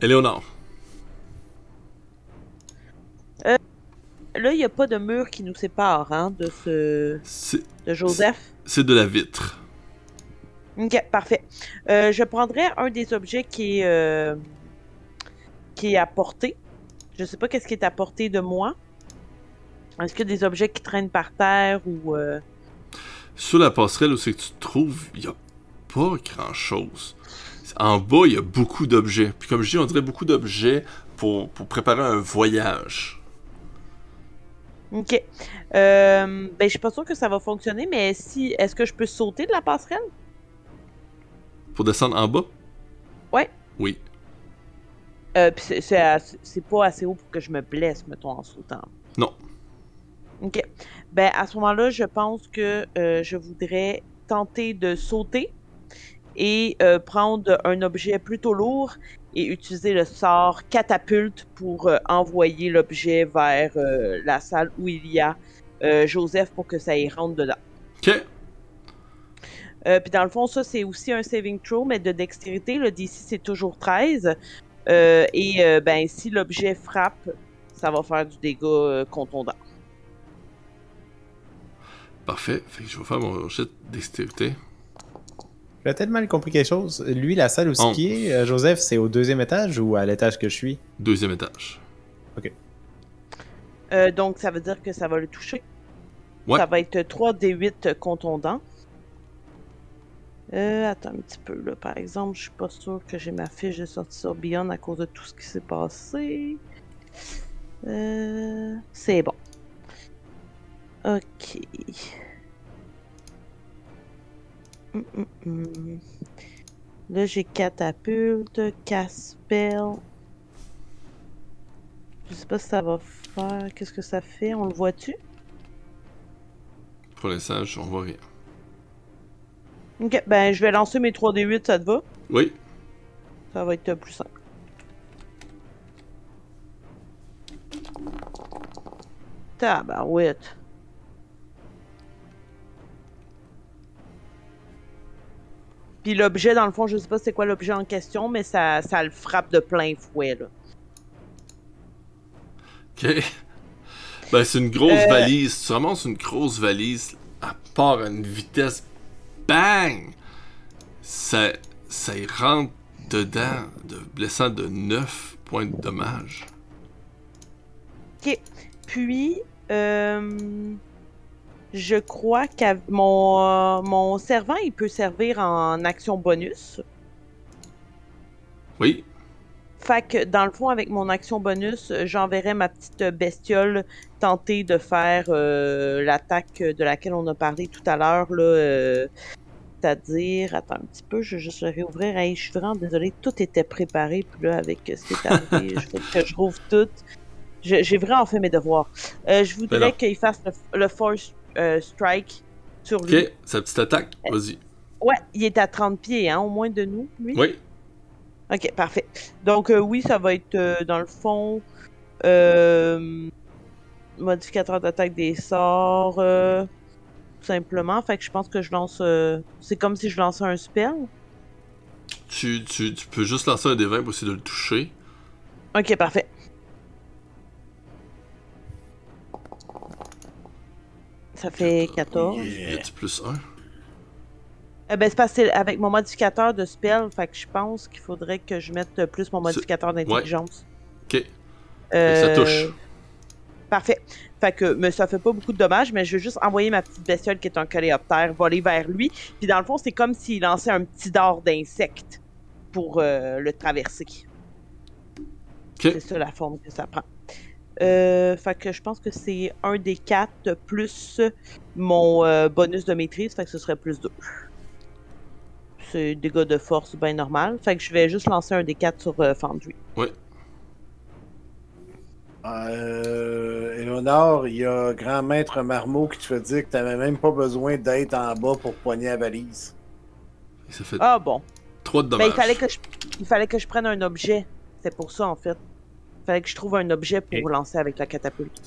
Éléonore. Là, il n'y a pas de mur qui nous sépare hein, de ce de Joseph. c'est de la vitre. Ok, parfait. Euh, je prendrais un des objets qui est, euh, qui est à portée. Je sais pas qu'est-ce qui est à portée de moi. Est-ce qu'il y a des objets qui traînent par terre ou... Sur la passerelle où c'est que tu te trouves, il y a pas grand chose. En bas, il y a beaucoup d'objets. Puis comme je dis, on dirait beaucoup d'objets pour, pour préparer un voyage. Ok. Euh, ben, je suis pas sûre que ça va fonctionner, mais si... Est-ce que je peux sauter de la passerelle? Pour descendre en bas? Ouais. Oui. Euh, c'est pas assez haut pour que je me blesse, mettons, en sautant. Non. Ok. Ben, à ce moment-là, je pense que euh, je voudrais tenter de sauter et euh, prendre un objet plutôt lourd et utiliser le sort catapulte pour euh, envoyer l'objet vers la salle où il y a Joseph pour que ça y rentre dedans. Ok. Puis dans le fond, ça, c'est aussi un saving throw, mais de dextérité. Le DC, c'est toujours 13. Euh, et ben, si l'objet frappe, ça va faire du dégât contondant. Parfait. Fait que je vais faire mon jet de dextérité. J'ai peut-être mal compris quelque chose. Lui, la salle où On- qui est, euh, Joseph, c'est au deuxième étage ou à l'étage que je suis? Deuxième étage. Euh, donc, ça veut dire que ça va le toucher? Ouais. Ça va être 3 D8 contondants. Euh, attends un petit peu, là. Par exemple, je suis pas sûr que j'ai ma fiche de sortie sur Beyond à cause de tout ce qui s'est passé. Euh, c'est bon. Ok. Hum, hum, hum. Là, j'ai catapulte, casse-spell. Je sais pas si ça va faire. Qu'est-ce que ça fait? On le voit-tu? Pour l'instant, on voit rien. Ok, ben je vais lancer mes 3D8, ça te va? Oui. Ça va être plus simple. Tabarouette. Puis l'objet, dans le fond, je sais pas c'est quoi l'objet en question, mais ça, ça le frappe de plein fouet, là. Ok. Ben, c'est une grosse Euh. valise. Tu ramasses une grosse valise, à part à une vitesse. Bang! Ça, ça y rentre dedans, de, blessant de 9 points de dommage. Ok. Puis, euh, je crois que mon, euh, mon servant, il peut servir en action bonus. Oui. Fait que, dans le fond, avec mon action bonus, j'enverrai ma petite bestiole tenter de faire euh, l'attaque de laquelle on a parlé tout à l'heure, là. euh, C'est-à-dire, attends un petit peu, je vais juste réouvrir. Hey, je suis vraiment désolée, tout était préparé, puis là, avec ce qui est arrivé, je faut que je rouvre tout. J'ai vraiment fait mes devoirs. Euh, je voudrais qu'il fasse le, le Force euh, Strike sur lui. Ok, sa petite attaque, vas-y. Ouais, il est à 30 pieds, hein, au moins de nous, lui. Oui. Ok, parfait. Donc, euh, oui, ça va être euh, dans le fond. euh, modificateur d'attaque des sorts. euh, tout simplement. Fait que je pense que je lance. euh, c'est comme si je lançais un spell. Tu, tu, tu peux juste lancer un des 20 pour essayer de le toucher. Ok, parfait. Ça fait 14. Y a-tu plus 1 Euh, ben, c'est parce que c'est avec mon modificateur de spell. Fait que je pense qu'il faudrait que je mette plus mon modificateur d'intelligence. Ok. Euh, Ça touche. Parfait. Fait que, mais ça fait pas beaucoup de dommages, mais je veux juste envoyer ma petite bestiole qui est un coléoptère voler vers lui. Puis dans le fond, c'est comme s'il lançait un petit dard d'insecte pour euh, le traverser. Ok. C'est ça la forme que ça prend. Euh, fait que je pense que c'est un des quatre plus mon euh, bonus de maîtrise, fait que ce serait plus 2. C'est dégâts de force bien normal. Fait que je vais juste lancer un des quatre sur euh, Foundry. Euh, Éléonore, il y a Grand Maître Marmot qui te fait dire que t'avais même pas besoin d'être en bas pour poigner la valise. Et ça fait Ah bon. 3 de Ben, dommages. il fallait que je il fallait que je prenne un objet. C'est pour ça en fait. Fallait que je trouve un objet pour lancer avec la catapulte.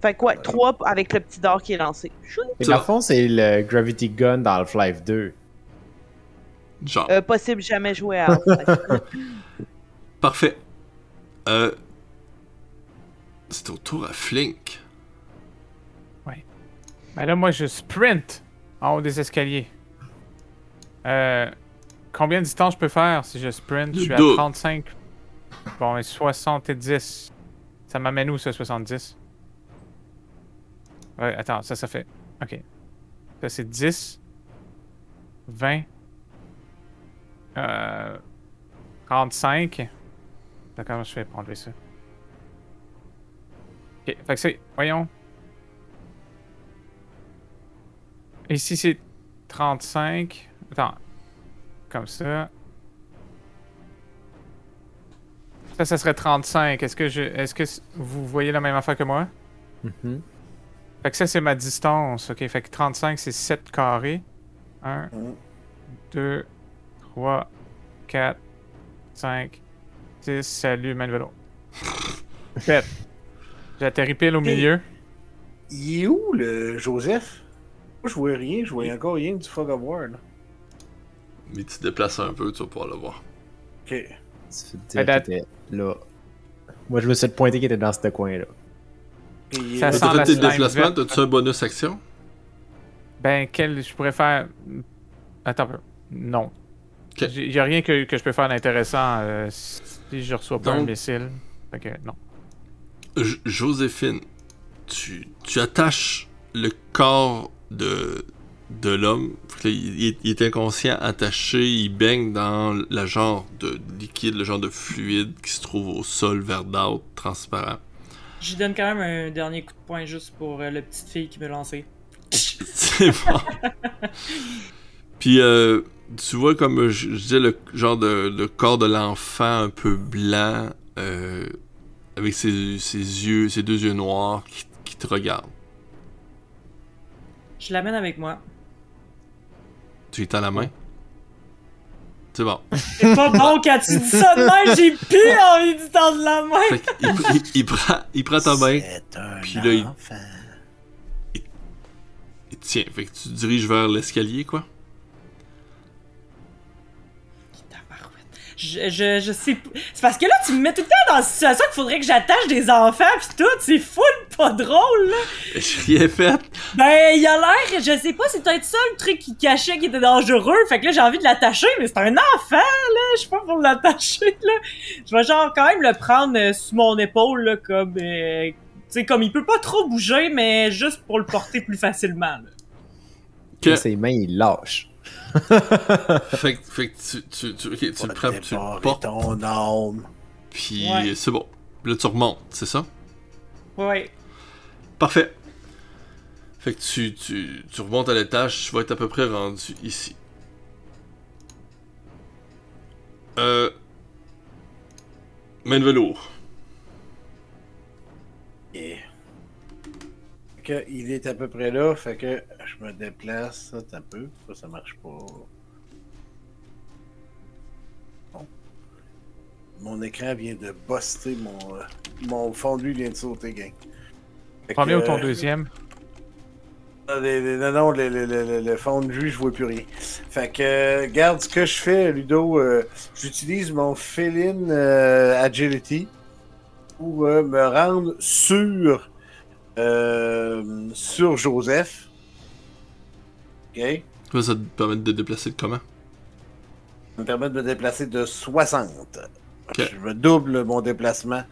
Fait que ouais, 3 avec le petit dard qui est lancé. Et dans le fond, c'est le Gravity Gun dans Half-Life 2. Genre. Euh, possible jamais jouer à Half-Life. Parfait. Euh. C'est au tour à Flink. Ben là, moi, je sprint en haut des escaliers. Euh, combien de distance je peux faire si je sprint? Je suis à Double. 35. Bon, et 70. Ça m'amène où, ça, 70? Ouais, attends, ça, ça fait... OK. Ça, c'est 10. 20. Euh... 35. D'accord, je fais pour enlever ça? Ok, fait que c'est... Voyons. Ici, c'est 35. Attends. Comme ça. Ça, ça serait 35. Est-ce que je. Est-ce que vous voyez la même affaire que moi? Mhm. Fait que ça, c'est ma distance. Ok, fait que 35, c'est 7 carrés. 1, Mhm. 2, 3, 4, 5, 6. Salut, Manvelo. Fait. J'ai atterri pile au milieu. Il est où le Joseph? Moi, je vois rien, je vois encore rien du Fog of War. là. Mais tu te déplaces un peu, tu vas pouvoir le voir. Ok. Ben, dire était là. Moi, je me suis pointé qu'il était dans ce coin-là. Ça sent T'as la fait tes déplacements, t'as-tu un bonus action? Ben, quel je pourrais faire. Attends un peu. Non. Ok. Il y a rien que, que je peux faire d'intéressant euh, si je reçois pas un Donc- missile. Fait que non. J- Joséphine, tu, tu attaches le corps de, de l'homme. Il, est inconscient, attaché, il baigne dans le genre de liquide, le genre de fluide qui se trouve au sol verdâtre, transparent. J'y donne quand même un dernier coup de poing juste pour euh, la petite fille qui m'a lancé. C'est bon. Puis euh, tu vois comme je, je disais le genre de corps de l'enfant un peu blanc euh, avec ses, ses yeux, ses deux yeux noirs qui, qui te regardent. Je l'amène avec moi. Tu es à la main. C'est bon. C'est pas bon quand tu dis ça de même, j'ai plus envie de tendre la main. Fait il, il- il prend, il prend ta main, Puis là, il- enfant. il tient. Fait que tu te diriges vers l'escalier, quoi. Je, je, je sais pas. C'est parce que là, tu me mets tout le temps dans la situation qu'il faudrait que j'attache des enfants pis tout. C'est full pas drôle, là. J'ai rien fait. Ben, il a l'air, je sais pas, c'est peut-être ça le truc qui cachait qui était dangereux. Fait que là, j'ai envie de l'attacher, mais c'est un enfant, là. Je suis pas pour l'attacher, là. Je vais genre quand même le prendre euh, sous mon épaule, là, comme. euh, tu sais, comme il peut pas trop bouger, mais juste pour le porter plus facilement, là. Que- Ses mains, il lâche. Fait, que- fait que tu, tu, tu, ok, tu le prends, tu le portes, ton âme. puis Ouais. c'est bon. Là, tu remontes, c'est ça? Ouais. Parfait. Fait que tu, tu, tu remontes à l'étage, tu vas être à peu près rendu ici. Euh. Main de velours. Yeah. Que il est à peu près là, fait que je me déplace, ça, t'as peu, ça, ça marche pas. Bon. Mon écran vient de buster, mon, euh, mon fondu vient de sauter, gang. Premier ou ton euh, deuxième? Les- non, non, le, le, le, le- le fondu, je vois plus rien. Fait que, euh, garde ce que je fais, Ludo. euh, J'utilise mon euh, Agility pour euh, me rendre sur, euh, sur Joseph. Ok? Ça, ça te permet de déplacer de comment? Ça me permet de me déplacer de 60. Ok. Je me double mon déplacement.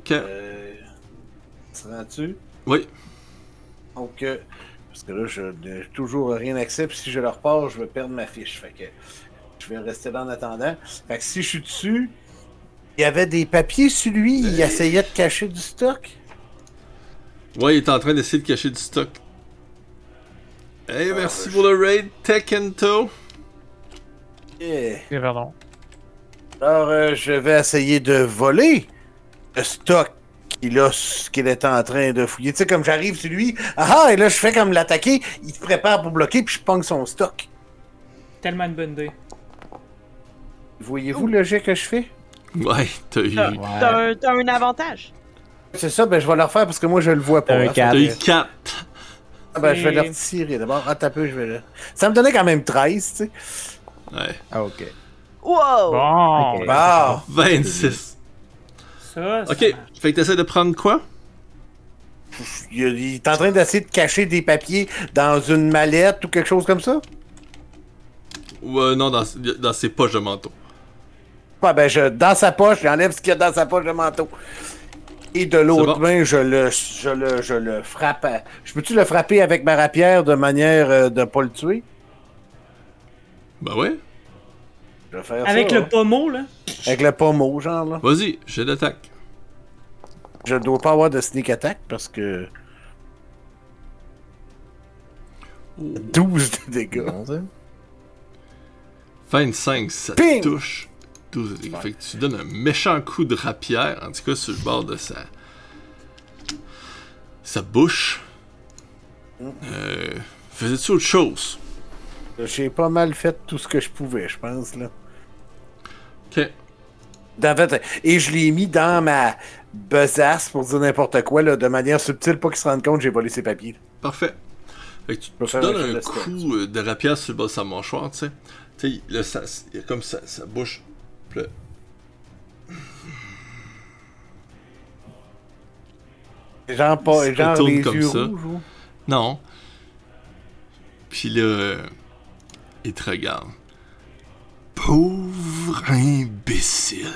Ok. Euh, rends-tu? Oui. Donc, euh, parce que là, je n'ai toujours rien accès, puis si je le repars, je vais perdre ma fiche. Fait que je vais rester là en attendant. Fait que si je suis dessus, il y avait des papiers sur lui, il essayait de cacher du stock? Ouais, il est en train d'essayer de cacher du stock. Hey, merci pour le raid, Tekento. Yeah. C'est Verdon. Alors, euh, je vais essayer de voler le stock qu'il a, qu'il est en train de fouiller. Tu sais, comme j'arrive sur lui, ah ah, et là, je fais comme l'attaquer, il se prépare pour bloquer, puis je pogne son stock. Tellement une bonne idée. Voyez-vous le jet que je fais? Ouais, t'as eu. T'as t'as un, t'as un avantage. C'est ça, ben je vais le refaire parce que moi je le vois pas. Un hein. quatre. T'as eu 4. Ah, ben, je vais le retirer d'abord. Ah, t'as peu, je vais le. Ça me donnait quand même 13, tu sais. Ouais. Ah, ok. Wow! Bon! Ah! 26. Ça, ça Ok, fait que t'essaies de prendre quoi? Il, il est en train d'essayer de cacher des papiers dans une mallette ou quelque chose comme ça? Ou euh, non, dans, dans ses poches de manteau. Ah, ben, je, dans sa poche, j'enlève ce qu'il y a dans sa poche de manteau. Et de l'autre bon. main, je le, je le, je le frappe. à- Je peux-tu le frapper avec ma rapière de manière euh, de pas le tuer? Bah ouais. Je vais faire Avec ça, le hein. pommeau, là? Avec le pommeau, genre, là. Vas-y, j'ai d'attaque. Je dois pas avoir de sneak attack parce que. 12 de dégâts. Bon, ça. 25, ça Ping! touche. 12 de dégâts. Fait que tu donnes un méchant coup de rapière, en tout cas sur le bord de sa. sa bouche. Euh. Faisais-tu autre chose? J'ai pas mal fait tout ce que je pouvais, je pense, là. Ok. En fait, et je l'ai mis dans ma besace, pour dire n'importe quoi, là, de manière subtile, pas qu'il se rende compte que j'ai volé ses papiers. Parfait. Fait que tu, donnes un coup euh, de rapière sur le bas de sa mâchoire, tu sais. Tu sais, ça, comme sa, sa bouche. Là, Genre, pas, genre retourne les comme yeux ça. rouges, ou? Non. Puis là, il te regarde. Pauvre imbécile.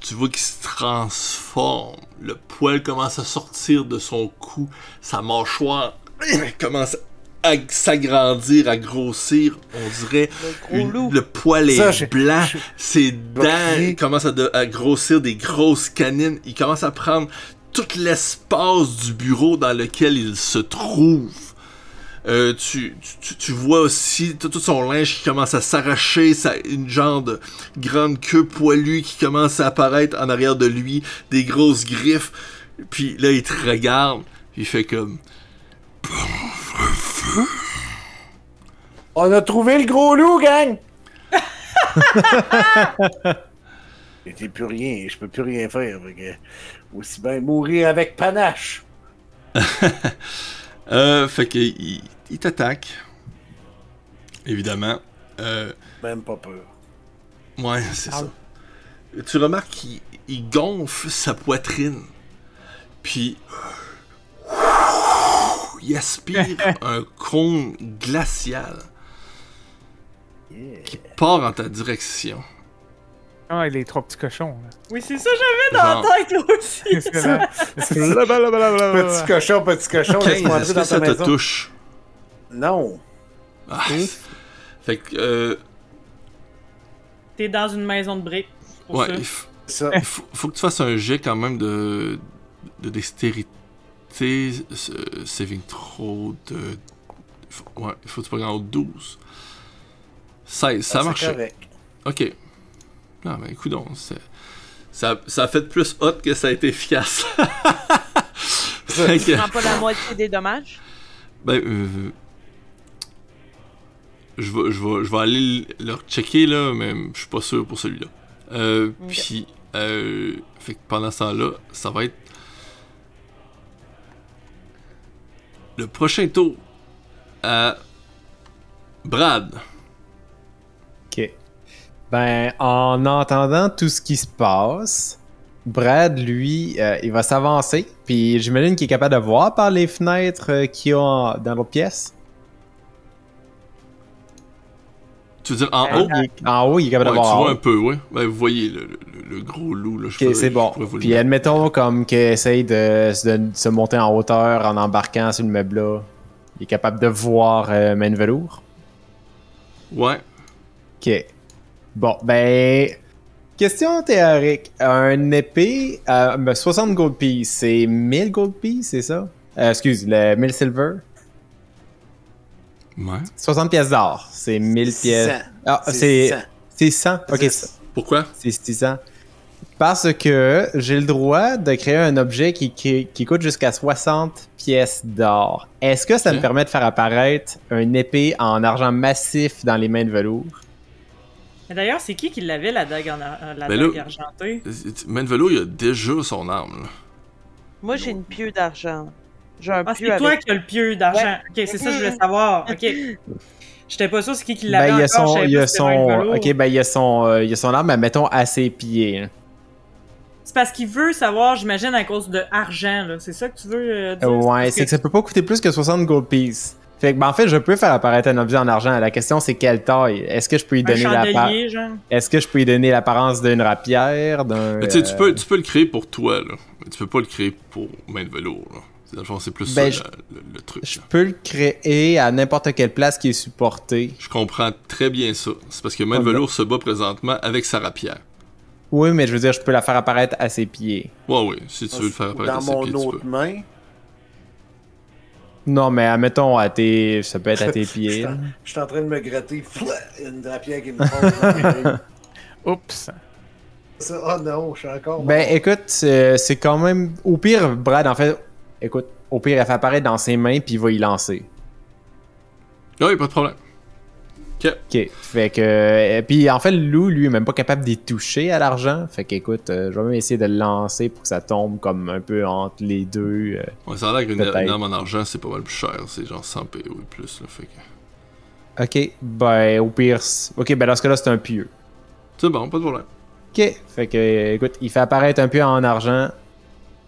Tu vois qu'il se transforme. Le poil commence à sortir de son cou. Sa mâchoire commence à s'agrandir, à grossir. On dirait Le une- le poil est Ça, blanc, je- ses dents commencent à, de- à grossir des grosses canines. Il commence à prendre tout l'espace du bureau dans lequel il se trouve. Euh, tu, tu, tu vois aussi tout, tout son linge qui commence à s'arracher, une genre de grande queue poilue qui commence à apparaître en arrière de lui, des grosses griffes. Puis là, il te regarde, puis Il fait comme. On a trouvé le gros loup, gang! J'étais plus rien, je peux plus rien faire. aussi bien mourir avec panache. Euh, fait que il, il t'attaque. Évidemment. Euh, Même pas peur. ouais, c'est ça. Tu remarques qu'il il gonfle sa poitrine. Puis. Il aspire un cône glacial qui part en ta direction. Ah, les trois petits cochons. là. Oui, c'est ça, j'avais dans Genre. la tête, là aussi. Qu'est-ce que là? Petit cochon, petit cochon, 15, laisse-moi est-ce que dans ça ta te maison. touche? Non. Ah, fait que, euh, T'es dans une maison de briques. c'est Pour ouais, ça. il, f- Ça. il faut, faut que tu fasses un jet quand même de, de dextérité, euh, saving throw de. ouais, il faut que tu prennes en haut de 12. 16, ça Ah, c'est marche. Ok. Non, mais écoute donc, ça, ça a fait plus hot que ça a été efficace. Tu prends pas la moitié des dommages? Ben, euh, je vais, je vais, je vais aller le checker là, mais je suis pas sûr pour celui-là. Euh. Puis, euh, fait que pendant ce temps-là, ça va être le prochain tour à Brad. Ok. Ben, en entendant tout ce qui se passe, Brad, lui, euh, il va s'avancer. Puis j'imagine qu'il est capable de voir par les fenêtres euh, qu'il y a dans l'autre pièce. Tu veux dire en Euh, haut? Il est- en haut, il est capable Ouais, de tu voir. en vois un peu, ouais. Ben, vous voyez le, le- le gros loup là. je Ok, c'est bon. vous Puis admettons comme qu'il essaye de, de se monter en hauteur en embarquant sur le meuble là. Il est capable de voir euh, Main Velours. Ouais. Ok. Bon, ben. Question théorique. Un épée, euh, ben, 60 gold pieces, c'est 1000 gold pieces, c'est ça? Euh, excuse, le 1000 silver. Ouais. 60 pièces d'or, c'est 1000 pièces. 600. Ah, C'est c'est 600. c'est 100. Ok, Pourquoi? c'est 600. Parce que j'ai le droit de créer un objet qui, qui, qui coûte jusqu'à 60 pièces d'or. Est-ce que ça me permet de faire apparaître un épée en argent massif dans les mains de velours? Mais D'ailleurs, c'est qui qui l'avait, la dague, en ar- euh, la Ben dague là- argentée? Manvelo, il a déjà son arme. là. Moi, j'ai une pieu d'argent. J'ai un Ah, pieu c'est toi avec... qui as le pieu d'argent. Ok, c'est ça que je voulais savoir. Ok. J'étais pas sûr c'est qui qui l'avait Ben, il y a encore, son, il a son, ok, ben, il y a son, euh, il y a son arme, mais mettons à ses pieds. hein. C'est parce qu'il veut savoir, j'imagine, à cause de argent, là. C'est ça que tu veux euh, dire? Ouais, c'est que ça peut pas coûter plus que 60 gold pieces. Fait que, ben, en fait, je peux faire apparaître un objet en argent. La question, c'est quelle taille? Est-ce que je peux y Un donner la chandelier, genre? Est-ce que je peux y donner l'apparence d'une rapière, d'un. Tu sais, tu euh, peux, tu peux le créer pour toi, là. Mais tu peux pas le créer pour main de velours, là. C'est- Dans plus Ben, ça, le, le truc. Je là. peux le créer à n'importe quelle place qui est supportée. Je comprends très bien ça. C'est parce que main de Ok. velours se bat présentement avec sa rapière. Oui, mais je veux dire, je peux la faire apparaître à ses pieds. Ouais, ouais. Si tu veux le faire apparaître Dans à ses mon pieds, tu autre peux. main? Non, mais admettons à tes. Ça peut être à tes pieds. je suis en train de me gratter. Une drapière qui me prend. Oups. Ça, oh non, je suis encore. Ben écoute, c'est quand même. Au pire, Brad, en fait. Écoute, au pire, elle fait apparaître dans ses mains, puis il va y lancer. Ouais, pas de problème. Ok. Ok. Fait que. euh, Puis en fait, le loup, lui, est même pas capable d'y toucher à l'argent. Fait qu'écoute, euh, je vais même essayer de le lancer pour que ça tombe comme un peu entre les deux. euh. Ouais, ça a l'air qu'une arme en argent, c'est pas mal plus cher. C'est genre 100 PO et plus, là. Fait que. Ok, ben au pire. Ok, ben dans ce cas-là, c'est un pieu. C'est bon, pas de problème. Ok, fait que, écoute, il fait apparaître un pieu en argent,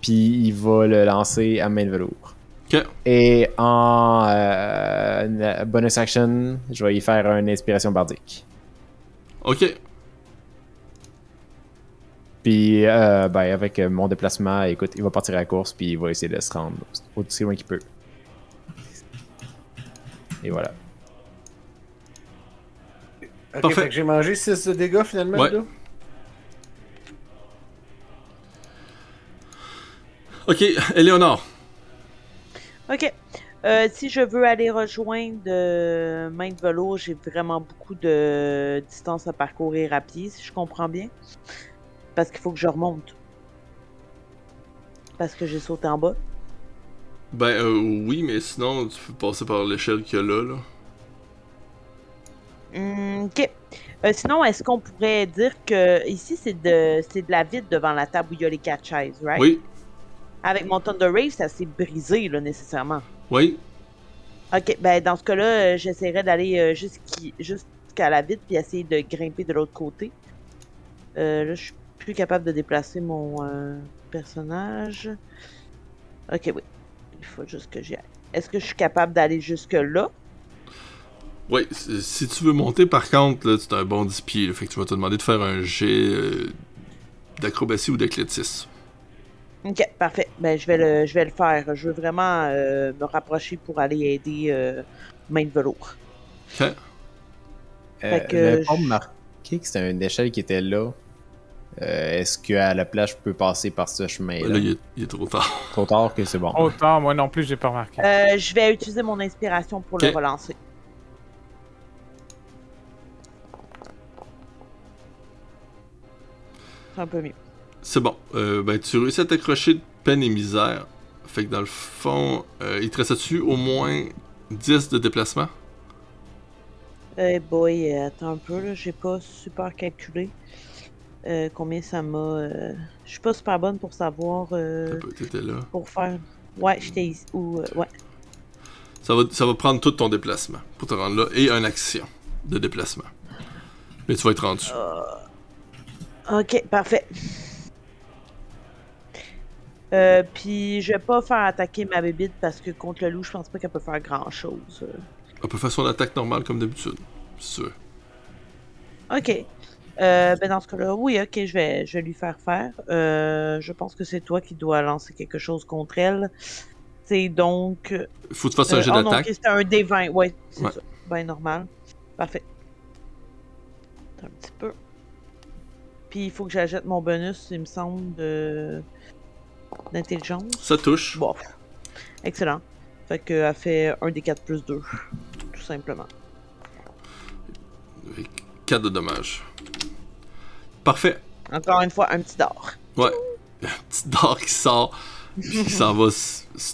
puis il va le lancer à main de velours. Ok. Et en euh, bonus action, je vais y faire une inspiration bardique. Ok. Puis, euh, ben, avec mon déplacement, écoute, il va partir à la course, puis il va essayer de se rendre aussi loin qu'il peut. Et voilà. Ok, Parfait. fait que j'ai mangé 6 de dégâts finalement. Ouais. Là? Ok, Eleonore. Ok. Euh, si je veux aller rejoindre euh, Main de Velours, j'ai vraiment beaucoup de distance à parcourir à pied, si je comprends bien. Parce qu'il faut que je remonte. Parce que j'ai sauté en bas. Ben, euh, oui, mais sinon, tu peux passer par l'échelle qu'il y a là, là. Hmm, ok. Euh, sinon, est-ce qu'on pourrait dire que ici, c'est de, c'est de la vide devant la table où il y a les quatre chaises, right? Oui, Avec mon Thunder Rave, ça s'est brisé, là, nécessairement. oui. Ok, ben dans ce cas-là, euh, j'essaierai d'aller euh, jusqu'à la vide puis essayer de grimper de l'autre côté. Euh, là, je suis plus capable de déplacer mon euh, personnage. Ok, oui. Il faut juste que j'y aille. Est-ce que je suis capable d'aller jusque-là? Oui, si si tu veux monter, par contre, là, c'est un bon 10 pieds. là, fait que tu vas te demander de faire un jet euh, d'acrobatie ou d'athlétisme. Ok, parfait. Ben, je vais le, je vais le faire. Je veux vraiment euh, me rapprocher pour aller aider euh, Main de velours. Ok. Euh, Fait que J'avais pas je- remarqué que c'était une échelle qui était là. Euh, Est-ce qu'à la place, je peux passer par ce chemin-là? Là, il est, il est trop tard. Trop tard que c'est bon. Autant, moi non plus, j'ai pas remarqué. Euh, je vais utiliser mon inspiration pour le relancer. C'est un peu mieux. C'est bon. Euh, ben, tu réussis à t'accrocher de peine et misère. Fait que dans le fond, euh, il te reste dessus au moins 10 de déplacement. Eh boy, euh, attends un peu, là, j'ai pas super calculé euh, combien ça m'a. euh, Je suis pas super bonne pour savoir. euh, T'étais là. pour faire. Ouais, j'étais ici. Ou, euh, ouais. Ça va, ça va prendre tout ton déplacement pour te rendre là et une action de déplacement. Mais tu vas être rendu. Ok, parfait. Euh, puis je vais pas faire attaquer ma bébite parce que contre le loup, je pense pas qu'elle peut faire grand chose. Elle peut faire son attaque normale comme d'habitude. C'est sûr. Ok. Euh, ben dans ce cas-là, oui, ok, je vais, je vais lui faire faire. Euh, je pense que c'est toi qui dois lancer quelque chose contre elle. C'est donc. Euh, Faut que tu fasses un jet oh d'attaque. c'est un D20. Ouais, c'est Ouais. ça. Ben normal. Parfait. Un petit peu. Puis il faut que j'ajoute mon bonus, il me semble, de d'intelligence. Ça touche. Bon. Excellent. Fait qu'elle fait un des 4 plus 2. Tout simplement. 4 de dommages. Parfait. Encore une fois, un petit d'or. Ouais. Un petit dard qui sort. Puis qui s'en va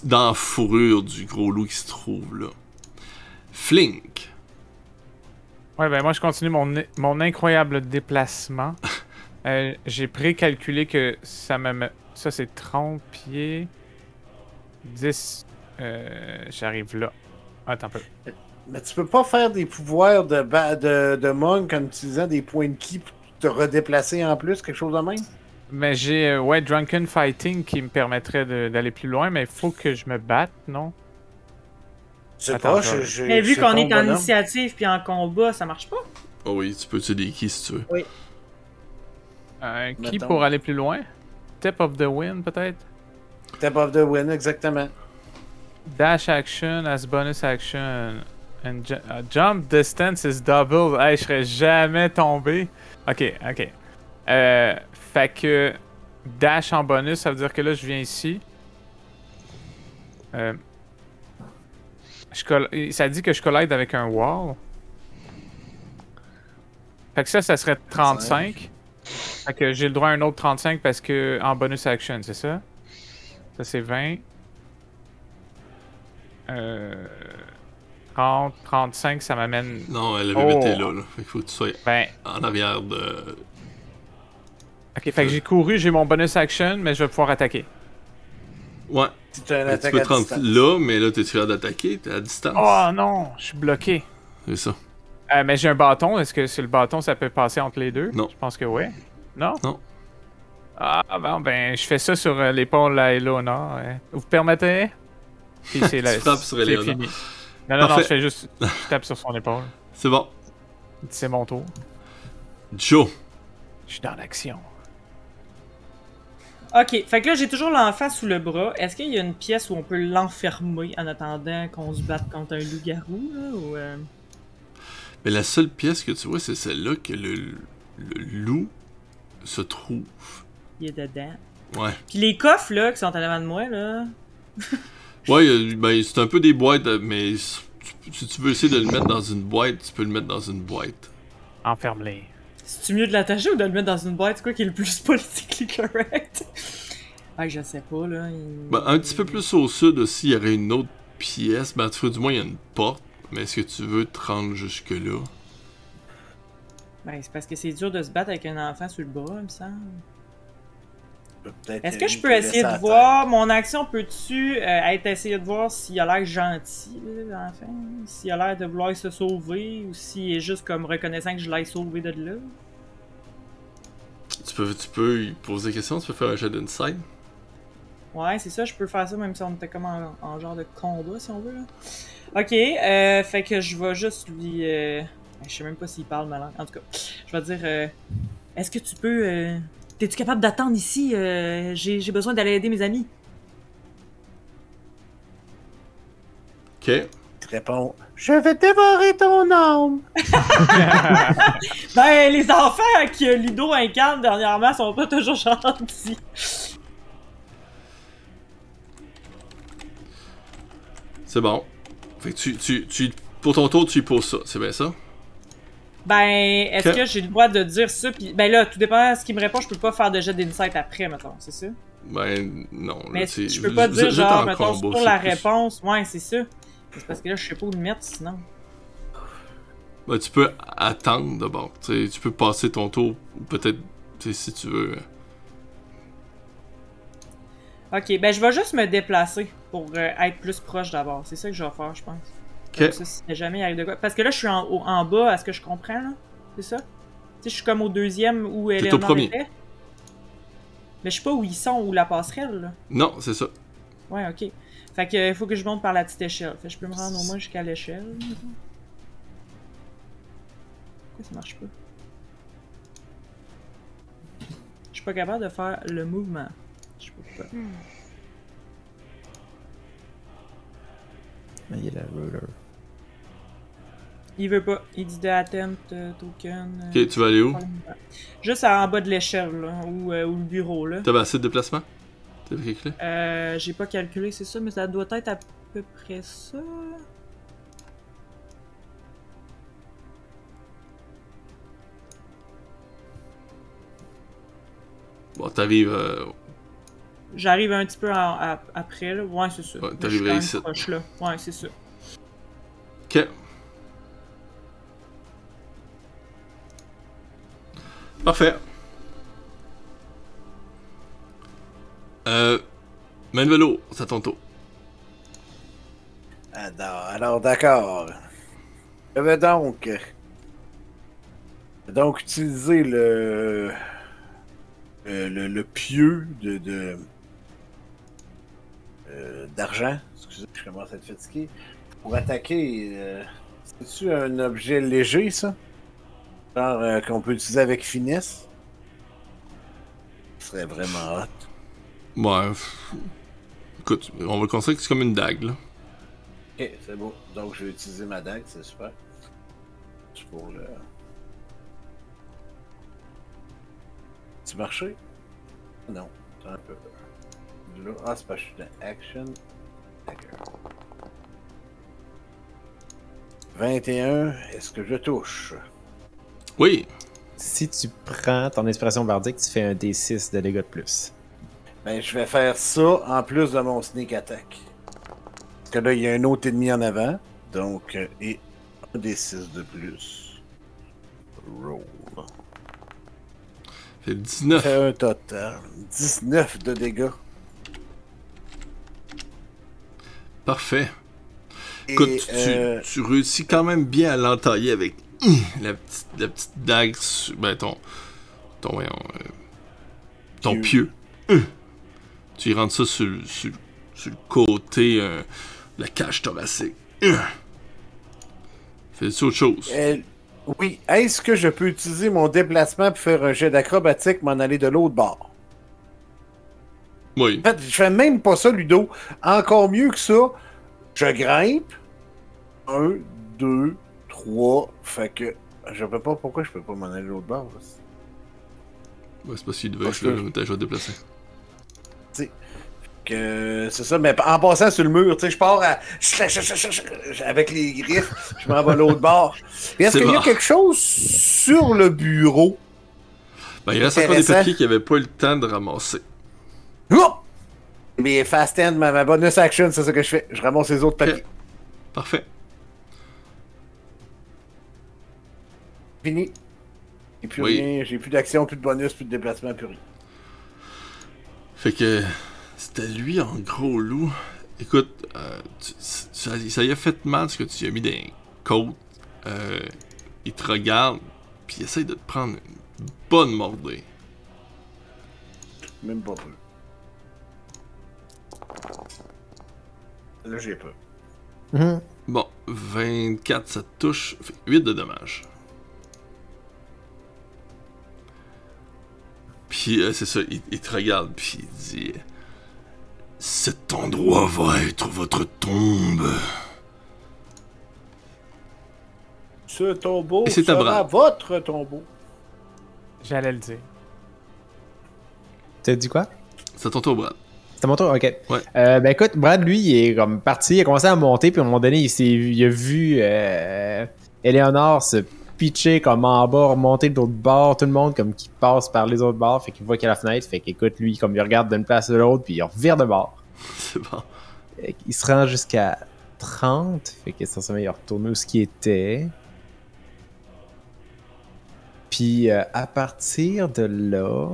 dans la fourrure du gros loup qui se trouve là. Flink. Ouais, ben moi je continue mon, mon incroyable déplacement. Euh, j'ai précalculé que ça me met... Ça c'est 30 pieds. 10. Euh, J'arrive là. Attends un peu. Mais tu peux pas faire des pouvoirs de, de, de monk en utilisant des points de ki pour te redéplacer en plus, quelque chose de même? Mais j'ai euh, ouais Drunken Fighting qui me permettrait d'aller plus loin, mais il faut que je me batte, non? Je sais pas, je- Mais vu qu'on est en bonhomme. initiative puis en combat, ça marche pas? Oh oui, tu peux utiliser des keys si tu veux. Euh, qui Mettons. pour aller plus loin? Tip of the Wind peut-être? Step of the win, exactement. Dash action as bonus action. And ju- uh, jump distance is double. Hey, je serais jamais tombé. Ok, ok. Euh, fait que dash en bonus, ça veut dire que là, je viens ici. Euh, je ça dit que je collide avec un wall. Fait que ça, ça serait 35. Fait que j'ai le droit à un autre 35 parce que en bonus action, c'est ça? Ça, c'est 20. Euh, 30, 35, ça m'amène. Non, elle Oh. avait été là, là. Fait qu'il faut que tu sois Ben, en arrière de. ok, fait que j'ai couru, j'ai mon bonus action, mais je vais pouvoir attaquer. Ouais. Si tu as peux à te rendre là, mais là, t'es capable d'attaquer, t'es à distance? Oh non, je suis bloqué. C'est ça. Euh, mais j'ai un bâton, est-ce que c'est le bâton, ça peut passer entre les deux? Non. Je pense que oui. Non? Non. Ah, bon, ben, je fais ça sur euh, l'épaule à Eleonore. ouais. Vous permettez? Puis c'est là. Tu sur c'est Eleonore. fini. Non, non, non, je fais juste. Je tape sur son épaule. C'est bon. C'est mon tour. Joe. Je suis dans l'action. Ok, fait que là, j'ai toujours l'enfant sous le bras. Est-ce qu'il y a une pièce où on peut l'enfermer en attendant qu'on se batte contre un loup-garou, là, ou... euh, Mais la seule pièce que tu vois, c'est celle-là que le, le loup se trouve. il est dedans? Ouais. Puis les coffres, là, qui sont en avant de moi, là... Ouais, euh, ben, c'est un peu des boîtes, euh, mais si tu- veux essayer de le mettre dans une boîte, tu peux le mettre dans une boîte. Enferme-les. C'est-tu mieux de l'attacher ou de le mettre dans une boîte? C'est quoi qui est le plus politiquement correct? Ah, je sais pas, là. il- Ben, un petit peu plus au sud aussi, il y aurait une autre pièce. Ben, tu vois, du moins, il y a une porte. Mais est-ce que tu veux te rendre jusque-là? Ben, c'est parce que c'est dur de se battre avec un enfant sur le bras, il me semble. Peut-être Est-ce que je peux essayer de voir, mon action? Peut-tu euh, être essayer de voir s'il a l'air gentil, là, l'enfant? S'il a l'air de vouloir se sauver ou s'il est juste comme reconnaissant que je l'ai sauvé de là? Tu peux, tu peux lui poser des questions, tu peux faire un jet d'insight. Ouais, c'est ça, je peux faire ça même si on était comme en, en genre de combat, si on veut. Là. Ok, euh, fait que je vais juste lui. euh, Je sais même pas s'il parle ma langue. En tout cas, je vais dire euh, Est-ce que tu peux. euh, T'es-tu capable d'attendre ici? Euh, J'ai besoin d'aller aider mes amis. Ok. Tu réponds Je vais dévorer ton âme. Ben, les enfants que Ludo incarne dernièrement sont pas toujours gentils. C'est bon. Fait que tu, tu, tu, pour ton tour, tu poses ça. C'est bien ça? Ben, est-ce que j'ai le droit de dire ça? Puis, ben là, tout dépend de ce qu'il me répond, je peux pas faire de jet d'insight après, mettons, c'est ça? Ben, non. là, Mais tu- je peux pas dire, genre, mettons, combo, pour la plus- réponse. Ouais, c'est ça. C'est parce que là, je sais pas où le mettre sinon. Ben, tu peux attendre d'abord. Tu peux passer ton tour, ou peut-être, si tu veux. Ok, ben je vais juste me déplacer pour euh, être plus proche d'abord. C'est ça que je vais faire, je pense. Ok. Comme ça, si jamais arrive de quoi. Parce que là, je suis en, au- en bas, à ce que je comprends, là. C'est ça? Tu sais, je suis comme au deuxième où T'es au Eleanor premier. était. Mais je sais pas où ils sont, où la passerelle, là. Non, c'est ça. Ouais, ok. Fait que il faut que je monte par la petite échelle. Fait que je peux me rendre au moins jusqu'à l'échelle. Pourquoi ça marche pas? Je suis pas capable de faire le mouvement. Je sais pas pourquoi. Mais il y a la ruler. Il veut pas. Il dit de attempt euh, token. euh, Ok, tu vas aller où? Juste en bas de l'échelle, là, ou, euh, ou le bureau, là. T'avais assez de déplacement? T'as calculé? Euh, j'ai pas calculé, c'est ça, mais ça doit être à peu près ça. Bon, t'arrives. J'arrive un petit peu à- après, là. Ouais, c'est ça. Ouais, même ici. proche, là. Ouais, c'est ça. Ok. Parfait. Euh. Manvelo, c'est à ton. Alors, alors d'accord. Je vais donc. donc utiliser le. Le, le, pieu de. de euh, d'argent. Excusez, je commence à être fatigué. Pour attaquer. euh, C'est-tu un objet léger, ça? Genre euh, qu'on peut utiliser avec finesse? Ce serait vraiment hot. Ouais. Écoute, on va considérer que c'est comme une dague, là. Ok, c'est beau. Donc je vais utiliser ma dague, c'est super. C'est pour le. Tu marché? Non. Attends un peu. Là. Ah, c'est pas je suis dans Action. D'accord. 21, est-ce que je touche? Oui. Si tu prends ton inspiration bardique, tu fais un D6 de dégâts de plus. Ben, je vais faire ça en plus de mon sneak attack. Parce que là, il y a un autre ennemi en avant. Donc, euh, et un des 6 de plus. Roll. Fait 19. fait un total. 19 de dégâts. Parfait. Et, Écoute, tu, euh, tu réussis quand même bien à l'entailler avec la petite, la petite dague, sur- ben ton, ton, voyons, euh, ton pieu. Tu y rentres ça sur, le- sur, sur le côté, euh, de la cage thoracique. Fais-tu autre chose? euh, oui, est-ce que je peux utiliser mon déplacement pour faire un jet d'acrobatique, m'en aller de l'autre bord? Oui. En fait, je fais même pas ça, Ludo. Encore mieux que ça, je grimpe. Un, deux, trois. Fait que. Je peux pas. Pourquoi je peux pas m'en aller de l'autre bord? Ouais, c'est parce qu'il devait être là, t'as déjà déplacé. Que c'est ça, mais en passant sur le mur, tu sais, je pars à... avec les griffes, je m'en vais à l'autre bord. Est-ce qu'il y a quelque chose sur le bureau? Ben, il reste encore des papiers qu'il avait pas eu le temps de ramasser. Oh! Mais fast end, ma, ma bonus action, c'est ça que je fais. Je ramasse les autres papiers. Parfait. Fini. Et plus Oui. rien, j'ai plus d'action, plus de bonus, plus de déplacement, plus rien. Fait que c'était lui en gros loup. Écoute, euh, tu- ça, ça y a fait mal ce que tu lui as mis des côtes. Euh, il te regarde, puis il essaye de te prendre une bonne mordée. Même pas peu. Là, j'ai pas. Mhm. Bon, 24, ça te touche. Fait 8 de dommages. Puis euh, c'est ça, il, il te regarde, puis il dit Cet endroit va être votre tombe. Ce tombeau Et sera votre tombeau. J'allais le dire. T'as dit quoi? C'est ton tour, Brad. C'est mon tour? Ok. Ouais. Euh, ben écoute, Brad, lui, il est comme parti, il a commencé à monter, puis à un moment donné, il, s'est, il a vu euh, Eleanor se pitcher comme en bas, remonter de l'autre bord, tout le monde comme qui passe par les autres bords, fait qu'il voit qu'il y a la fenêtre, fait qu'écoute, lui, comme il regarde d'une place à l'autre, puis il revire de bord. C'est bon. Qu'il se rend jusqu'à 30, fait que ça il retourne où ce qui était. Puis euh, à partir de là,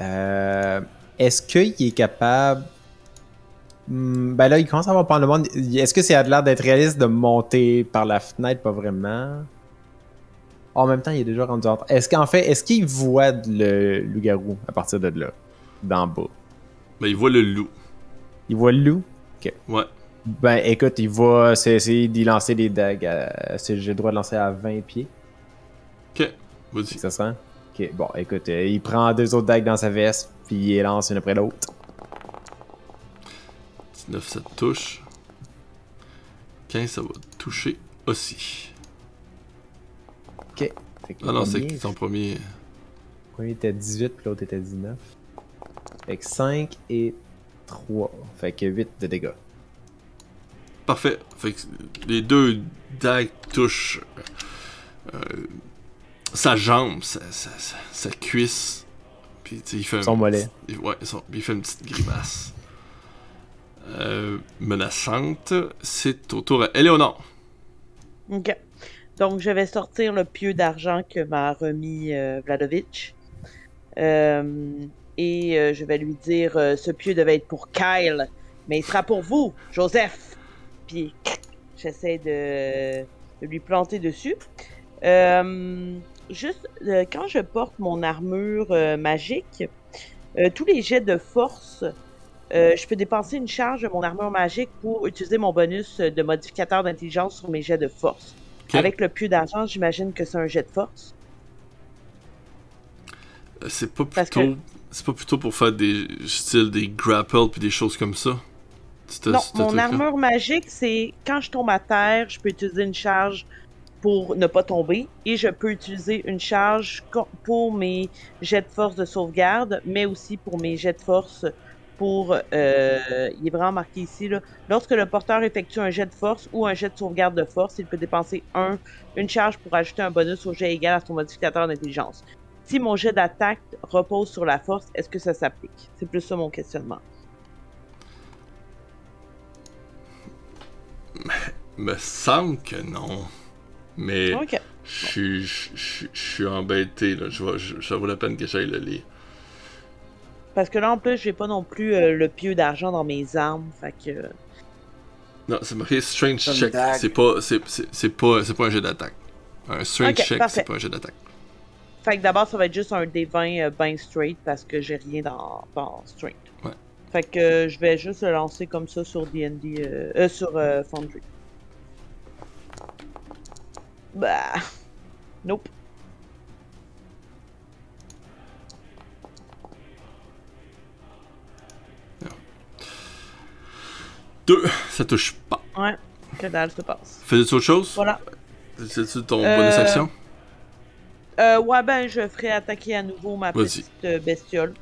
euh, est-ce qu'il est capable. Hmm, ben là, il commence à avoir pas le monde. Est-ce que c'est à l'air d'être réaliste de monter par la fenêtre? Pas vraiment. En même temps, il est déjà rendu en. Est-ce qu'en fait, est-ce qu'il voit le loup-garou à partir de là D'en bas? Ben, il voit le loup. Il voit le loup? Ouais. Ben écoute, il va essayer d'y lancer des dagues. à- J'ai le droit de lancer à 20 pieds. Ok, vas-y. Ça se rend? Ok, bon, écoute, euh, il prend deux autres dagues dans sa veste, puis il les lance une après l'autre. 19, ça te touche. 15, ça va toucher aussi. Que Ah non, c'est ton premier. Le premier était 18, puis l'autre était 19. Fait que 5 et 3. Fait que 8 de dégâts. Parfait. Fait que les deux dagues touchent euh, sa jambe, sa, sa, sa- sa cuisse. Puis il fait Son mollet. Ouais, son- il fait une petite grimace. Euh, menaçante. C'est au tour à. Ok. Donc, je vais sortir le pieu d'argent que m'a remis euh, Vladovitch. Euh, et euh, je vais lui dire ce pieu devait être pour Kyle, mais il sera pour vous, Joseph. Puis, j'essaie de, lui planter dessus. Juste, quand je porte mon armure magique, tous les jets de force, euh, je peux dépenser une charge de mon armure magique pour utiliser mon bonus de modificateur d'intelligence sur mes jets de force. Avec le pieu d'argent, j'imagine que c'est un jet de force. Euh, C'est pas plutôt. C'est pas plutôt pour faire des style des grapples puis des choses comme ça? Non, mon armure magique, c'est quand je tombe à terre, je peux utiliser une charge pour ne pas tomber et je peux utiliser une charge pour mes jets de force de sauvegarde, mais aussi pour mes jets de force pour... euh, il est vraiment marqué ici, là. Lorsque le porteur effectue un jet de force ou un jet de sauvegarde de force, il peut dépenser un, une charge pour ajouter un bonus au jet égal à son modificateur d'intelligence. Si mon jet d'attaque repose sur la force, est-ce que ça s'applique? C'est plus ça mon questionnement. Me semble que non. Mais je suis- embêté là. Je vois, je- ça vaut la peine que j'aille le lire. Parce que là, en plus, j'ai pas non plus euh, le pieu d'argent dans mes armes. Fait que. Non, c'est marqué strange Comme check. C'est pas, c'est, c'est, c'est pas, c'est pas un jeu d'attaque. Un strange check, parfait. c'est pas un jeu d'attaque. Fait que d'abord, ça va être juste un D20 euh, ben straight parce que j'ai rien dans, dans straight. Ouais. Fait que euh, je vais juste le lancer comme ça sur D&D, euh, euh, sur euh, Foundry. Bah. Nope. Deux, ça touche pas. Ouais. Que dalle se passe. Faisais-tu autre chose? Voilà. C'est-tu ton Euh, bonus action? Euh, ouais, ben, je ferai attaquer à nouveau ma petite euh, bestiole.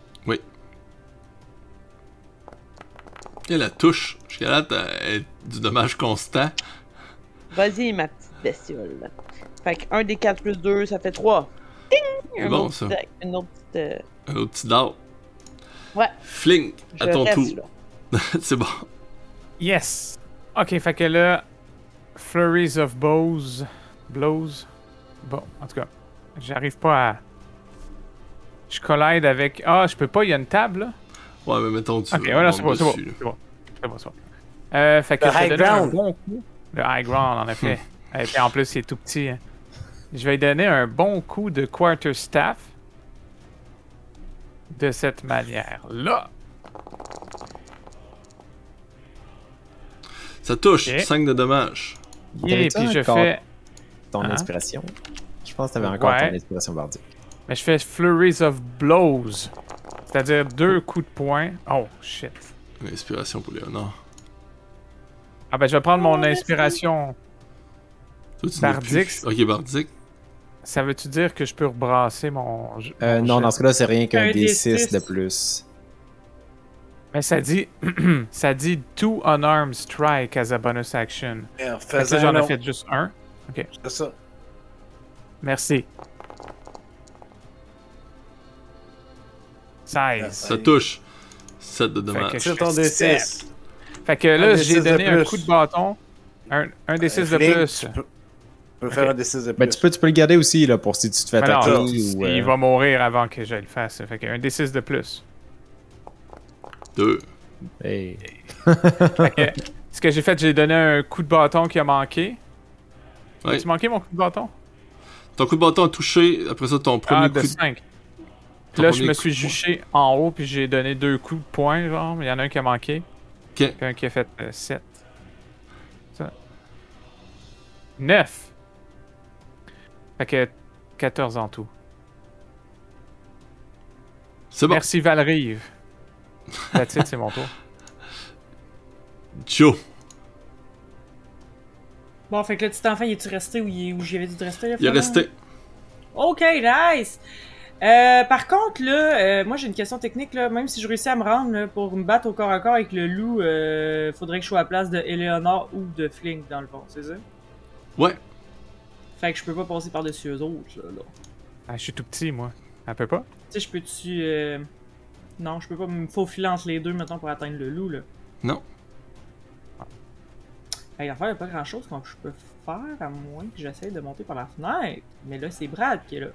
Et la touche. Jusqu'à là, t'as euh, du dommage constant. Vas-y, ma petite bestiole. Fait que 1 des 4 plus 2, ça fait 3. Ding! C'est Un bon, autre ça. petit- Une autre petite. euh, Un autre petit dard. Ouais. Flink, à ton reste, tour. C'est bon. Yes! Ok, fait que là, Flurries of Bows. Blows. Bon, en tout cas, j'arrive pas à. Je collide avec. Ah, je peux pas, il y a une table là? Ouais, mais mettons, tu Ok, voilà, c'est bon, c'est bon. C'est bon, c'est bon. Euh, fait que Le je vais high donner un ground. bon coup. Le high ground, en effet. Et puis en plus, il est tout petit. hein. Je vais lui donner un bon coup de quarter staff. De cette manière-là. Ça touche, Ok. 5 de dommages. Yeah, T'avais-tu puis je fais. Ton Hein? inspiration. Je pense que t'avais encore Ouais. ton inspiration bardique. Mais je fais Flurries of Blows. C'est-à-dire deux coups de poing. Oh, shit. Inspiration pour Léonard. Ah ben, je vais prendre mon inspiration. Toi, tu n'as Bardique. Ok, Bardique. Ça veut-tu dire que je peux rebrasser mon. Euh, mon non, dans ce cas-là, c'est rien qu'un Un D6 D6. de plus. Mais ça dit. ça dit two unarmed strike as a bonus action. Faisant j'en ai fait juste un. C'est ça. Merci. 16. Ça touche. 7 de que C'est ton fais D6. Fait que là, j'ai D6 de donné un coup de bâton. Un, un D6 de Flink, plus. Tu peux, tu peux faire un D6 de plus. Ben, tu peux, tu peux le garder aussi là, pour si tu te fais Mais non, attaquer. il ou, euh, il va mourir avant que je le fasse. Fait que un D6 de plus. 2. hey. Ce que j'ai fait, j'ai donné un coup de bâton qui a manqué. Ouais. As-tu manqué mon coup de bâton? Ton coup de bâton a touché. Après ça, ton premier Ah, coup de de 5. ton Là, je me coup suis juché en haut, puis j'ai donné deux coups de poing, genre. Il y en a un qui a manqué. Ok. Puis un qui a fait 7. Ça. 9. Fait que 14 en tout. C'est bon. Merci Valrive. That's it, c'est mon tour. Joe. Bon, fait que le petit enfant, il est-tu resté où, il est- où j'avais de rester? Là, Il est resté. Ok, nice! Euh, par contre, là, euh, moi j'ai une question technique. Là. Même si je réussis à me rendre là, pour me battre au corps à corps avec le loup, euh, faudrait que je sois à la place de Eleanor ou de Flink dans le fond, c'est ça? Ouais. Fait que je peux pas passer par-dessus eux autres. Là, là. Ah, je suis tout petit, moi. Elle peut pas? Tu sais, je peux-tu. Non, je peux pas me faufiler entre les deux maintenant pour atteindre le loup. là. Non. Fait que l'affaire, y a pas grand chose que je peux faire à moins que j'essaye de monter par la fenêtre. Mais là, c'est Brad qui est là.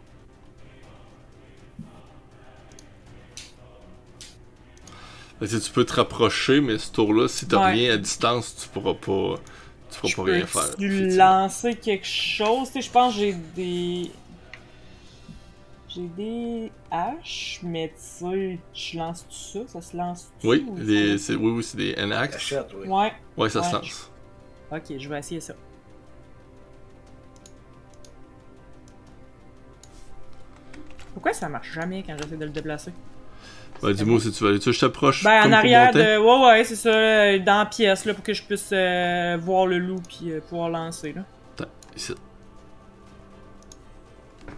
Fait que tu peux te rapprocher, mais ce tour-là, si t'as Ouais. rien à distance, tu pourras pas. Tu pourras Je pas peux rien faire. tu lancer quelque chose? Tu sais, je pense que j'ai des. J'ai des haches, mais tu sais, je lance tout ça, ça se lance tout Oui, les- c'est- oui, oui, c'est des N-Ax. Achète, oui. Ouais, Ouais, ça se lance. ok, je vais essayer ça. Pourquoi ça marche jamais quand j'essaie de le déplacer? Ouais, dis-moi si tu veux aller. Tu je t'approche Ben, en arrière de. Ouais, ouais, c'est ça, dans la pièce, là, pour que je puisse euh, voir le loup puis euh, pouvoir lancer, là. Attends, ici.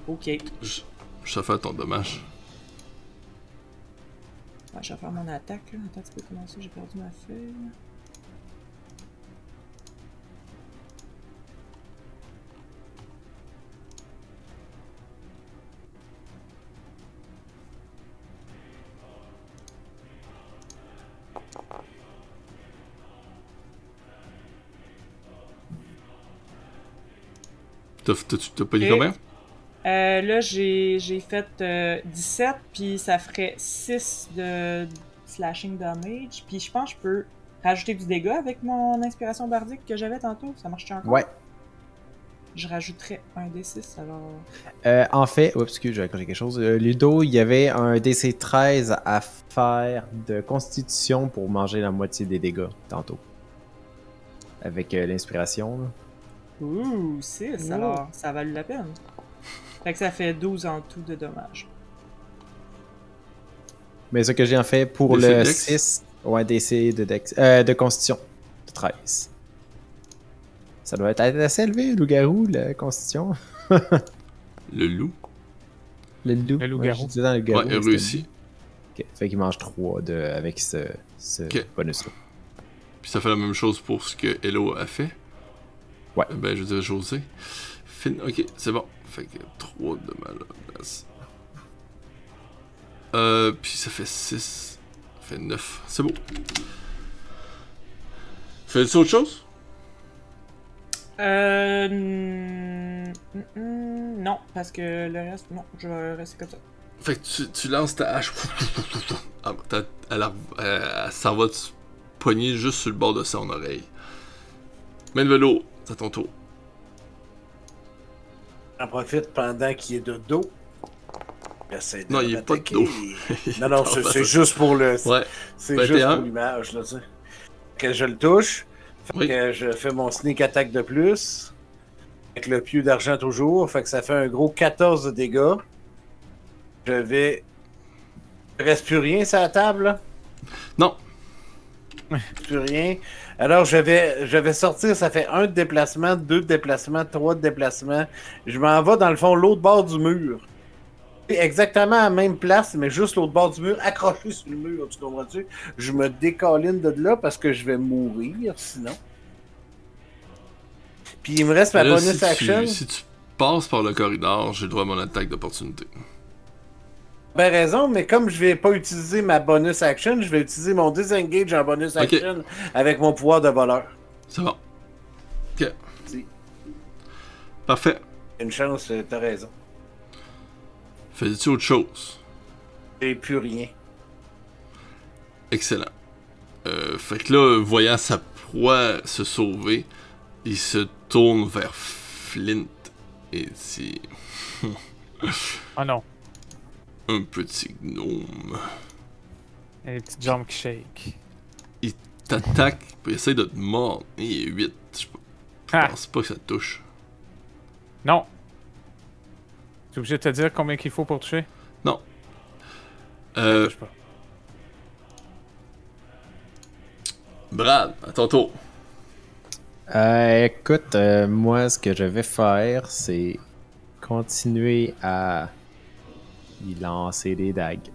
Ok. Je, je te fais ton dommage. je vais faire mon attaque, là. Attends, tu peux commencer, j'ai perdu ma feuille. T'as Ok. combien? Euh, là, j'ai j'ai fait euh, 17, puis ça ferait 6 de slashing damage. Puis je pense que je peux rajouter du dégât avec mon inspiration bardique que j'avais tantôt. Ça marche encore? Ouais. Je rajouterais un D6, alors... Euh, en fait, oups, excuse, j'ai corrigé quelque chose. Euh, Ludo, il y avait un DC 13 à faire de constitution pour manger la moitié des dégâts tantôt. Avec euh, l'inspiration. là. Ouh, 6, Oh. alors ça a valu la peine. Fait que ça fait 12 en tout de dommages. Mais ce que j'ai en fait pour DC le Dex? 6, ouais, DC de, Dex, euh, de constitution. De 13. Ça doit être assez élevé, loup-garou, la constitution. Le loup. Le loup. Le loup-garou. Ouais, le garou, Ouais, il a c'était réussi. le- Ok, Fait qu'il mange 3 de, avec ce, ce bonus-là. Puis ça fait la même chose pour ce que Hello a fait? Ouais. Ben, je veux dire, José. Fin... Ok, c'est bon. Fait que 3 de malaise. Euh, puis ça fait 6. fait 9. C'est beau. Fais-tu autre chose? Euh. non, parce que le reste, non, je vais rester comme ça. Fait que tu, tu lances ta hache. Ah, Elle, a- elle- elle s'en va te pogner juste sur le bord de son oreille. Mets le vélo, c'est à ton tour. J'en profite pendant qu'il est de dos. De Non, il est pas de dos. Non, non, c'est juste pour le. Ouais, C'est 21. juste pour l'image, là, tu. Que je le touche. Fait Oui. que je fais mon sneak attack de plus. Avec le pieu d'argent toujours. Fait que ça fait un gros 14 de dégâts. Je vais. Il reste plus rien sur la table, là? Non. Plus rien. Alors, je vais, je vais sortir. Ça fait un de déplacement, deux de déplacement, trois de déplacement. Je m'en vais dans le fond, l'autre bord du mur. Exactement à la même place, mais juste l'autre bord du mur, accroché sur le mur, tu comprends-tu? Je me décolline de là parce que je vais mourir sinon. Puis il me reste ma Là, bonus si, action. Tu, si tu passes par le corridor, j'ai droit à mon attaque d'opportunité. Ben raison, mais comme je vais pas utiliser ma bonus action, je vais utiliser mon disengage en bonus action avec mon pouvoir de voleur. C'est bon. Ok. Si. Parfait. Une chance, euh, t'as raison. Fais-tu autre chose? J'ai plus rien. Excellent. Euh, fait que là, voyant sa proie se sauver, il se tourne vers Flint et dit Oh non. Un petit gnome. Un petit jump shake. T'attaques, puis il essaie de te mordre. Il est 8. Je Ah, pense pas que ça te touche. non. Tu es obligé de te dire combien qu'il faut pour toucher? Euh, Touche pas. Brad, à ton tour. Euh, écoute, euh, moi, ce que je vais faire, c'est continuer à y lancer des dagues.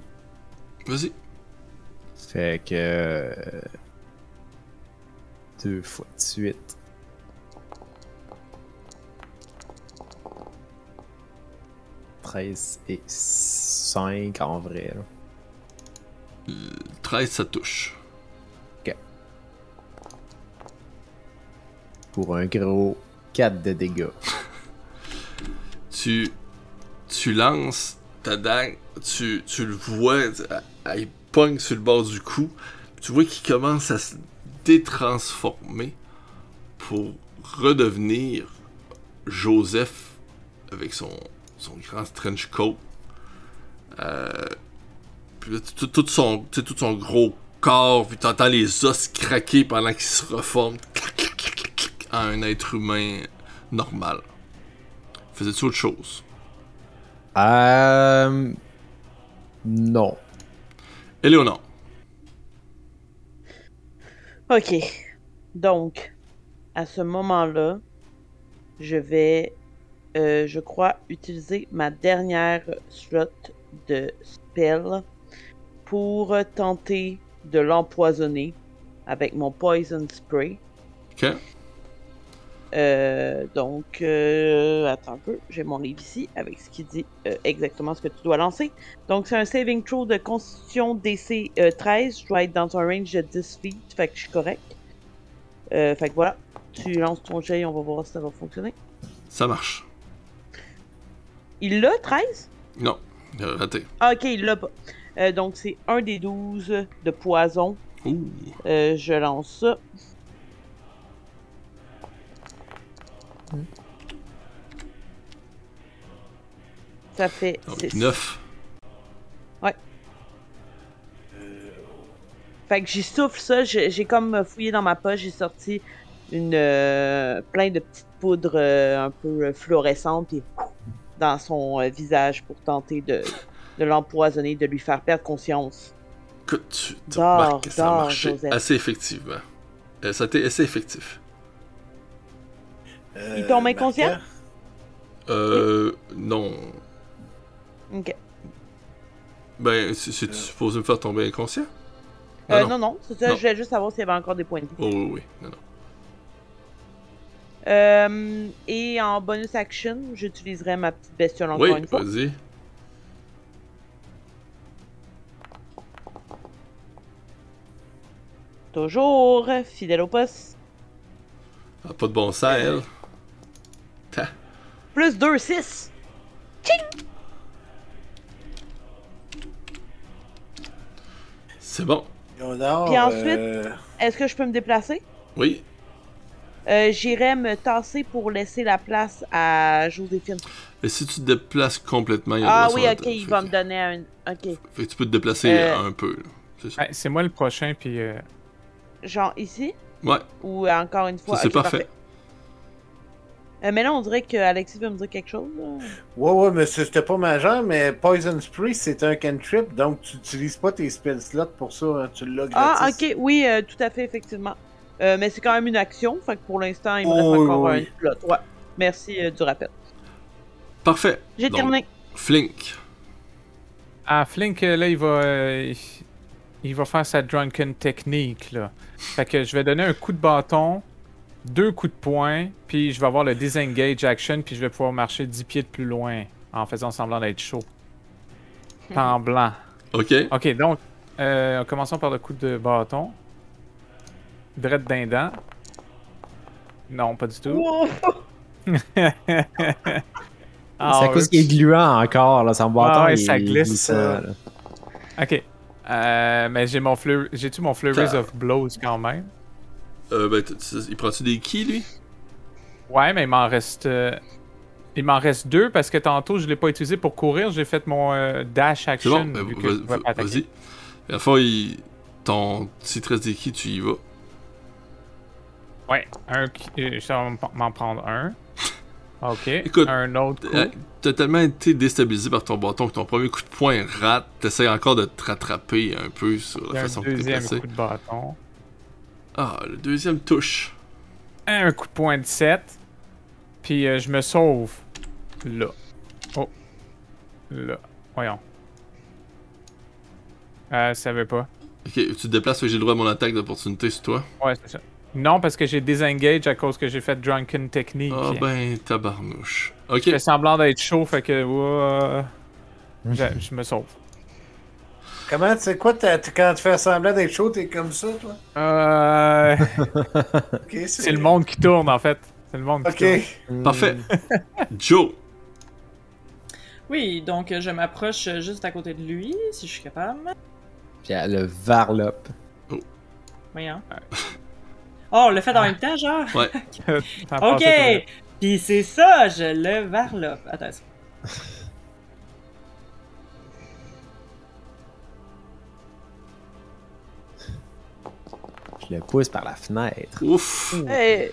Vas-y. Fait que. euh, deux fois de suite. Treize et 5 en vrai. là. 13, ça touche. Pour un gros 4 de dégâts. tu, tu lances dague, tu, tu le vois, elle pogne sur le bord du cou, tu vois qu'il commence à se détransformer pour redevenir Joseph avec son, son grand trench coat. Euh, tout, son, tout son gros corps, puis t'entends les os craquer pendant qu'il se reforme en un être humain normal. Faisais-tu autre chose? Euh. Non. Éléonore. Ok. Donc, à ce moment-là, je vais, euh, je crois, utiliser ma dernière slot de spell pour tenter de l'empoisonner avec mon poison spray. Ok. Euh, donc, euh, attends un peu, j'ai mon livre ici avec ce qui dit euh, exactement ce que tu dois lancer. Donc, c'est un saving throw de constitution DC euh, 13. Je dois être dans un range de 10 feet, fait que je suis correct. Fait que voilà, tu lances ton jet, on va voir si ça va fonctionner. Ça marche. Il l'a, 13 Non. Il a raté. Ah, ok, il l'a pas. Donc, c'est un des 12 de poison. Ouh. Je lance ça. Ça fait Donc, 6. 9. Fait que j'y souffle ça, j'ai comme fouillé dans ma poche, j'ai sorti une euh, plein de petites poudres euh, un peu euh, fluorescentes puis dans son euh, visage pour tenter de, de l'empoisonner, de lui faire perdre conscience. Écoute, tu, tu Dors, remarques que ça a dors, marché Joseph. assez effectivement. Ça a été assez effectif. Euh, Il tombe inconscient? Euh. Non. Ok. Ben, c'est tu supposé me faire tomber inconscient? Ah, Euh, non. non, non, c'est ça, Non. je voulais juste savoir s'il y avait encore des points de vie. Oh oui, oui. Non, non. Euh, et en bonus action, j'utiliserai ma petite bestiole encore Oui, une fois. vas-y. 10 Ouais, 10. Toujours fidèle au poste. Ah, pas de bon sens, elle. Plus 2, 6. C'est bon. Puis ensuite- euh, Est-ce que je peux me déplacer? Oui. Euh, J'irai me tasser pour laisser la place à Joséphine. Et si tu te déplaces complètement, il y a Ah oui, ok, il va me donner un. Ok. Fait que tu peux te déplacer Euh. un peu. C'est. Ouais, moi le prochain, puis euh, Genre ici? Ouais, Ou encore une fois? ça, c'est parfait. Euh, mais là, on dirait que Alexis veut me dire quelque chose. là. Ouais, ouais, mais c'était pas majeur, mais Poison Spree, c'est un cantrip, donc tu utilises pas tes spell slots pour ça, hein, tu l'as Ah, ok, oui, euh, tout à fait, effectivement. Euh, mais c'est quand même une action, fait que pour l'instant, il me reste Oh, encore oui. un slot. Ouais. Merci euh, du rappel. Parfait. J'ai terminé. Flink. Ah, Flink, là, il va, euh, il- il va faire sa drunken technique, là. Fait que je vais donner un coup de bâton, deux coups de poing, puis je vais avoir le disengage action, puis je vais pouvoir marcher 10 pieds de plus loin en faisant semblant d'être chaud. En blanc. Ok. Ok, donc, euh, commençons par le coup de bâton. Drette d'un dent. Non, pas du tout. Wow! Ah, c'est à cause qu'il est gluant encore, là, son bâton. Ah ouais, il- ça glisse, euh. Ok. Euh, mais j'ai mon fleur... J'ai-tu mon Flurries of Blows quand même? Euh, ben, il prend-tu des keys, lui? Ouais, mais il m'en reste. euh, Il m'en reste deux parce que tantôt je l'ai pas utilisé pour courir. J'ai fait mon euh, dash action. bon, ben, va- je va- vas-y. À la fois, il... ton petit reste des keys, tu y vas. Ouais, un qui- euh, ça va m'en prendre un. Ok. Écoute, un autre coup. T'as tellement été déstabilisé par ton bâton que ton premier coup de poing rate. T'essayes encore de te rattraper un peu sur la façon que t'es deuxième placé. coup de bâton. Ah, le deuxième touche. Un coup de poing de 7. Puis euh, je me sauve. Là. Oh. Là. Voyons. Euh, ça veut pas. Ok, tu te déplaces, j'ai le droit à mon attaque d'opportunité sur toi. Ouais, c'est ça. Non, parce que j'ai désengage à cause que j'ai fait Drunken Technique. Ah ben, tabarnouche. Ok, Je fais semblant d'être chaud, fait que. je me sauve. Comment, tu sais quoi, t'as- t'as- quand tu fais semblant d'être chaud, t'es comme ça, toi? Euh, Ok, c'est le monde qui tourne en fait. C'est le monde qui Ok. tourne. parfait. Joe. Oui, donc euh, je m'approche euh, juste à côté de lui, si je suis capable. Puis euh, le varlope. Voyons. Oh, on l'a fait en même temps, genre? Ouais. Ok! Puis c'est ça, je le varlope. Attends. Le pousse par la fenêtre. Ouf. Hey,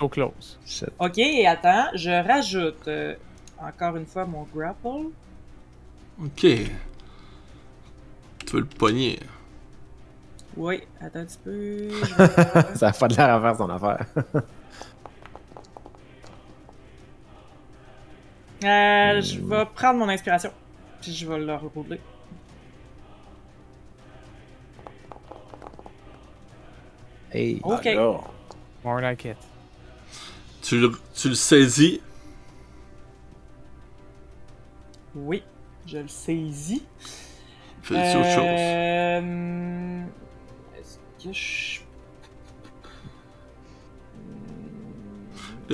So close. Shit. Ok, attends, je rajoute euh, encore une fois mon grapple. Ok. Tu veux le pogner. Oui, attends un petit peu. je Ça a pas de l'air à faire son affaire. Euh, je vais prendre mon inspiration. Puis je vais le rouler. Hey. Ok. Alors, More like it. Tu le, tu le saisis? Oui, je le saisis. Fais-tu autre chose. Euh, Est-ce que je.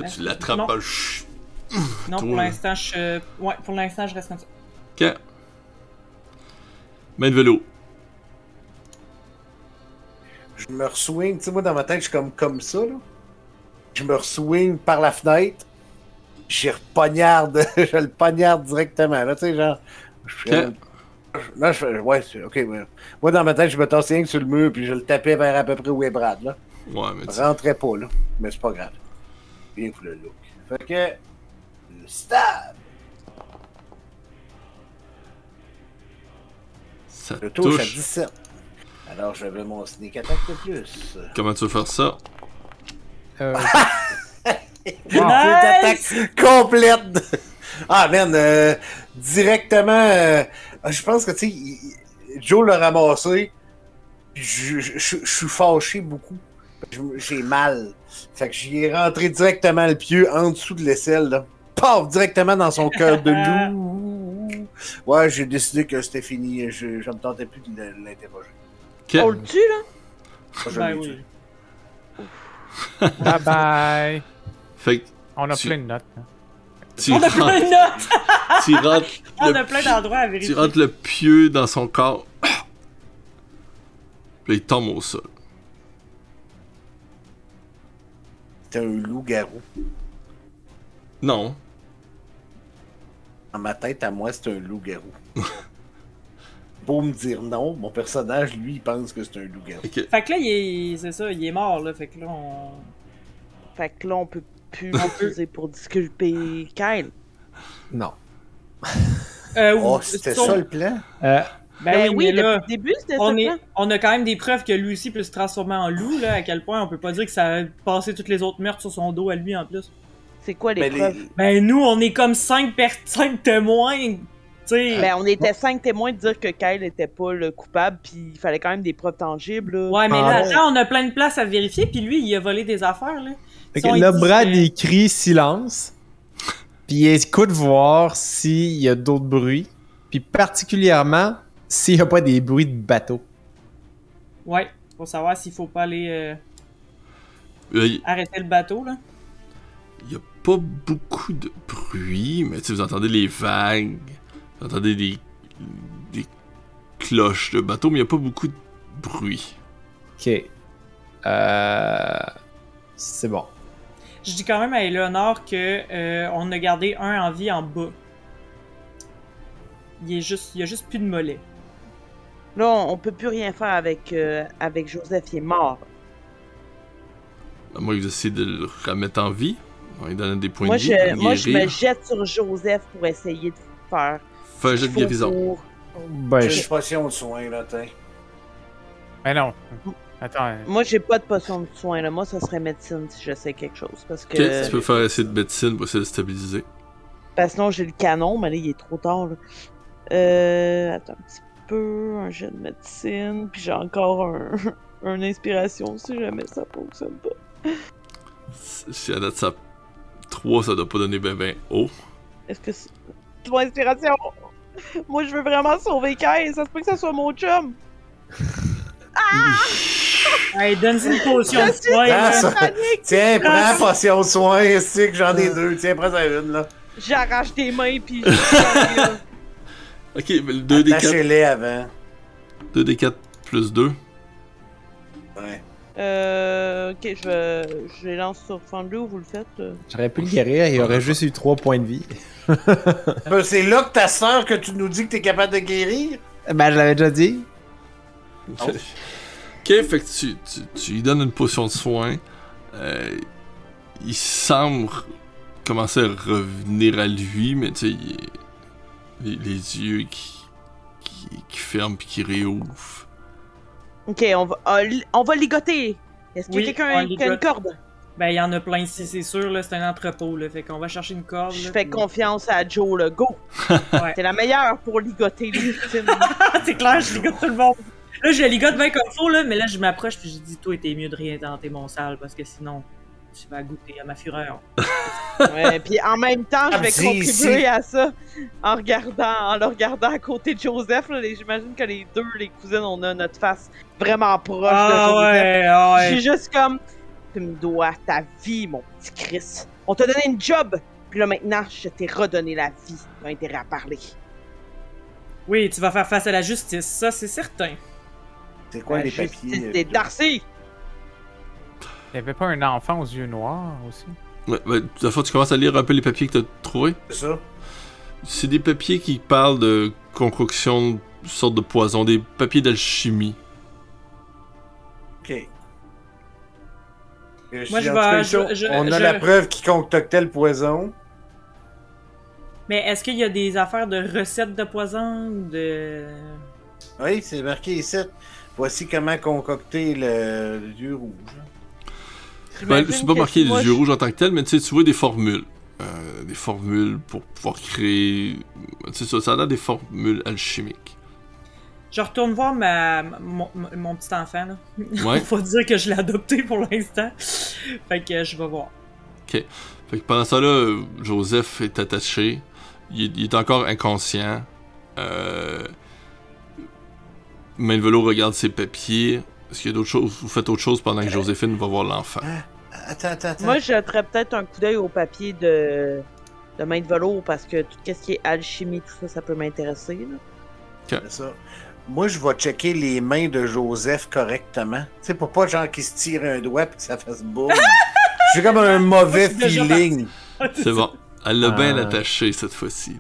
Là, tu l'attrapes non. par le ch- Non, pour Toi, l'instant, je. Ouais, pour l'instant, je reste comme ça. Ok. Main de vélo. Je me re-swing, tu sais, moi, dans ma tête, je suis comme, comme ça, là. Je me re-swing par la fenêtre. J'y repognarde, je le poignarde directement, là, tu sais, genre. Je. Là, je fais, ouais, ok, ouais. Moi, dans ma tête, je me tassais rien que sur le mur, puis je le tapais vers à peu près où est Brad, là. Ouais, mais. Je rentrais pas, là. Mais c'est pas grave. Bien pour le look. Fait que. Le stab! ça Le touche à touche. 17. Alors, je vais mon sneak attack de plus. Comment tu veux faire ça? Euh, Une attaque complète. Ah, man, euh, directement. euh, je pense que, tu sais, Joe l'a ramassé. Je, je- je- je suis fâché beaucoup. J'ai mal. Fait que j'y ai rentré directement le pied en dessous de l'aisselle, là. Paf! Directement dans son cœur de loup. Ouais, j'ai décidé que c'était fini. Je, je me tentais plus de l'interroger. On le tue, là? Je Ben oui. Bye bye. Fait que On a Tu- plein de notes. hein. tu On a plein de notes! tu rentres On le a plein pi- d'endroits à Tu vérifier. rentres le pieu dans son corps. Puis là, il tombe au sol. C'était un loup-garou. Non. Dans ma tête, à moi, c'est un loup-garou. Pour me dire non, mon personnage, lui, il pense que c'est un loup-garou. Fait que là, il est... c'est ça, il est mort, là. Fait que là, on... Fait que là, on peut plus l'utiliser pour disculper Kyle. Non. Euh, Oh, c'était ça le plan? Euh, Ben, Ben, oui, mais là, le début, on, est, on a quand même des preuves que lui aussi peut se transformer en loup, là, à quel point on peut pas dire que ça a passé toutes les autres meurtres sur son dos à lui en plus. C'est quoi les les- preuves? Ben nous, on est comme cinq, per... cinq témoins, tu sais. Ben, on était cinq témoins de dire que Kyle était pas le coupable, puis il fallait quand même des preuves tangibles. là. Ouais, mais Ah là, attends, on a plein de places à vérifier, puis lui, il a volé des affaires, là. Fait Si que là, Brad, que- il crie silence. Puis il écoute voir s'il y a d'autres bruits. Puis particulièrement, s'il n'y a pas des bruits de bateau. Ouais, pour savoir s'il faut pas aller euh, Euh, Il arrêter le bateau, là. n'y a pas beaucoup de bruit, mais tu sais, vous entendez les vagues. Vous entendez des, des cloches de bateau, mais il n'y a pas beaucoup de bruit. Ok. Euh... C'est bon. Je dis quand même à Eleanor que euh, on a gardé un en vie en bas. Il est juste, il y a juste plus de mollet. Là, on, peut plus rien faire avec, euh, avec Joseph, il est mort. À moins que vous essayez de le remettre en vie. On lui donne des points Moi de vie. je, moi, je me jette sur Joseph pour essayer de faire. Fais un ce jet de guérison. Ben, J'ai une potion de soin, là, t'es. Mais non. Attends. Moi, j'ai pas de potion de soin, là. Moi, ça serait médecine si j'essaie quelque chose. Parce que. Ok, tu peux faire essayer de médecine pour essayer de stabiliser. Ben, sinon, j'ai le canon, mais là, il est trop tard, là. Euh. Attends un petit peu. Un jet de médecine. Puis j'ai encore un. une inspiration si jamais ça fonctionne pas. Si à date ça 3, ça doit pas donner ben ben haut. Est-ce que c'est. Ton inspiration! Moi, je veux vraiment sauver Kyle. Ça se peut que ça soit mon chum. Hey, donne une potion de soin. Ah, là. ça- panique! Tiens, Ah, prends potion de soin, c'est que j'en ai deux. Tiens, prends ça une, là. J'arrache des mains, puis. Ok, mais le 2 des 4, Attachez-les avant. 2 des 4 plus 2. Ouais. Euh. Ok, je, vais- je les lance sur Fondue ou vous le faites? euh? J'aurais pu le guérir, il aurait juste eu 3 points de vie. Ben, c'est là que ta sœur que tu nous dis que t'es capable de guérir? Ben, je l'avais déjà dit. Oh. Ok, fait que tu, tu, tu lui donnes une potion de soin. Euh, il semble commencer à revenir à lui, mais tu sais, il est- les, les yeux qui, qui, qui ferment puis qui réouvrent. Ok, on va, ah, on va ligoter. Est-ce qu'il y a quelqu'un qui a une corde? Ben, il y en a plein ici, c'est sûr, là. C'est un entrepôt, là. Fait qu'on va chercher une corde. Je là, fais puis- confiance à Joe, le go. Ouais. T'es la meilleure pour ligoter les victimes. C'est clair, je ligote tout le monde. Là, je ligote bien comme faut, là, mais là, je m'approche puis je dis, toi, t'es mieux de rien tenter mon sale parce que sinon, tu vas goûter à ma fureur. ouais, puis en même temps, je vais Ah, contribuer à ça en regardant, en le regardant à côté de Joseph. J'imagine que les deux, les cousines, on a notre face vraiment proche de Ah Joseph. ouais, ah Je ouais. suis juste comme, tu me dois ta vie, mon petit Chris. On t'a donné une job, puis là maintenant, je t'ai redonné la vie. T'as intérêt à parler. Oui, tu vas faire face à la justice, ça, c'est certain. C'est quoi La les justice papiers? des euh, Darcy? Il y avait pas un enfant aux yeux noirs aussi? Ouais, la fois, tu commences à lire un peu les papiers que t'as trouvés. C'est ça? C'est des papiers qui parlent de concoction de sortes de poisons, des papiers d'alchimie. Ok. Euh, Moi, je vais- je- je- on a je- la preuve qui concoctait le poison. Mais est-ce qu'il y a des affaires de recettes de poison de. Oui, c'est marqué ici. Voici comment concocter le, le dieu rouge. Ben, c'est pas marqué les yeux rouges en tant que tel, mais tu sais, tu vois des formules. Euh, des formules pour pouvoir créer. C'est ça, ça a l'air des formules alchimiques. Je retourne voir ma, mon, mon petit enfant, là. Ouais. Faut dire que je l'ai adopté pour l'instant. Fait que je vais voir. Fait que pendant ça là, Joseph est attaché. Il est, il est encore inconscient. Euh... Main de Velo regarde ses papiers. Est-ce qu'il y a d'autres choses? Vous faites autre chose pendant que Joséphine va voir l'enfant? Attends, attends, attends. Moi, je jetterais peut-être un coup d'œil au papier de, de main de velours parce que tout ce qui est alchimie, tout ça, ça peut m'intéresser. là. C'est ça. Moi, je vais checker les mains de Joseph correctement. Tu sais, pour pas genre qu'il se tire un doigt et que ça fasse boum. J'ai comme un mauvais feeling. C'est bon. Elle l'a bien Ah. attaché cette fois-ci.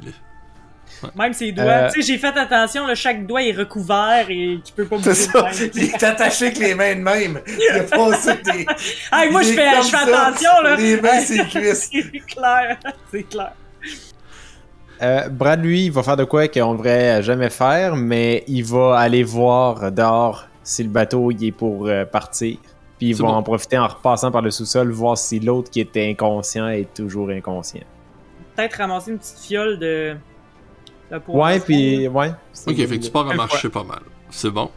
Même ses doigts. Euh, Tu sais, j'ai fait attention, là, chaque doigt est recouvert et tu peux pas bouger. Ça. Il est attaché avec les mains de même. Il a passé des. Hey, moi, je fais, je attention, là. Les mains, cuisses. C'est clair. C'est clair. Euh, Brad, lui, il va faire de quoi qu'on devrait jamais faire, mais il va aller voir dehors si le bateau il est pour euh, partir. Puis il C'est va bon. en profiter en repassant par le sous-sol, voir si l'autre qui était inconscient est toujours inconscient. Peut-être ramasser une petite fiole de. Ouais, puis ouais. Ok, fait que tu pars à marcher pas mal. C'est bon.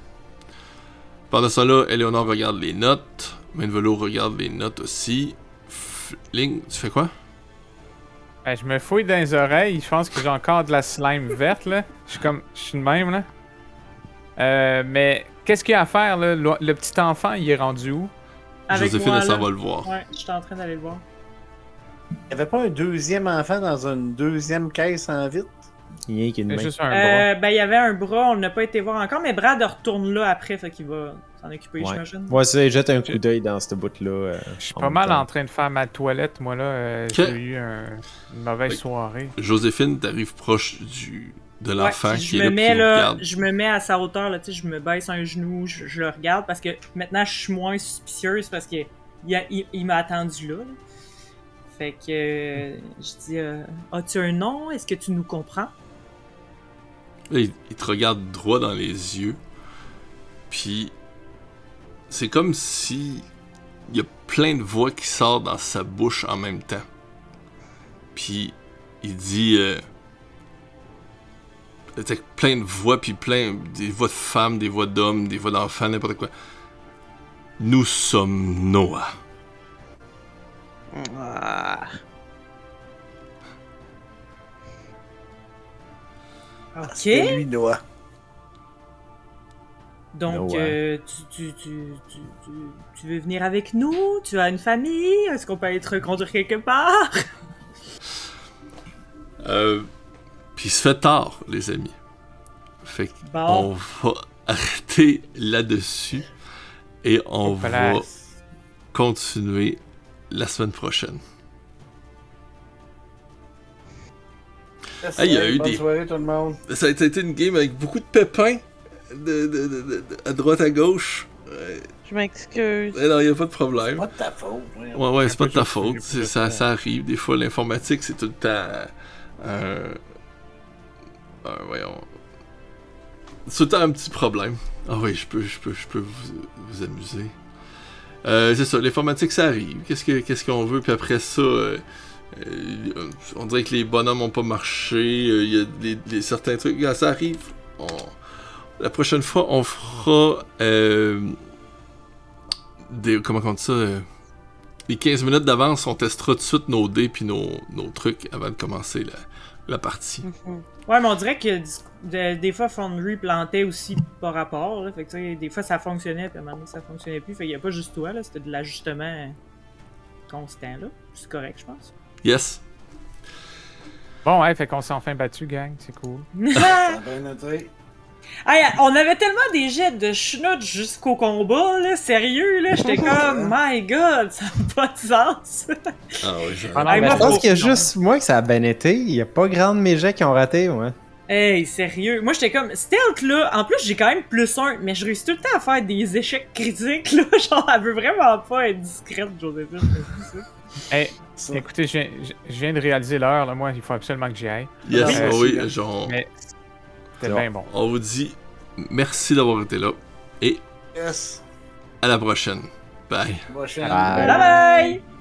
Pendant ça là, Eleonore regarde les notes. Velours regarde les notes aussi. Fling, tu fais quoi? Ben, je me fouille dans les oreilles. Je pense que j'ai encore de la slime verte, là. Je suis comme. Je suis de même, là. Euh, mais qu'est-ce qu'il y a à faire, là? Le, le petit enfant, il est rendu où? Avec Joséphine, moi, elle s'en là. va le voir. Ouais, je suis en train d'aller le voir. Il n'y avait pas un deuxième enfant dans une deuxième caisse en vite? Il y a juste un bras. Euh, ben, il y avait un bras, on n'a pas été voir encore, mais Brad retourne là après, fait qu'il va s'en occuper, Ouais. j'imagine. Ouais, ça, il jette un coup d'œil dans ce bout-là. euh, Je suis pas mal temps. en train de faire ma toilette, moi, là. Euh. J'ai eu un- une mauvaise soirée. Joséphine, t'arrives proche du de l'enfant qui est là, me puis mets là, je me mets à sa hauteur là, tu sais, je me baisse un genou, je, je le regarde parce que maintenant je suis moins suspicieuse parce que il, il- il m'a attendu là, là. Fait que euh, je dis euh, as-tu un nom? Est-ce que tu nous comprends? Il te regarde droit dans les yeux. Puis c'est comme si il y a plein de voix qui sortent dans sa bouche en même temps. Puis il dit euh, avec plein de voix puis plein des voix de femmes, des voix d'hommes, des voix d'enfants, n'importe quoi. Nous sommes Noah. Ah. Ok. Lui, Noah. Donc Noah. euh, tu, tu, tu, tu, tu, tu veux venir avec nous? Tu as une famille? Est-ce qu'on peut aller te reconduire quelque part? Euh, puis il se fait tard, les amis. Fait que Bon. on va arrêter là-dessus et on va Place. continuer la semaine prochaine. Ah, il y a eu Bonne des- soirée, tout le monde. Ça a été une game avec beaucoup de pépins de, de- de- de- de- à droite à gauche. Ouais, Je m'excuse. non, il n'y a pas de problème. Pas de ta faute. Ouais, ouais, c'est pas de ta faute. c'est- Ça, ça arrive. Des fois, l'informatique, c'est tout le temps. Euh, euh, voyons. C'est tout le temps un petit problème. Ah oui, je peux, je peux, je peux vous, vous amuser. Euh, c'est ça, l'informatique, ça arrive. Qu'est-ce que- qu'on veut? Puis après ça, euh, euh, on dirait que les bonhommes ont pas marché. Il y a certains trucs. Ça arrive. La prochaine fois, on fera. des, comment on dit ça? les 15 minutes d'avance, on testera tout de suite nos dés puis nos, nos trucs avant de commencer la, la partie. Mhm. Ouais, mais on dirait que de- des fois Foundry plantait aussi par rapport. Là, fait que, tu sais, des fois ça fonctionnait, puis à un moment donné, ça fonctionnait plus. Fait qu'il y a pas juste toi, là, c'était de l'ajustement constant. là. C'est correct, je pense. Yes. Bon, ouais, fait qu'on s'est enfin battu, gang. C'est cool. Hey, on avait tellement des jets de schnout jusqu'au combat, là, sérieux, là, j'étais comme, my god, ça n'a pas de sens. Ah oui, ça- Ah non, Hey, mais moi, Je pense qu'il y a juste moi que ça a bien été. Il y a pas grand de mes jets qui ont raté, ouais. Hey, sérieux, moi j'étais comme, stealth là, en plus j'ai quand même plus un, mais je réussis tout le temps à faire des échecs critiques, là, genre, elle veut vraiment pas être discrète, Joséphine. Hey, Ça. écoutez, je viens, je- je viens de réaliser l'heure, là. Moi, il faut absolument que j'y aille. Yes, Oui. ah oui, genre, Mais c'était bon. bien bon. on vous dit merci d'avoir été là et Yes. à la prochaine. Bye. Prochaine. Bye. Bye bye!